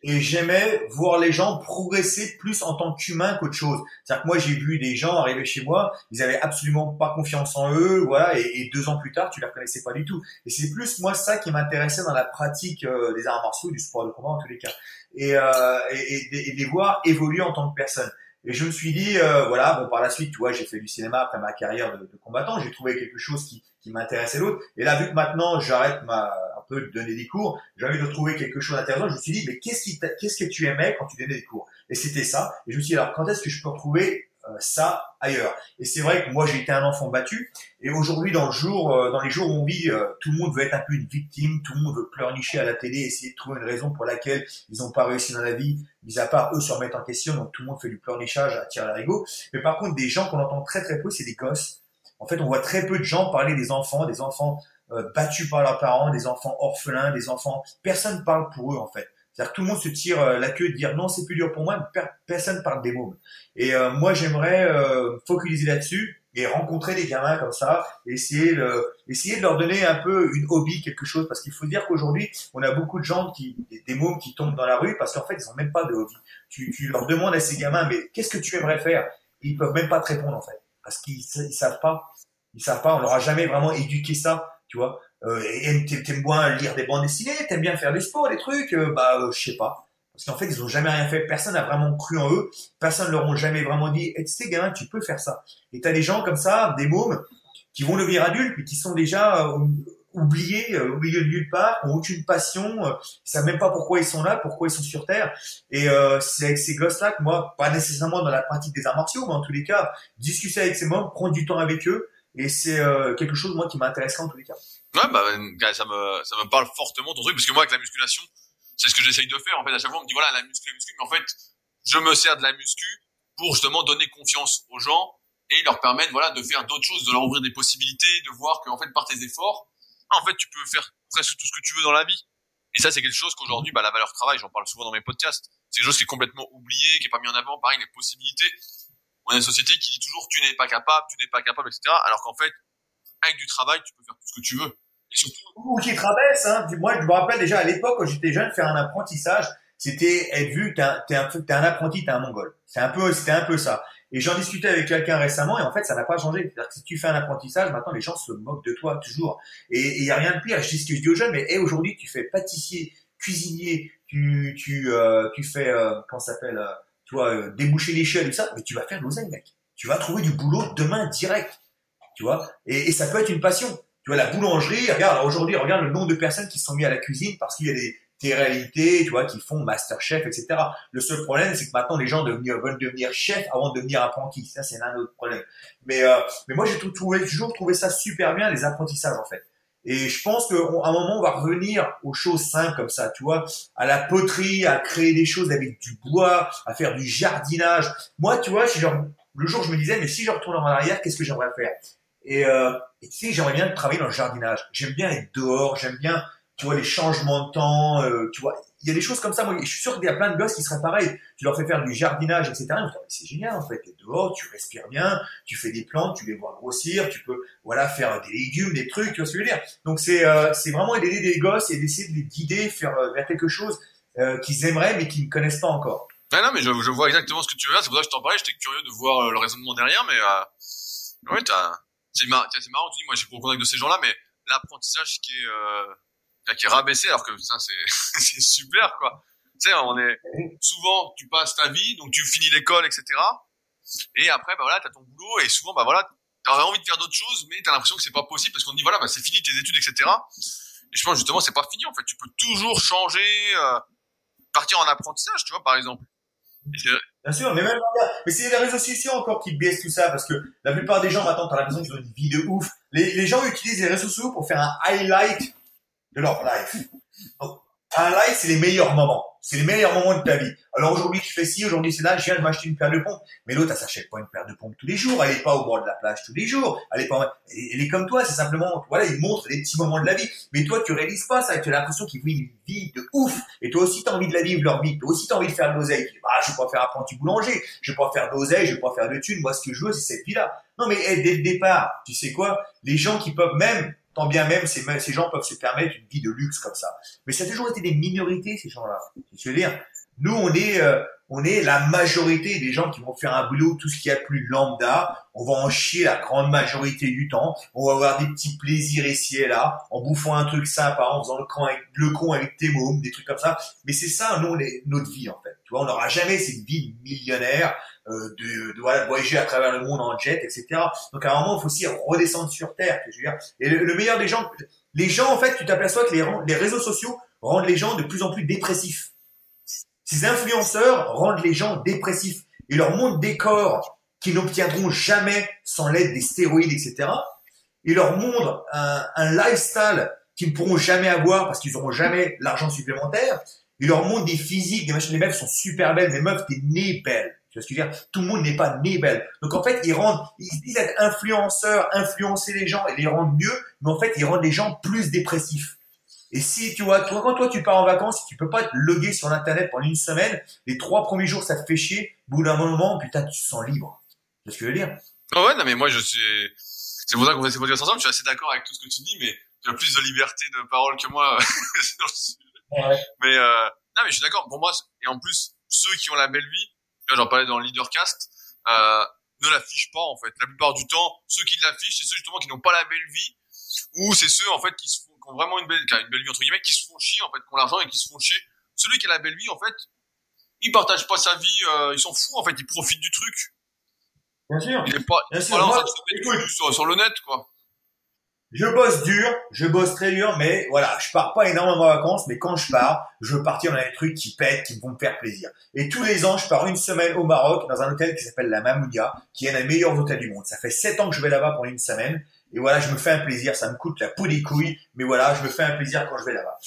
et j'aimais voir les gens progresser plus en tant qu'humain qu'autre chose. C'est-à-dire que moi j'ai vu des gens arriver chez moi, ils avaient absolument pas confiance en eux, voilà, et, deux ans plus tard tu les reconnaissais pas du tout. Et c'est plus moi ça qui m'intéressait dans la pratique euh, des arts martiaux, du sport de combat en tous les cas, et, euh, et, les voir évoluer en tant que personne. Et je me suis dit, euh, voilà, bon par la suite, tu vois, j'ai fait du cinéma après ma carrière de, combattant, j'ai trouvé quelque chose qui, m'intéressait l'autre. Et là, vu que maintenant j'arrête ma peu de donner des cours, j'ai envie de trouver quelque chose d'intéressant. Je me suis dit, mais qu'est-ce qui qu'est-ce que tu aimais quand tu donnais des cours? Et c'était ça. Et je me suis dit, alors quand est-ce que je peux retrouver ça ailleurs Et c'est vrai que moi j'ai été un enfant battu. Et aujourd'hui, dans le jour, euh, dans les jours où on vit, euh, tout le monde veut être un peu une victime, tout le monde veut pleurnicher à la télé, essayer de trouver une raison pour laquelle ils n'ont pas réussi dans la vie, mis à part eux se remettre en question. Donc tout le monde fait du pleurnichage à tirer l'arigot. Mais par contre, des gens qu'on entend très très peu, c'est des gosses. En fait, on voit très peu de gens parler des enfants, des enfants euh, battus par leurs parents, des enfants orphelins, des enfants. Personne parle pour eux en fait. C'est-à-dire tout le monde se tire euh, la queue de dire non, c'est plus dur pour moi. personne parle des mômes. Et euh, moi, j'aimerais euh, focaliser là-dessus et rencontrer des gamins comme ça, essayer de, essayer de leur donner un peu une hobby, quelque chose, parce qu'il faut dire qu'aujourd'hui, on a beaucoup de gens qui, des, mômes qui tombent dans la rue parce qu'en fait, ils ont même pas de hobby. Tu, tu leur demandes à ces gamins, mais qu'est-ce que tu aimerais faire? Ils peuvent même pas te répondre en fait, parce qu'ils ils savent pas. Ils savent pas. On leur a jamais vraiment éduqué ça, tu vois. Euh, et t'aimes bien lire des bandes dessinées, t'aimes bien faire des sports, des trucs, euh, bah euh, je sais pas. Parce qu'en fait, ils ont jamais rien fait. Personne n'a vraiment cru en eux. Personne ne leur a jamais vraiment dit, hey, tu sais, gamin, tu peux faire ça. Et t'as des gens comme ça, des mômes, qui vont devenir adultes, mais qui sont déjà euh, oubliés au milieu de nulle part, ont aucune passion, ils savent même pas pourquoi ils sont là, pourquoi ils sont sur Terre. Et c'est avec ces gosses-là que moi, pas nécessairement dans la pratique des arts martiaux, mais en tous les cas, discuter avec ces mômes, prendre du temps avec eux, et c'est quelque chose moi qui m'intéresserait en tous les cas. Ouais, bah, ça me, ça me parle fortement ton truc, parce que moi, avec la musculation, c'est ce que j'essaye de faire. En fait, à chaque fois, on me dit, voilà, la muscu, la muscu, mais en fait, je me sers de la muscu pour justement donner confiance aux gens et leur permettre, voilà, de faire d'autres choses, de leur ouvrir des possibilités, de voir qu'en fait, par tes efforts, en fait, tu peux faire presque tout ce que tu veux dans la vie. Et ça, c'est quelque chose qu'aujourd'hui, bah, la valeur travail, j'en parle souvent dans mes podcasts, c'est quelque chose qui est complètement oublié, qui est pas mis en avant. Pareil, les possibilités. On a une société qui dit toujours, tu n'es pas capable, tu n'es pas capable, etc. Alors qu'en fait, avec du travail, tu peux faire tout ce que tu veux ou qui traverse. Hein. Moi, je me rappelle déjà à l'époque quand j'étais jeune, faire un apprentissage, c'était être vu, t'es un, un, apprenti, t'es un mongol. C'est un peu, c'était un peu ça. Et j'en discutais avec quelqu'un récemment et en fait, ça n'a pas changé. C'est-à-dire si tu fais un apprentissage, maintenant les gens se moquent de toi toujours. Et il y a rien de pire. Je dis ce que je dis aux jeunes, mais aujourd'hui, tu fais pâtissier, cuisinier, tu tu euh, tu fais euh, comment ça s'appelle, euh, tu vois, euh, déboucher l'échelle et ça, mais tu vas faire de l'oseille, mec. Tu vas trouver du boulot demain direct. Tu vois? Et ça peut être une passion. Tu vois, la boulangerie, regarde, aujourd'hui, regarde le nombre de personnes qui sont mis à la cuisine parce qu'il y a des réalités, tu vois, qui font master chef, etc. Le seul problème, c'est que maintenant, les gens veulent devenir chef avant de devenir apprenti. Ça, c'est un autre problème. Mais, euh, mais moi, j'ai toujours trouvé ça super bien, les apprentissages, en fait. Et je pense qu'à un moment, on va revenir aux choses simples comme ça, tu vois, à la poterie, à créer des choses avec du bois, à faire du jardinage. Moi, tu vois, genre, le jour, je me disais, mais si je retourne en arrière, qu'est-ce que j'aimerais faire? Et, euh, tu sais, j'aimerais bien travailler dans le jardinage. J'aime bien être dehors, j'aime bien, tu vois, les changements de temps, euh, tu vois. Il y a des choses comme ça. Moi, je suis sûr qu'il y a plein de gosses qui seraient pareils. Tu leur fais faire du jardinage, etc. C'est génial, en fait. Tu es dehors, tu respires bien, tu fais des plantes, tu les vois grossir, tu peux, voilà, faire des légumes, des trucs, tu vois ce que je veux dire. Donc, c'est euh, c'est vraiment aider des gosses et d'essayer de les guider faire, euh, vers quelque chose euh, qu'ils aimeraient, mais qu'ils ne connaissent pas encore. Ah non, mais je, vois exactement ce que tu veux dire. C'est pour ça que je t'en parlais. J'étais curieux de voir le raisonnement derrière, mais euh, ouais, t'as c'est marrant, marrant, tu dis, moi, j'ai pour contact de ces gens-là, mais l'apprentissage qui est, euh, qui est rabaissé, alors que ça, c'est, c'est super, quoi. Tu sais, on est, souvent, tu passes ta vie, donc tu finis l'école, etc. Et après, bah voilà, t'as ton boulot, et souvent, bah voilà, t'aurais envie de faire d'autres choses, mais t'as l'impression que c'est pas possible, parce qu'on dit, voilà, bah c'est fini tes études, etc. Et je pense, justement, c'est pas fini, en fait. Tu peux toujours changer, euh, partir en apprentissage, tu vois, par exemple. Bien sûr, mais même mais c'est les réseaux sociaux encore qui baissent tout ça parce que la plupart des gens maintenant t'as l'impression qu'ils ont une vie de ouf. Les, les gens utilisent les réseaux sociaux pour faire un highlight de leur life. Donc, un live, c'est les meilleurs moments. C'est les meilleurs moments de ta vie. Alors aujourd'hui, tu fais ci, aujourd'hui c'est là, je viens de m'acheter une paire de pompes. Mais l'autre, elle s'achète pas une paire de pompes tous les jours. Elle est pas au bord de la plage tous les jours. Elle est pas, elle est comme toi. C'est simplement, voilà, il montre les petits moments de la vie. Mais toi, tu réalises pas ça. Tu as l'impression qu'ils vivent une vie de ouf. Et toi aussi, tu as envie de la vivre leur vie. Toi aussi, tu envie de faire de l'oseille. Bah, je vais pas faire apprenti boulanger. Je vais pas faire d'oseille. Je vais pas faire de thunes. Moi, ce que je veux, c'est cette vie-là. Non, mais dès le départ, tu sais quoi? Les gens qui peuvent même tant bien même ces, gens peuvent se permettre une vie de luxe comme ça. Mais ça a toujours été des minorités, ces gens-là. Je veux dire, nous, on est, euh, on est la majorité des gens qui vont faire un boulot, tout ce qui a plus lambda. On va en chier la grande majorité du temps. On va avoir des petits plaisirs ici et là, en bouffant un truc sympa, en faisant le con avec, le con avec tes mômes, des trucs comme ça. Mais c'est ça, nous, notre vie, en fait. Tu vois, on n'aura jamais cette vie millionnaire euh, de, de, voilà, voyager à travers le monde en jet, etc. Donc à un moment, il faut aussi redescendre sur terre. Je veux dire. Et le, meilleur des gens, les gens, en fait, tu t'aperçois que les réseaux sociaux rendent les gens de plus en plus dépressifs. Ces influenceurs rendent les gens dépressifs. Ils leur montrent des corps qu'ils n'obtiendront jamais sans l'aide des stéroïdes, etc. Ils leur montrent un, un lifestyle qu'ils ne pourront jamais avoir parce qu'ils n'auront jamais l'argent supplémentaire. Ils leur montrent des physiques, des machines, les meufs sont super belles, les meufs, t'es née belle Tu vois ce que je veux dire? Tout le monde n'est pas né belle. Donc en fait, ils rendent, ils se disent être influenceurs, influencer les gens et les rendre mieux, mais en fait, ils rendent les gens plus dépressifs. Et si tu vois, toi, quand toi tu pars en vacances, tu peux pas te loguer sur l'internet pendant une semaine, les trois premiers jours ça te fait chier, au bout d'un moment, putain, tu te sens libre. Vois ce que je veux dire? Oh Ouais, non mais moi je suis, c'est pour ça qu'on fait ces podcasts ensemble. Je suis assez d'accord avec tout ce que tu dis, mais tu as plus de liberté de parole que moi. ouais. Mais euh, non, mais je suis d'accord. Pour moi, et en plus, ceux qui ont la belle vie, j'en parlais dans le Leadercast, euh, ne l'affichent pas en fait. La plupart du temps, ceux qui l'affichent, c'est ceux justement qui n'ont pas la belle vie, ou c'est ceux en fait qui, se font, qui ont vraiment une belle, qui a une belle vie entre guillemets, qui se font chier en fait, qui ont l'argent et qui se font chier. Celui qui a la belle vie, en fait, il partage pas sa vie, euh, il s'en fout en fait, il profite du truc. Bien sûr. Il est pas, Bien sûr. voilà, Moi, en fait, il se met écoute, sur, sur le net quoi. Je bosse dur, je bosse très dur, mais voilà, je pars pas énormément en vacances, mais quand je pars, je veux partir dans des trucs qui pètent, qui vont me faire plaisir. Et tous les ans, je pars une semaine au Maroc, dans un hôtel qui s'appelle la Mamoudia, qui est un des meilleurs hôtels du monde. Ça fait sept ans que je vais là-bas pour une semaine, et voilà, je me fais un plaisir, ça me coûte la peau des couilles, mais voilà, je me fais un plaisir quand je vais là-bas.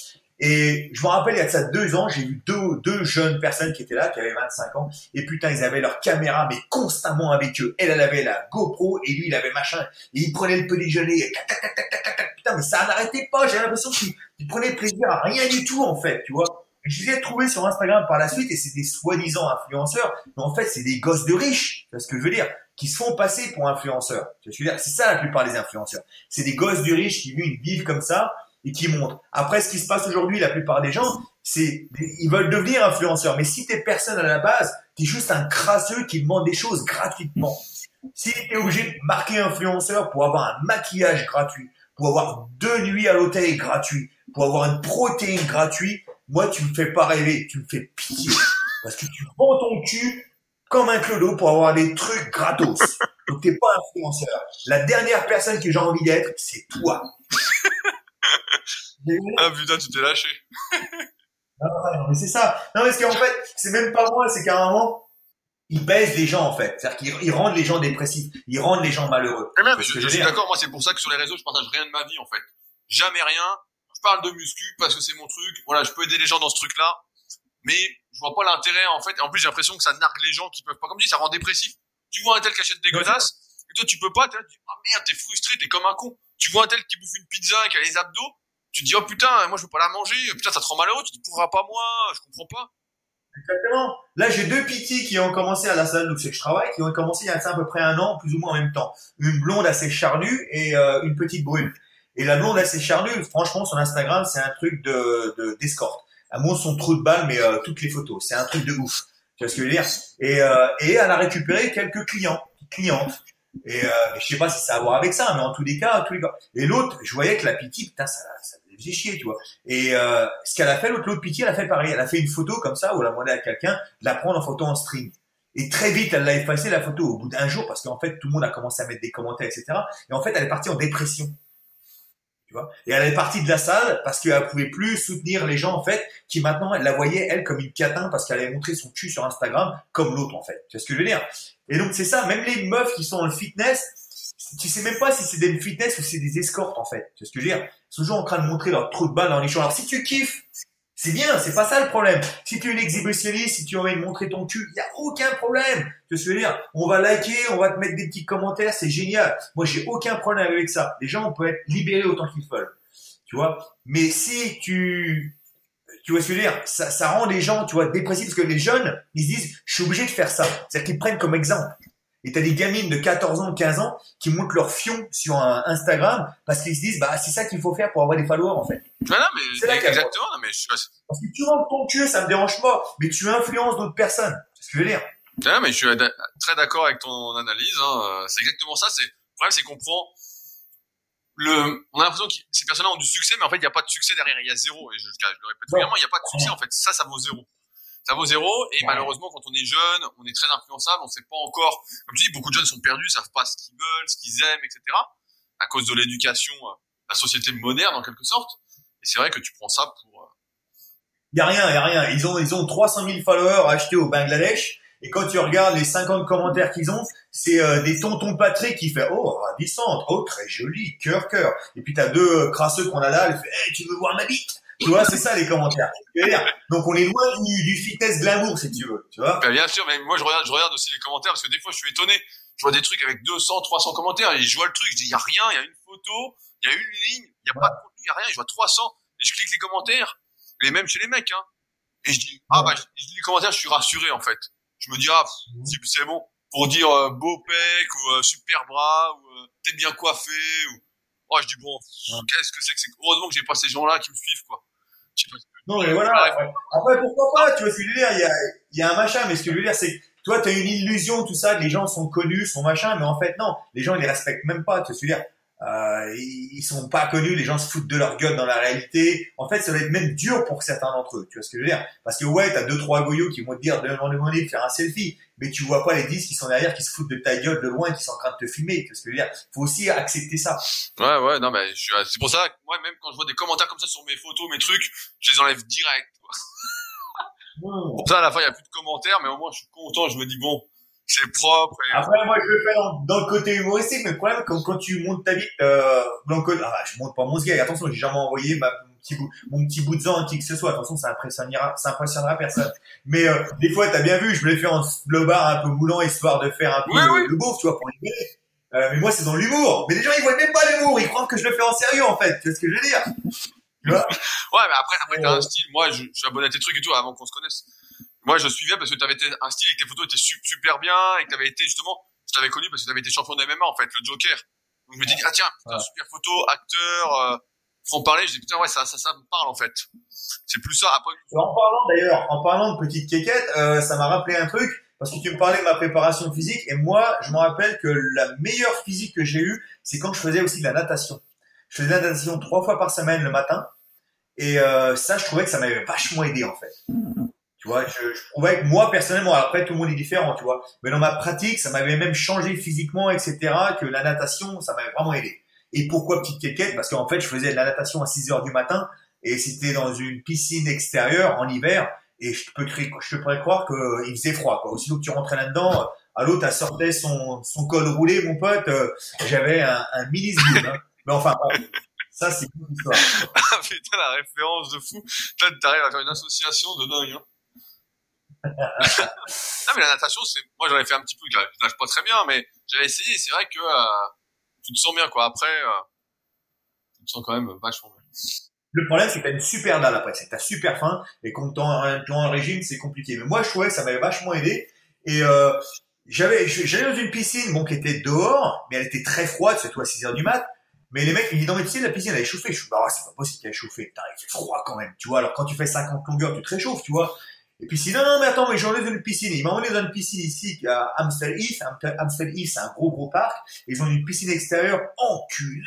Et je me rappelle, il y a de ça deux ans, j'ai vu deux, deux jeunes personnes qui étaient là, qui avaient 25 ans, et putain, ils avaient leur caméra, mais constamment avec eux. Elle, elle avait la GoPro, et lui, il avait machin, et il prenait le petit déjeuner, et tac, tac, tac, tac, tac, tac, putain, mais ça n'arrêtait pas, j'ai l'impression qu'ils ils prenaient plaisir à rien du tout, en fait, tu vois. Je les ai trouvés sur Instagram par la suite, et c'est des soi-disant influenceurs, mais en fait, c'est des gosses de riches, c'est ce que je veux dire, qui se font passer pour influenceurs. Je veux dire? C'est ça la plupart des influenceurs. C'est des gosses de riches qui vivent comme ça, et qui montrent. Après, ce qui se passe aujourd'hui, la plupart des gens, c'est ils veulent devenir influenceurs. Mais si t'es personne à la base, t'es juste un crasseux qui demande des choses gratuitement. Si t'es obligé de marquer influenceur pour avoir un maquillage gratuit, pour avoir deux nuits à l'hôtel gratuit, pour avoir une protéine gratuite, moi, tu me fais pas rêver, tu me fais pitié. Parce que tu vends ton cul comme un clodo pour avoir des trucs gratos. Donc t'es pas influenceur. La dernière personne que j'ai envie d'être, c'est toi. Ah putain, tu t'es lâché. Non, non, mais c'est ça. Non, parce qu'en fait, c'est même pas moi, c'est qu'à un moment, ils baissent les gens, en fait. C'est-à-dire qu'ils ils rendent les gens dépressifs. Ils rendent les gens malheureux. Et même, Parce je, que je je suis d'accord, moi c'est pour ça que sur les réseaux je partage rien de ma vie en fait. Jamais rien. Je parle de muscu parce que c'est mon truc. Voilà, je peux aider les gens dans ce truc-là. Mais je vois pas l'intérêt en fait. Et en plus j'ai l'impression que ça nargue les gens qui peuvent pas. Comme dit, ça rend dépressif. Tu vois un tel qui achète des godasses et toi tu peux pas. T'es là, tu dis, ah merde, t'es frustré, t'es comme un con. Tu vois un tel qui bouffe une pizza et qui a les abdos. Tu te dis, oh putain, moi je peux pas la manger. Putain, ça te rend malheureux. Tu te dis, pourra pas moi? Je comprends pas. Exactement. Là, j'ai deux petits qui ont commencé à la salle où c'est que je travaille, qui ont commencé il y a à peu près un an, plus ou moins en même temps. Une blonde assez charnue et euh, une petite brune. Et la blonde assez charnue, franchement, son Instagram, c'est un truc de de- Elle montre son trou de balle, mais euh, toutes les photos. C'est un truc de ouf. Tu vois ce que je veux dire? Et, euh, et elle a récupéré quelques clients, clientes. Et euh, je sais pas si ça a à voir avec ça, mais en tous les cas, tous les cas. Et l'autre, je voyais que la petite, putain, ça, ça faisait chier, tu vois. Et euh, ce qu'elle a fait, l'autre, l'autre pitié, elle a fait pareil. Elle a fait une photo comme ça où elle a demandé à quelqu'un de la prendre en photo en string. Et très vite, elle l'a effacé la photo au bout d'un jour parce qu'en fait, tout le monde a commencé à mettre des commentaires, etc. Et en fait, elle est partie en dépression. Tu vois et elle est partie de la salle parce qu'elle pouvait plus soutenir les gens en fait qui maintenant elle la voyait elle comme une catin parce qu'elle avait montré son cul sur Instagram comme l'autre en fait. Tu vois ce que je veux dire? Et donc c'est ça. Même les meufs qui sont dans le fitness, tu sais même pas si c'est des fitness ou c'est des escortes en fait. Tu vois ce que je veux dire? Ils sont toujours en train de montrer leur trou de balle dans les champs. Alors si tu kiffes, c'est bien, c'est pas ça le problème. Si tu es une exhibitionniste, si tu as envie montrer ton cul, il y a aucun problème. Je veux dire? On va liker, on va te mettre des petits commentaires, c'est génial. Moi, j'ai aucun problème avec ça. Les gens, on peut être libérés autant qu'ils veulent. Tu vois? Mais si tu tu vois ce que je veux dire? Ça, ça rend les gens, tu vois, dépressifs parce que les jeunes, ils se disent, je suis obligé de faire ça. C'est-à-dire qu'ils prennent comme exemple. Et t'as des gamines de 14 ans, 15 ans qui montent leur fion sur un Instagram parce qu'ils se disent, bah, c'est ça qu'il faut faire pour avoir des followers, en fait. Mais non, C'est mais là qu'elle exactement. Non, mais je. Parce que tu rentres ton cul, ça me dérange pas, mais tu influences d'autres personnes. C'est ce que je veux dire. Non, mais je suis très d'accord avec ton analyse. Hein. C'est exactement ça. C'est le problème, c'est qu'on prend le. On a l'impression que ces personnes-là ont du succès, mais en fait, il n'y a pas de succès derrière. Il y a zéro. Et je, je le répète régulièrement, il n'y a pas de succès. En fait, ça, ça vaut zéro. Ça vaut zéro. Et Ouais. malheureusement, quand on est jeune, on est très influençable. On sait pas encore. Comme tu dis, beaucoup de jeunes sont perdus, savent pas ce qu'ils veulent, ce qu'ils aiment, etc. À cause de l'éducation, euh, la société moderne en quelque sorte. Et c'est vrai que tu prends ça pour. euh, Il y a rien, il y a rien. Ils ont, ils ont 300 000 followers achetés au Bangladesh. Et quand tu regardes les 50 commentaires qu'ils ont, c'est euh, des tontons Patrick qui fait oh ravissante, oh très joli, cœur cœur. Et puis t'as deux euh, crasseux qu'on a là, elle fait hey, tu veux voir ma bite? Tu vois, c'est ça les commentaires. Donc on est loin du, du fitness glamour si tu veux, tu vois. Ben, bien sûr, mais moi je regarde, je regarde aussi les commentaires parce que des fois je suis étonné. Je vois des trucs avec 200, 300 commentaires et je vois le truc, je dis il y a rien, il y a une photo, il y a une ligne, il y a pas de contenu, il y a rien, je vois 300 et je clique les commentaires et même chez les mecs hein. Et je dis ah bah je, lis les commentaires, je suis rassuré en fait. Je me dis ah c'est bon pour dire euh, beau pec ou euh, super bras ou euh, t'es bien coiffé ou oh je dis bon qu'est-ce que c'est que c'est heureusement que j'ai pas ces gens-là qui me suivent quoi. Non, mais voilà. Après, pourquoi pas, tu vois ce que je veux dire, il y a, y a un machin, mais ce que je veux dire, c'est que toi, tu as une illusion, tout ça, les gens sont connus, sont machin, mais en fait, non, les gens, ils les respectent même pas, tu vois Euh, ils sont pas connus, les gens se foutent de leur gueule dans la réalité. En fait, ça va être même dur pour certains d'entre eux. Tu vois ce que je veux dire? Parce que ouais, t'as deux trois goyots qui vont te dire de demander de faire un selfie, mais tu vois pas les 10 qui sont derrière, qui se foutent de ta gueule de loin, qui sont en train de te filmer. Tu vois ce que je veux dire? Faut aussi accepter ça. Ouais, ouais, non, mais c'est pour ça que moi, même quand je vois des commentaires comme ça sur mes photos, mes trucs, je les enlève direct. Pour ça, à la fin, il y a plus de commentaires, mais au moins, je suis content. Je me dis bon, c'est propre. Après, moi, je le fais dans, dans, le côté humoristique, mais le problème, quand, quand tu montes ta vie, euh, dans le ah, je monte pas mon sgag. Attention, j'ai jamais envoyé ma, mon petit bout, mon petit bout de sang à qui que ce soit. Attention, ça impressionnera, ça impressionnera personne. Mais, euh, des fois, t'as bien vu, je me l'ai fait en blobard un peu moulant, histoire de faire un peu oui, le, beauf, tu vois, pour les euh, mais moi, c'est dans l'humour. Mais les gens, ils voient même pas l'humour. Ils croient que je le fais en sérieux, en fait. Tu vois ce que je veux dire? ouais, mais après, après, t'as un style. Moi, je, je suis abonné à tes trucs et tout avant qu'on se connaisse moi je suivais parce que tu avais un style et que tes photos étaient super bien et que tu avais été justement je t'avais connu parce que tu avais été champion de MMA en fait le Joker. Donc je me dis ah tiens super photo acteur euh, en parler. Je dis putain ouais ça ça ça me parle en fait. C'est plus ça après. En parlant d'ailleurs en parlant de petite quéquette euh, ça m'a rappelé un truc parce que tu me parlais de ma préparation physique et moi je me rappelle que la meilleure physique que j'ai eue c'est quand je faisais aussi de la natation. Je faisais de la natation trois fois par semaine le matin et euh, ça je trouvais que ça m'avait vachement aidé en fait tu vois, je, je, trouvais que moi personnellement, après tout le monde est différent, tu vois, mais dans ma pratique, ça m'avait même changé physiquement, etc. Que la natation, ça m'avait vraiment aidé. Et pourquoi petite quéquette? Parce qu'en fait, je faisais de la natation à 6 heures du matin et c'était dans une piscine extérieure en hiver et je peux je te pourrais croire qu'il faisait froid. Quoi. Aussitôt que tu rentrais là-dedans, à l'autre, elle sortait son, son col roulé, mon pote. Euh, j'avais un, un mini hein. Mais enfin, ça c'est une histoire. Ah, putain, la référence de fou. Toi, t'arrives à faire une association de dingue. Hein non, mais la natation, c'est, moi, j'en ai fait un petit peu, je nage pas très bien, mais j'avais essayé, c'est vrai que, euh, tu te sens bien, quoi. Après, euh, tu te sens quand même vachement bien. Le problème, c'est que t'as une super dalle après, c'est que t'as super faim, et quand t'es en, en régime, c'est compliqué. Mais moi, je trouvais ça m'avait vachement aidé, et, euh, j'avais, j'allais dans une piscine, bon, qui était dehors, mais elle était très froide, toi à 6 heures du mat. Mais les mecs, ils disent, dans mais tu la piscine, elle est chauffée. Je suis, bah, c'est pas possible qu'elle est chauffée. Putain, il fait froid quand même, tu vois. Alors, quand tu fais 50 longueurs, tu te réchauffes, tu vois. Et puis sinon, non, mais attends, mais j'en ai dans une piscine. Ils m'ont emmené dans une piscine ici, à Amstel Heath. Amstel Heath, c'est un gros, gros parc. ils ont une piscine extérieure enculée.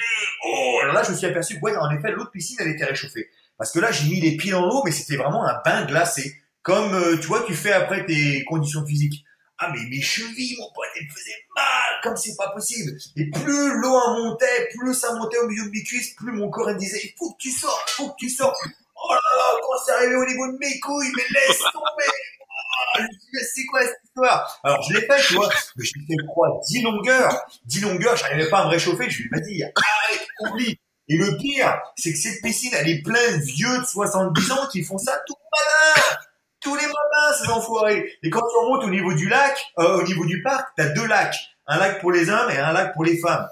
Oh, alors là, je me suis aperçu que, ouais, en effet, l'autre piscine, elle était réchauffée. Parce que là, j'ai mis les pieds dans l'eau, mais c'était vraiment un bain glacé. Comme, euh, tu vois, tu fais après tes conditions physiques. Ah, mais mes chevilles, mon pote, elles me faisaient mal, comme c'est pas possible. Et plus l'eau en montait, plus ça montait au milieu de mes cuisses, plus mon corps, disait, il faut que tu sortes, il faut que tu sortes. Oh là là, quand c'est arrivé au niveau de mes couilles, mais laisse tomber. Me c'est quoi cette histoire? Alors je l'ai fait, tu vois, mais j'ai fait quoi 10 longueurs. 10 longueurs, j'arrivais pas à me réchauffer, je lui ai dit, arrête, oublie. Et le pire, c'est que cette piscine, elle est pleine de vieux de 70 ans qui font ça tout le matin Tous les matins, ces enfoirés. Et quand tu remontes au niveau du lac, euh, au niveau du parc, t'as deux lacs. Un lac pour les hommes et un lac pour les femmes.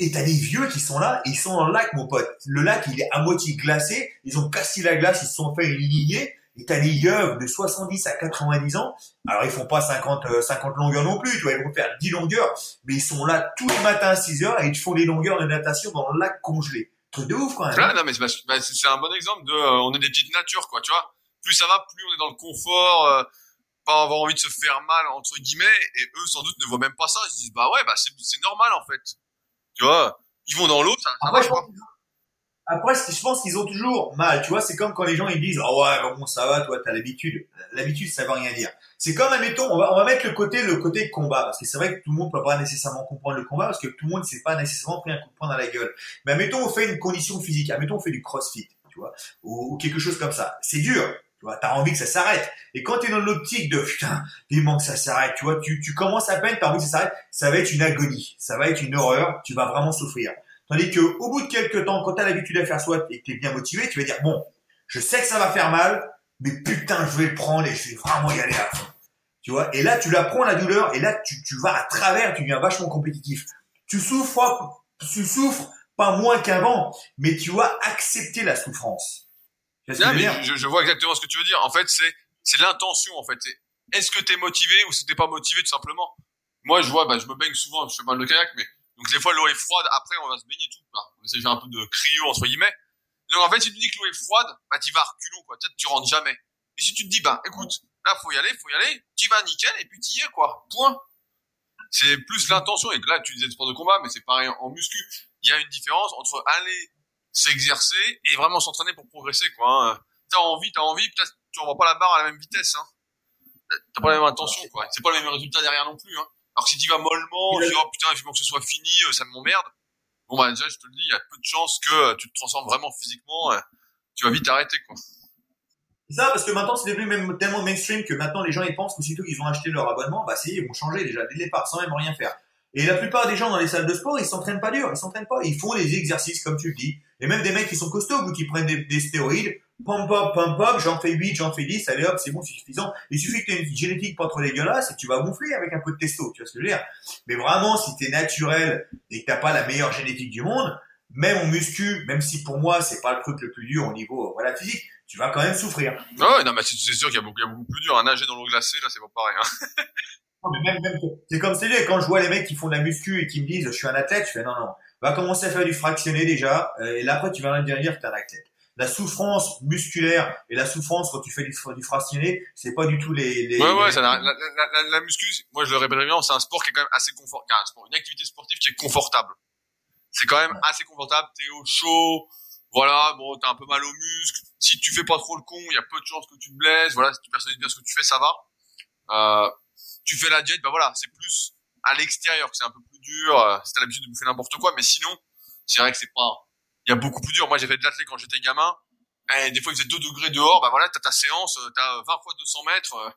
Et t'as des vieux qui sont là, ils sont dans le lac, mon pote. Le lac, il est à moitié glacé. Ils ont cassé la glace, ils se sont fait une. Et t'as des yeux de 70 à 90 ans. Alors, ils font pas 50, 50 euh, longueurs non plus, tu vois. Ils vont faire 10 longueurs. Mais ils sont là tous les matins à 6 heures et ils font des longueurs de natation dans le lac congelé. Truc de ouf, quand même. Non, mais bah, c'est un bon exemple de, euh, on est des petites natures, quoi, tu vois. Plus ça va, plus on est dans le confort, euh, pas avoir envie de se faire mal, entre guillemets. Et eux, sans doute, ne voient même pas ça. Ils se disent, bah ouais, bah c'est normal, en fait. Tu vois, ils vont dans l'eau, ça, Après, je pense, Après, je pense qu'ils ont toujours mal. Tu vois, c'est comme quand les gens ils disent, oh ouais, bon, ça va, toi, t'as l'habitude. L'habitude, ça veut rien dire. C'est comme, admettons, on va, on va mettre le côté, le côté combat, parce que c'est vrai que tout le monde peut pas nécessairement comprendre le combat, parce que tout le monde s'est pas nécessairement pris un coup de poing dans la gueule. Mais admettons, on fait une condition physique. Admettons, on fait du crossfit, tu vois, ou quelque chose comme ça. C'est dur. Tu vois, t'as envie que ça s'arrête. Et quand t'es dans l'optique de putain, vivement que ça s'arrête, tu vois, tu, tu commences à peine, t'as envie que ça s'arrête, ça va être une agonie, ça va être une horreur, tu vas vraiment souffrir. Tandis que au bout de quelques temps, quand t'as l'habitude à faire soit et que t'es bien motivé, tu vas dire bon, Je sais que ça va faire mal, mais putain, je vais le prendre et je vais vraiment y aller à fond. Tu vois Et là, tu l'apprends la douleur et là, tu, tu vas à travers, tu deviens vachement compétitif. Tu souffres, tu souffres pas moins qu'avant, mais tu vas accepter la souffrance. Je, je, vois exactement ce que tu veux dire. En fait, c'est c'est l'intention. En fait, est-ce que tu es motivé ou si t'es pas motivé tout simplement? Moi, je vois, bah, je me baigne souvent, je fais mal de kayak, mais donc des fois l'eau est froide. Après, on va se baigner tout. Bah, on essaie de faire un peu de cryo entre guillemets. Donc en fait, si tu dis que l'eau est froide, bah tu vas reculons quoi. Peut-être tu rentres jamais. Et si tu te dis bah écoute, là faut y aller, faut y aller, tu vas nickel et puis tu y es quoi. Point. C'est plus l'intention et là tu disais sport de combat, mais c'est pareil en muscu. Il y a une différence entre aller s'exercer et vraiment s'entraîner pour progresser quoi. Hein. T'as envie, t'as envie, peut-être tu envoies pas la barre à la même vitesse. Hein. T'as pas la même intention quoi. C'est pas le même résultat derrière non plus. Hein. Alors si tu vas mollement, tu dis oh putain il faut que ce soit fini, euh, ça m'emmerde bon bah déjà je te le dis, il y a peu de chances que euh, tu te transformes vraiment physiquement, euh, tu vas vite arrêter quoi. C'est ça, parce que maintenant c'est devenu même tellement mainstream que maintenant les gens ils pensent qu'aussitôt qu'ils ont acheté leur abonnement, bah c'est ils vont changer déjà dès le départ sans même rien faire. Et la plupart des gens dans les salles de sport, ils s'entraînent pas dur, ils s'entraînent pas, ils font des exercices comme tu le dis. Et même des mecs qui sont costauds ou qui prennent des, stéroïdes, pom pom pom pom, j'en fais 8, j'en fais 10, allez hop, c'est bon, c'est suffisant. Il suffit que tu aies une génétique pas trop dégueulasse et tu vas gonfler avec un peu de testo, tu vois ce que je veux dire. Mais vraiment, si tu es naturel et que t'as pas la meilleure génétique du monde, même en muscu, même si pour moi c'est pas le truc le plus dur au niveau voilà physique, tu vas quand même souffrir. Ouais, non mais c'est sûr qu'il y, a beaucoup, beaucoup plus dur à nager dans l'eau glacée là, c'est pas pareil. Hein. c'est comme c'est quand je vois les mecs qui font de la muscu et qui me disent je suis un athlète, je fais non non, va commencer à faire du fractionné déjà euh, et là après tu vas dire que t'es un athlète. La souffrance musculaire et la souffrance quand tu fais du, du fractionné, c'est pas du tout les. les ouais ouais, Ça, la, la, la, la, muscu, moi je le répète bien, c'est un sport qui est quand même assez confortable, une activité sportive qui est confortable. C'est quand même assez confortable, t'es au chaud, voilà, bon, t'as un peu mal aux muscles. Si tu fais pas trop le con, il y a peu de chances que tu te blesses. Voilà, si tu personnalises bien ce que tu fais, ça va. Euh, tu fais la diète, bah voilà, c'est plus à l'extérieur que c'est un peu plus dur. Euh, si t'as l'habitude de bouffer n'importe quoi, mais sinon, c'est vrai que c'est pas. Il y a beaucoup plus dur. Moi, j'ai fait de l'athlète quand j'étais gamin. Et des fois, il faisait 2 degrés dehors. Bah voilà, t'as ta séance, euh, t'as 20 fois 200 mètres. Euh,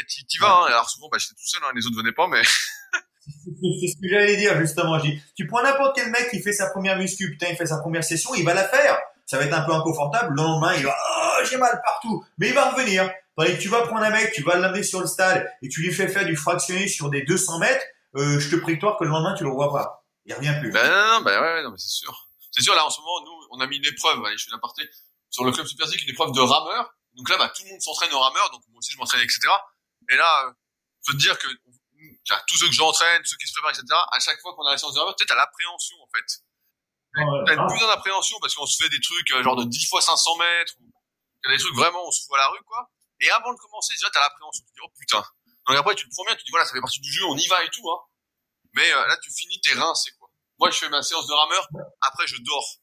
et t'y vas. Hein. Alors souvent, bah j'étais tout seul. Hein, les autres venaient pas, mais. c'est ce que j'allais dire justement. tu prends n'importe quel mec qui fait sa première muscu, putain, il fait sa première session, il va la faire. Ça va être un peu inconfortable. Le lendemain, il va, oh, j'ai mal partout, mais il va revenir. Tandis que tu vas prendre un mec, tu vas l'amener sur le stade et tu lui fais faire du fractionné sur des 200 mètres, euh, je te prie toi que le lendemain tu le vois pas. Il revient plus. Ben non, non, ben ouais, non, mais c'est sûr. C'est sûr, là, en ce moment, nous, on a mis une épreuve, allez, je fais l'importer, sur le club Super une épreuve de rameur. Donc là, bah, tout le monde s'entraîne au rameur, donc moi aussi je m'entraîne, etc. Et là, euh, faut te dire que tous ceux que j'entraîne, ceux qui se préparent, etc., à chaque fois qu'on a la séance de rameur, sais, t'as l'appréhension, en fait. T'as une plus d'appréhension parce qu'on se fait des trucs euh, genre de 10 fois 500 mètres, ou des trucs vraiment, on se fout à la rue, quoi. Et avant de commencer, déjà, t'as l'appréhension. Tu te dis, oh putain. Donc après, tu te promets, tu te dis, voilà, ça fait partie du jeu, on y va et tout, hein. Mais euh, là, tu finis tes reins, c'est quoi. Moi, je fais ma séance de rameur, après, je dors.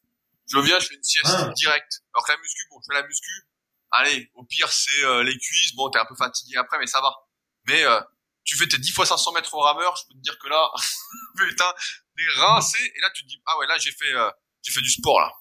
Je viens, je fais une sieste ah. directe. Alors que la muscu, bon, je fais la muscu. Allez, au pire, c'est euh, les cuisses. Bon, t'es un peu fatigué après, mais ça va. Mais euh, tu fais tes 10 fois 500 mètres au rameur, je peux te dire que là, putain, t'es rincé. Et là, tu te dis, ah ouais, là, j'ai fait, j'ai fait du sport, là.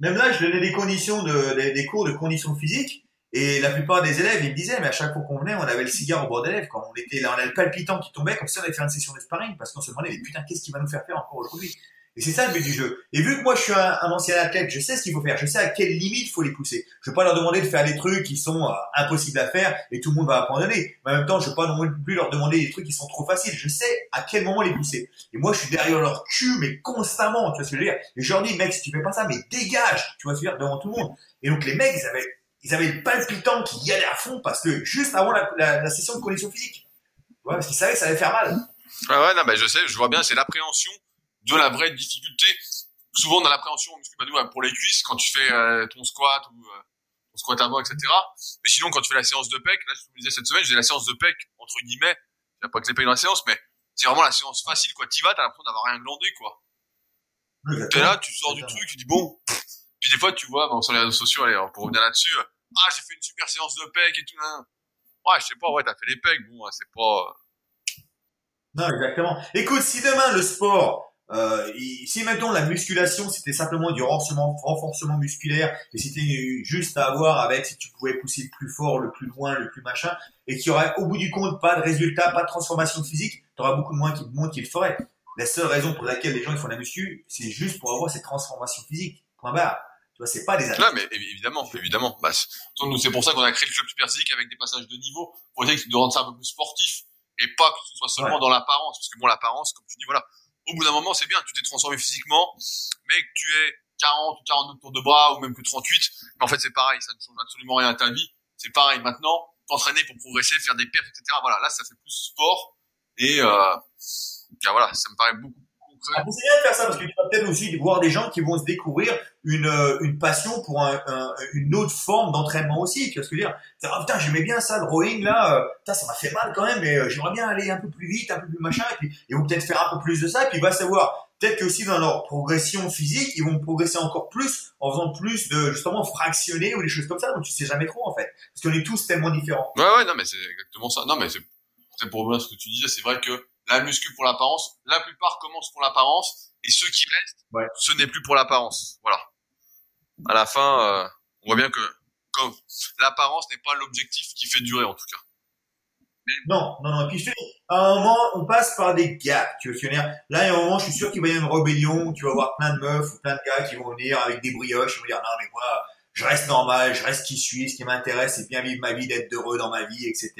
Même là, je donnais des conditions de, des cours de conditions physiques. Et la plupart des élèves, ils me disaient, mais à chaque fois qu'on venait, on avait le cigare au bord des lèvres. Quand on était là, on avait le palpitant qui tombait, comme si on allait faire une session de sparring, parce qu'on se demandait, mais putain, qu'est-ce qu'il va nous faire faire encore aujourd'hui? Et c'est ça le but du jeu. Et vu que moi, je suis un, ancien athlète, je sais ce qu'il faut faire, je sais à quelle limite faut les pousser. Je vais pas leur demander de faire des trucs qui sont euh, impossibles à faire et tout le monde va abandonner. Mais en même temps, je vais pas non plus leur demander des trucs qui sont trop faciles. Je sais à quel moment les pousser. Et moi, je suis derrière leur cul, mais constamment, tu vois ce que je veux dire. Et je leur dis, mec, si tu fais pas ça, mais dégage, tu vois ce que je veux dire, devant tout le monde. Et donc, les mecs, ils avaient ils avaient le palpitant qui y allait à fond parce que juste avant la, la, session de condition physique. Ouais, parce qu'ils savaient que ça allait faire mal. Ah ouais, non, bah, je sais, je vois bien, c'est l'appréhension de la vraie difficulté. Souvent, on a l'appréhension, pour les cuisses, quand tu fais euh, ton squat ou euh, ton squat avant, etc. Mais sinon, quand tu fais la séance de pec, là, je vous disais cette semaine, j'ai la séance de pec, entre guillemets, il pas que les pecs dans la séance, mais c'est vraiment la séance facile, quoi. T'y vas, t'as l'impression d'avoir rien glandé, quoi. T'es là, tu sors du truc, tu dis bon, puis des fois, tu vois, bon, sur les réseaux sociaux, allez, pour revenir là-dessus, euh, ah, j'ai fait une super séance de pec et tout. Hein. Ouais, je sais pas, ouais, t'as fait les pecs, bon, hein, c'est pas. Non, exactement. Écoute, si demain le sport, euh, si mettons la musculation, c'était simplement du renforcement, renforcement musculaire, et c'était juste à avoir avec si tu pouvais pousser le plus fort, le plus loin, le plus machin, et qu'il y aurait au bout du compte pas de résultat, pas de transformation physique, t'auras beaucoup de moins qui, monde qui le ferait. La seule raison pour laquelle les gens ils font la muscu, c'est juste pour avoir cette transformation physique. Point barre. Tu vois, c'est pas des athlètes. Non, mais évidemment, évidemment. Bah, c'est pour ça qu'on a créé le club superphysique avec des passages de niveau pour essayer de rendre ça un peu plus sportif et pas que ce soit seulement dans l'apparence. Parce que bon, l'apparence, comme tu dis, voilà, au bout d'un moment, c'est bien, tu t'es transformé physiquement, mais que tu es 40 ou 42 tours de bras ou même que 38, mais en fait, c'est pareil, ça ne change absolument rien à ta vie. C'est pareil. Maintenant, t'entraîner pour progresser, faire des perfs, etc. Voilà, là, ça fait plus sport. Et, euh, voilà, ça me paraît beaucoup ah, c'est bien de faire ça parce que tu vas peut-être aussi voir des gens qui vont se découvrir une, euh, une passion pour un, une autre forme d'entraînement aussi. Tu vois ce que je veux dire oh, Putain, j'aimais bien ça, le rowing là. Euh, putain, ça m'a fait mal quand même, mais euh, j'aimerais bien aller un peu plus vite, un peu plus machin. Et puis ils vont peut-être faire un peu plus de ça. Et puis va savoir peut-être que aussi dans leur progression physique, ils vont progresser encore plus en faisant plus de justement fractionner ou des choses comme ça. Donc tu sais jamais trop en fait, parce qu'on est tous tellement différents. Ouais ouais non mais c'est exactement ça. Non mais c'est pour moi ce que tu disais. C'est vrai que la muscu pour l'apparence. La plupart commencent pour l'apparence et ceux qui restent, ce n'est plus pour l'apparence. Voilà. À la fin, euh, on voit bien que comme l'apparence n'est pas l'objectif qui fait durer en tout cas. Non, non, non. Et puis je te dis, à un moment, on passe par des gaps. Tu vois, là, a un moment, je suis sûr qu'il va y avoir une rébellion. Tu vas voir plein de meufs ou plein de gars qui vont venir avec des brioches. Ils vont dire non, mais moi, je reste normal, je reste qui suis. Ce qui m'intéresse, c'est bien vivre ma vie, d'être heureux dans ma vie, etc.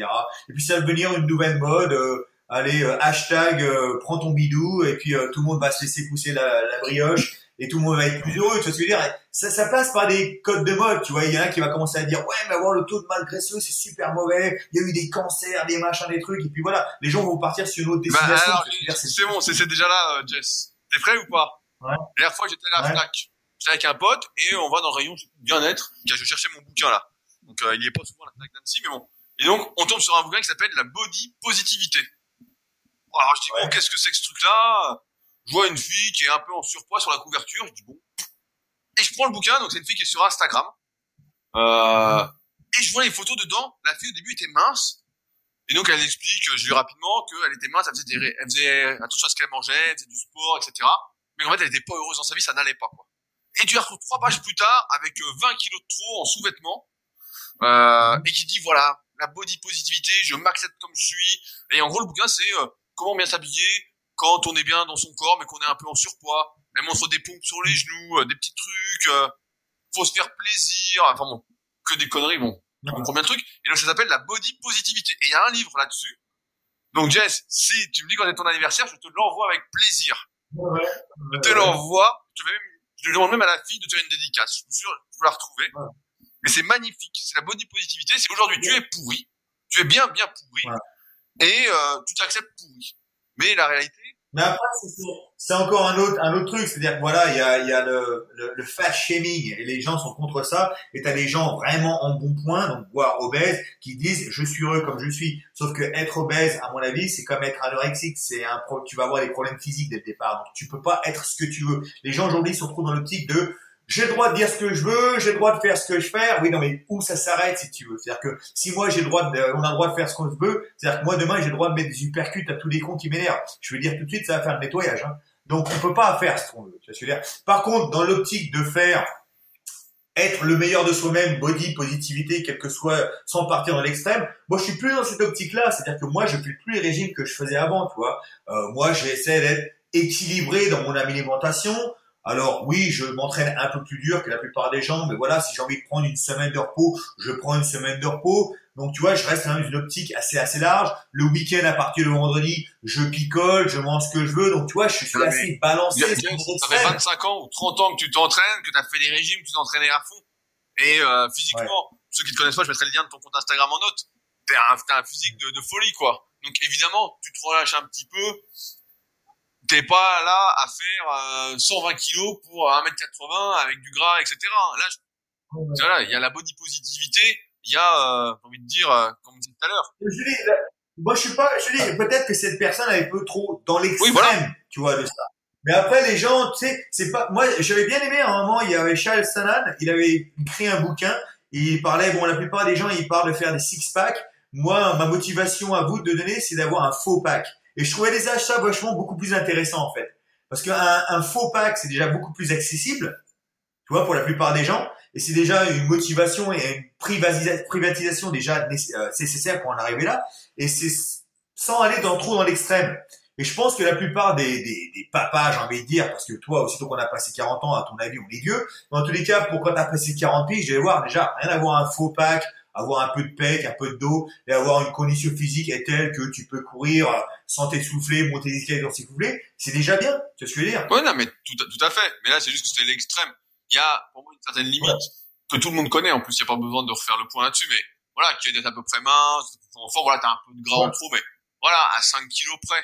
Et puis ça va devenir une nouvelle mode. Euh, allez, euh, hashtag, euh, prends ton bidou, et puis euh, tout le monde va se laisser pousser la, la, brioche, et tout le monde va être plus heureux, tu vois ce que je veux dire? Ça, ça passe par des codes de mode, tu vois, il y en a qui va commencer à dire, ouais, mais avoir le taux de mal graisseux, c'est super mauvais, il y a eu des cancers, des machins, des trucs, et puis voilà, les gens vont partir sur une autre bah, destination. Bah, c'est bon, c'est déjà là, Jess. T'es prêt ou pas? Ouais. La dernière fois, j'étais à la FNAC. J'étais avec un pote, et on va dans le rayon bien-être, je cherchais mon bouquin là. Donc, il est pas souvent à la FNAC d'Annecy, mais bon. Et donc, on tombe sur un bouquin qui s'appelle La Body Positivité. Alors je dis bon, qu'est-ce que c'est que ce truc-là? Je vois une fille qui est un peu en surpoids sur la couverture. Je dis bon. Et je prends le bouquin, donc c'est une fille qui est sur Instagram. Euh, et je vois les photos dedans. La fille au début était mince. Et donc elle explique, je lui rapidement, qu'elle était mince, elle faisait, elle faisait attention à ce qu'elle mangeait, elle faisait du sport, etc. Mais en fait, elle était pas heureuse dans sa vie, ça n'allait pas. Quoi. Et tu la retrouves trois pages plus tard avec 20 euh, kilos de trop en sous-vêtements euh, et qui dit voilà la body positivité, je m'accepte comme je suis. Et en gros, le bouquin c'est euh, comment bien s'habiller quand on est bien dans son corps mais qu'on est un peu en surpoids. Elle montre des pompes sur les genoux, euh, des petits trucs, euh, faut se faire plaisir, enfin bon, que des conneries, bon, on comprend bien le truc. Et donc ça s'appelle la body positivité. Et il y a un livre là-dessus. Donc Jess, si tu me dis quand est ton anniversaire, je te l'envoie avec plaisir. Ouais, je te l'envoie, je, je demande même à la fille de te faire une dédicace. Je suis sûr, je peux la retrouver. Mais c'est magnifique. C'est la body positivité. C'est aujourd'hui, tu es pourri. Tu es bien, bien pourri et euh, tu t'acceptes pourri. Mais la réalité. Mais après, c'est encore un autre, un autre truc, c'est-à-dire voilà, il y a, y a le, le, le fat shaming et les gens sont contre ça. Et t'as des gens vraiment en bon point, donc voire obèses, qui disent je suis heureux comme je suis. Sauf que être obèse, à mon avis, c'est comme être anorexique. C'est un tu vas avoir des problèmes physiques dès le départ. Donc tu peux pas être ce que tu veux. Les gens aujourd'hui sont trop dans l'optique de j'ai le droit de dire ce que je veux, j'ai le droit de faire ce que je fais. Oui, non, mais où ça s'arrête si tu veux C'est-à-dire que si moi j'ai le droit, de, on a le droit de faire ce qu'on veut, c'est-à-dire que moi demain j'ai le droit de mettre des uppercuts à tous les cons qui m'énervent. Je veux dire tout de suite, ça va faire le nettoyage. Hein. Donc on peut pas faire ce qu'on veut. Tu vois Par contre, dans l'optique de faire être le meilleur de soi-même, body, positivité, quel que soit, sans partir dans l'extrême. Moi, je suis plus dans cette optique-là. C'est-à-dire que moi, je fais plus les régimes que je faisais avant, tu vois. Euh, moi, j'essaie d'être équilibré dans mon alimentation. Alors oui, je m'entraîne un peu plus dur que la plupart des gens, mais voilà, si j'ai envie de prendre une semaine de repos, je prends une semaine de repos. Donc tu vois, je reste dans une optique assez assez large. Le week-end à partir de vendredi, je picole, je mange ce que je veux. Donc tu vois, je suis assez balancé. Ça fait 25 ans ou 30 ans que tu t'entraînes, que tu as fait des régimes, que tu t'entraînais à fond. Et euh, physiquement, ceux qui te connaissent pas, je mettrai le lien de ton compte Instagram en note. T'as un, un physique de, de folie, quoi. Donc évidemment, tu te relâches un petit peu t'es pas là à faire euh, 120 kilos pour 1m80 avec du gras, etc. Là, voilà, il y a la body positivité, il y a, euh, j'ai envie de dire, euh, comme on dit tout à l'heure. Julie, moi je suis pas, je dis, peut-être que cette personne est un peu trop dans l'extrême, tu vois, de ça. Mais après, les gens, tu sais, c'est pas, moi, j'avais bien aimé à un moment, il y avait Charles Sanan, il avait écrit un bouquin, il parlait, bon, la plupart des gens, ils parlent de faire des six packs. Moi, ma motivation à vous de donner, c'est d'avoir un faux pack. Et je trouvais les achats vachement beaucoup plus intéressants en fait. Parce qu'un un faux pack, c'est déjà beaucoup plus accessible, tu vois, pour la plupart des gens. Et c'est déjà une motivation et une privatisation déjà euh, nécessaire pour en arriver là. Et c'est sans aller dans trop dans l'extrême. Et je pense que la plupart des, papas, j'ai envie de dire, parce que toi, aussitôt qu'on a passé 40 ans, à ton avis, on est vieux. Mais en tous les cas, pour quand t'as passé 40 piges, je vais voir déjà, rien à voir un faux pack, avoir un peu de pec, un peu de dos, et avoir une condition physique est telle que tu peux courir euh, sans t'essouffler, monter des escaliers sans s'essouffler, c'est déjà bien. Tu vois ce que je veux dire Ouais, non, mais tout, tout à fait. Mais là, c'est juste que c'était l'extrême. Il y a, pour moi, une certaine limite que tout le monde connaît. En plus, il n'y a pas besoin de refaire le point là-dessus, mais voilà, qui est d'être à peu près mince, fort, voilà, t'as un peu de gras en trop, mais voilà, à 5 kilos près.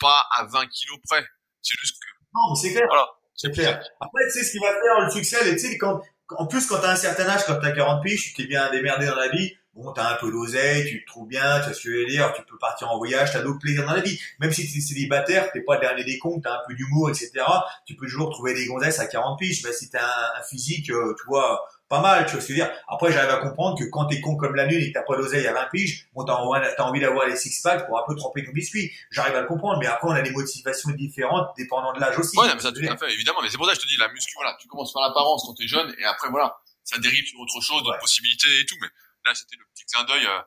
Pas à 20 kilos près. C'est juste que... Non, mais c'est clair. Voilà. C'est clair. Après, tu sais, ce qui va faire le succès, tu sais, quand, en plus, quand t'as un certain âge, quand t'as 40 piges, tu t'es bien démerdé dans la vie, bon, t'as un peu d'oseille, tu te trouves bien, tu as veux dire, tu peux partir en voyage, t'as d'autres plaisirs dans la vie. Même si t'es célibataire, t'es pas le dernier des cons, t'as un peu d'humour, etc., tu peux toujours trouver des gonzesses à 40 piges. Ben, si t'as un, un physique, euh, tu vois, pas mal, tu vois ce que je veux dire. Après, j'arrive à comprendre que quand t'es con comme la lune et que t'as pas d'oseille à 20 piges, bon, t'as envie, d'avoir les six packs pour un peu tremper ton biscuit. J'arrive à le comprendre, mais après, on a des motivations différentes dépendant de l'âge aussi. Ouais, mais ça, tout à fait, évidemment. Mais c'est pour ça que je te dis, la muscu, voilà, tu commences par l'apparence quand t'es jeune, et après, voilà, ça dérive sur autre chose, d'autres possibilités et tout. Mais là, c'était le petit clin d'œil, euh,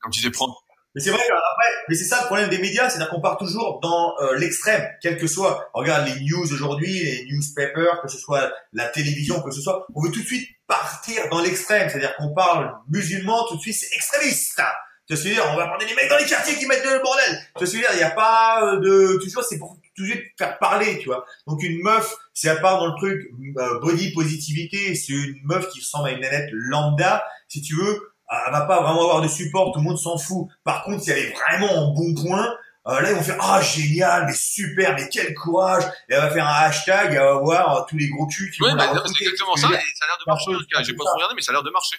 comme tu disais, prendre mais c'est vrai qu'après, mais c'est ça le problème des médias, c'est qu'on part toujours dans euh, l'extrême, quel que soit. Regarde les news aujourd'hui, les newspapers, que ce soit la télévision, que ce soit, on veut tout de suite partir dans l'extrême, c'est-à-dire qu'on parle musulman, tout de suite c'est extrémiste. Tu veux dire? On va prendre des mecs dans les quartiers qui mettent le bordel. Tu veux dire? Il n'y a pas euh, de, tu vois, c'est pour suite faire parler, tu vois. Donc une meuf, si elle part dans le truc euh, body positivité, c'est une meuf qui ressemble à une nanette lambda, si tu veux elle va pas vraiment avoir de support, tout le monde s'en fout. Par contre, si elle est vraiment en bon point, euh, là ils vont faire ah génial, mais super, mais quel courage. Et elle va faire un hashtag, elle va voir tous les gros culs qui ouais, vont bah, c'est exactement ça, et ça a l'air de marcher. J'ai pas trop regardé, mais ça a l'air de marcher.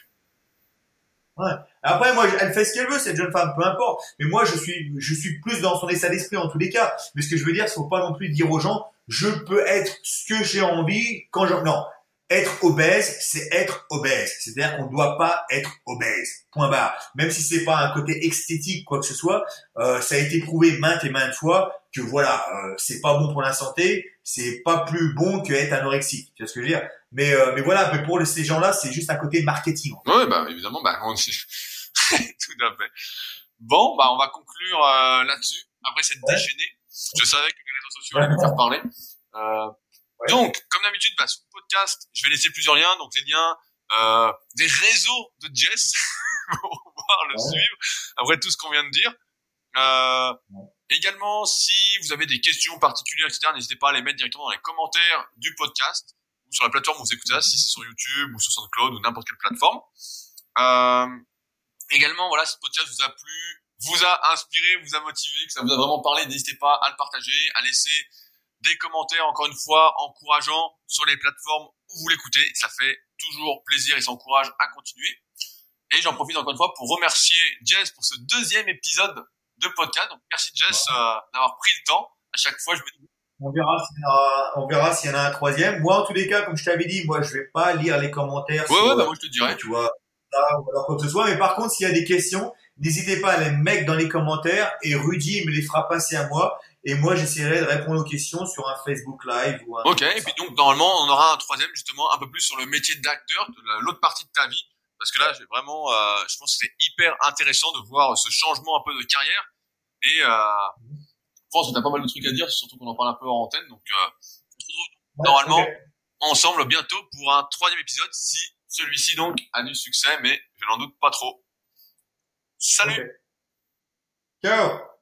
Ouais. Après, moi, elle fait ce qu'elle veut, cette jeune femme, peu importe. Mais moi, je suis, je suis plus dans son état d'esprit en tous les cas. Mais ce que je veux dire, c'est faut pas non plus dire aux gens, je peux être ce que j'ai envie quand je, non être obèse, c'est être obèse. C'est-à-dire qu'on ne doit pas être obèse. Point barre. Même si c'est pas un côté esthétique quoi que ce soit, euh, ça a été prouvé maintes et maintes fois que voilà, euh, c'est pas bon pour la santé, c'est pas plus bon que être anorexique. Tu vois ce que je veux dire? Mais euh, mais voilà, mais pour ces gens-là, c'est juste un côté marketing. En Ouais, bah évidemment, bah on... tout à fait. Bon, bah on va conclure euh, là-dessus. Après cette ouais. déchaînée, je savais que les réseaux sociaux allaient faire parler. Euh, donc, comme d'habitude, bah, sur le podcast, je vais laisser plusieurs liens, donc les liens euh, des réseaux de Jess pour pouvoir le suivre. Après tout ce qu'on vient de dire. Euh, également, si vous avez des questions particulières, etc., n'hésitez pas à les mettre directement dans les commentaires du podcast ou sur la plateforme où vous écoutez ça, si c'est sur YouTube ou sur SoundCloud ou n'importe quelle plateforme. Euh, également, voilà, si ce podcast vous a plu, vous a inspiré, vous a motivé, que ça vous a vraiment parlé, n'hésitez pas à le partager, à laisser des commentaires, encore une fois, encourageants sur les plateformes où vous l'écoutez. Ça fait toujours plaisir et ça encourage à continuer. Et j'en profite encore une fois pour remercier Jess pour ce deuxième épisode de podcast. Donc merci Jess euh, d'avoir pris le temps. À chaque fois, je me dis... On verra s'il y, s'il y en a un troisième. Moi, en tous les cas, comme je t'avais dit, moi, je vais pas lire les commentaires. Ouais, ouais, bah, moi, je te dirais. Tu vois, ça, ou alors quoi que ce soit. Mais par contre, s'il y a des questions, n'hésitez pas à les mettre dans les commentaires et Rudy me les fera passer à moi. Et moi, j'essaierai de répondre aux questions sur un Facebook Live ou un. Ok. Et puis donc, normalement, on aura un troisième justement un peu plus sur le métier d'acteur, de l'autre partie de ta vie, parce que là, j'ai vraiment, euh, je pense que c'est hyper intéressant de voir ce changement un peu de carrière. Et euh, je pense que t'as pas mal de trucs à dire, surtout qu'on en parle un peu en antenne. Donc, euh, ouais, normalement okay. ensemble bientôt pour un troisième épisode, si celui-ci donc a du succès, mais je n'en doute pas trop. Salut. Okay. Ciao.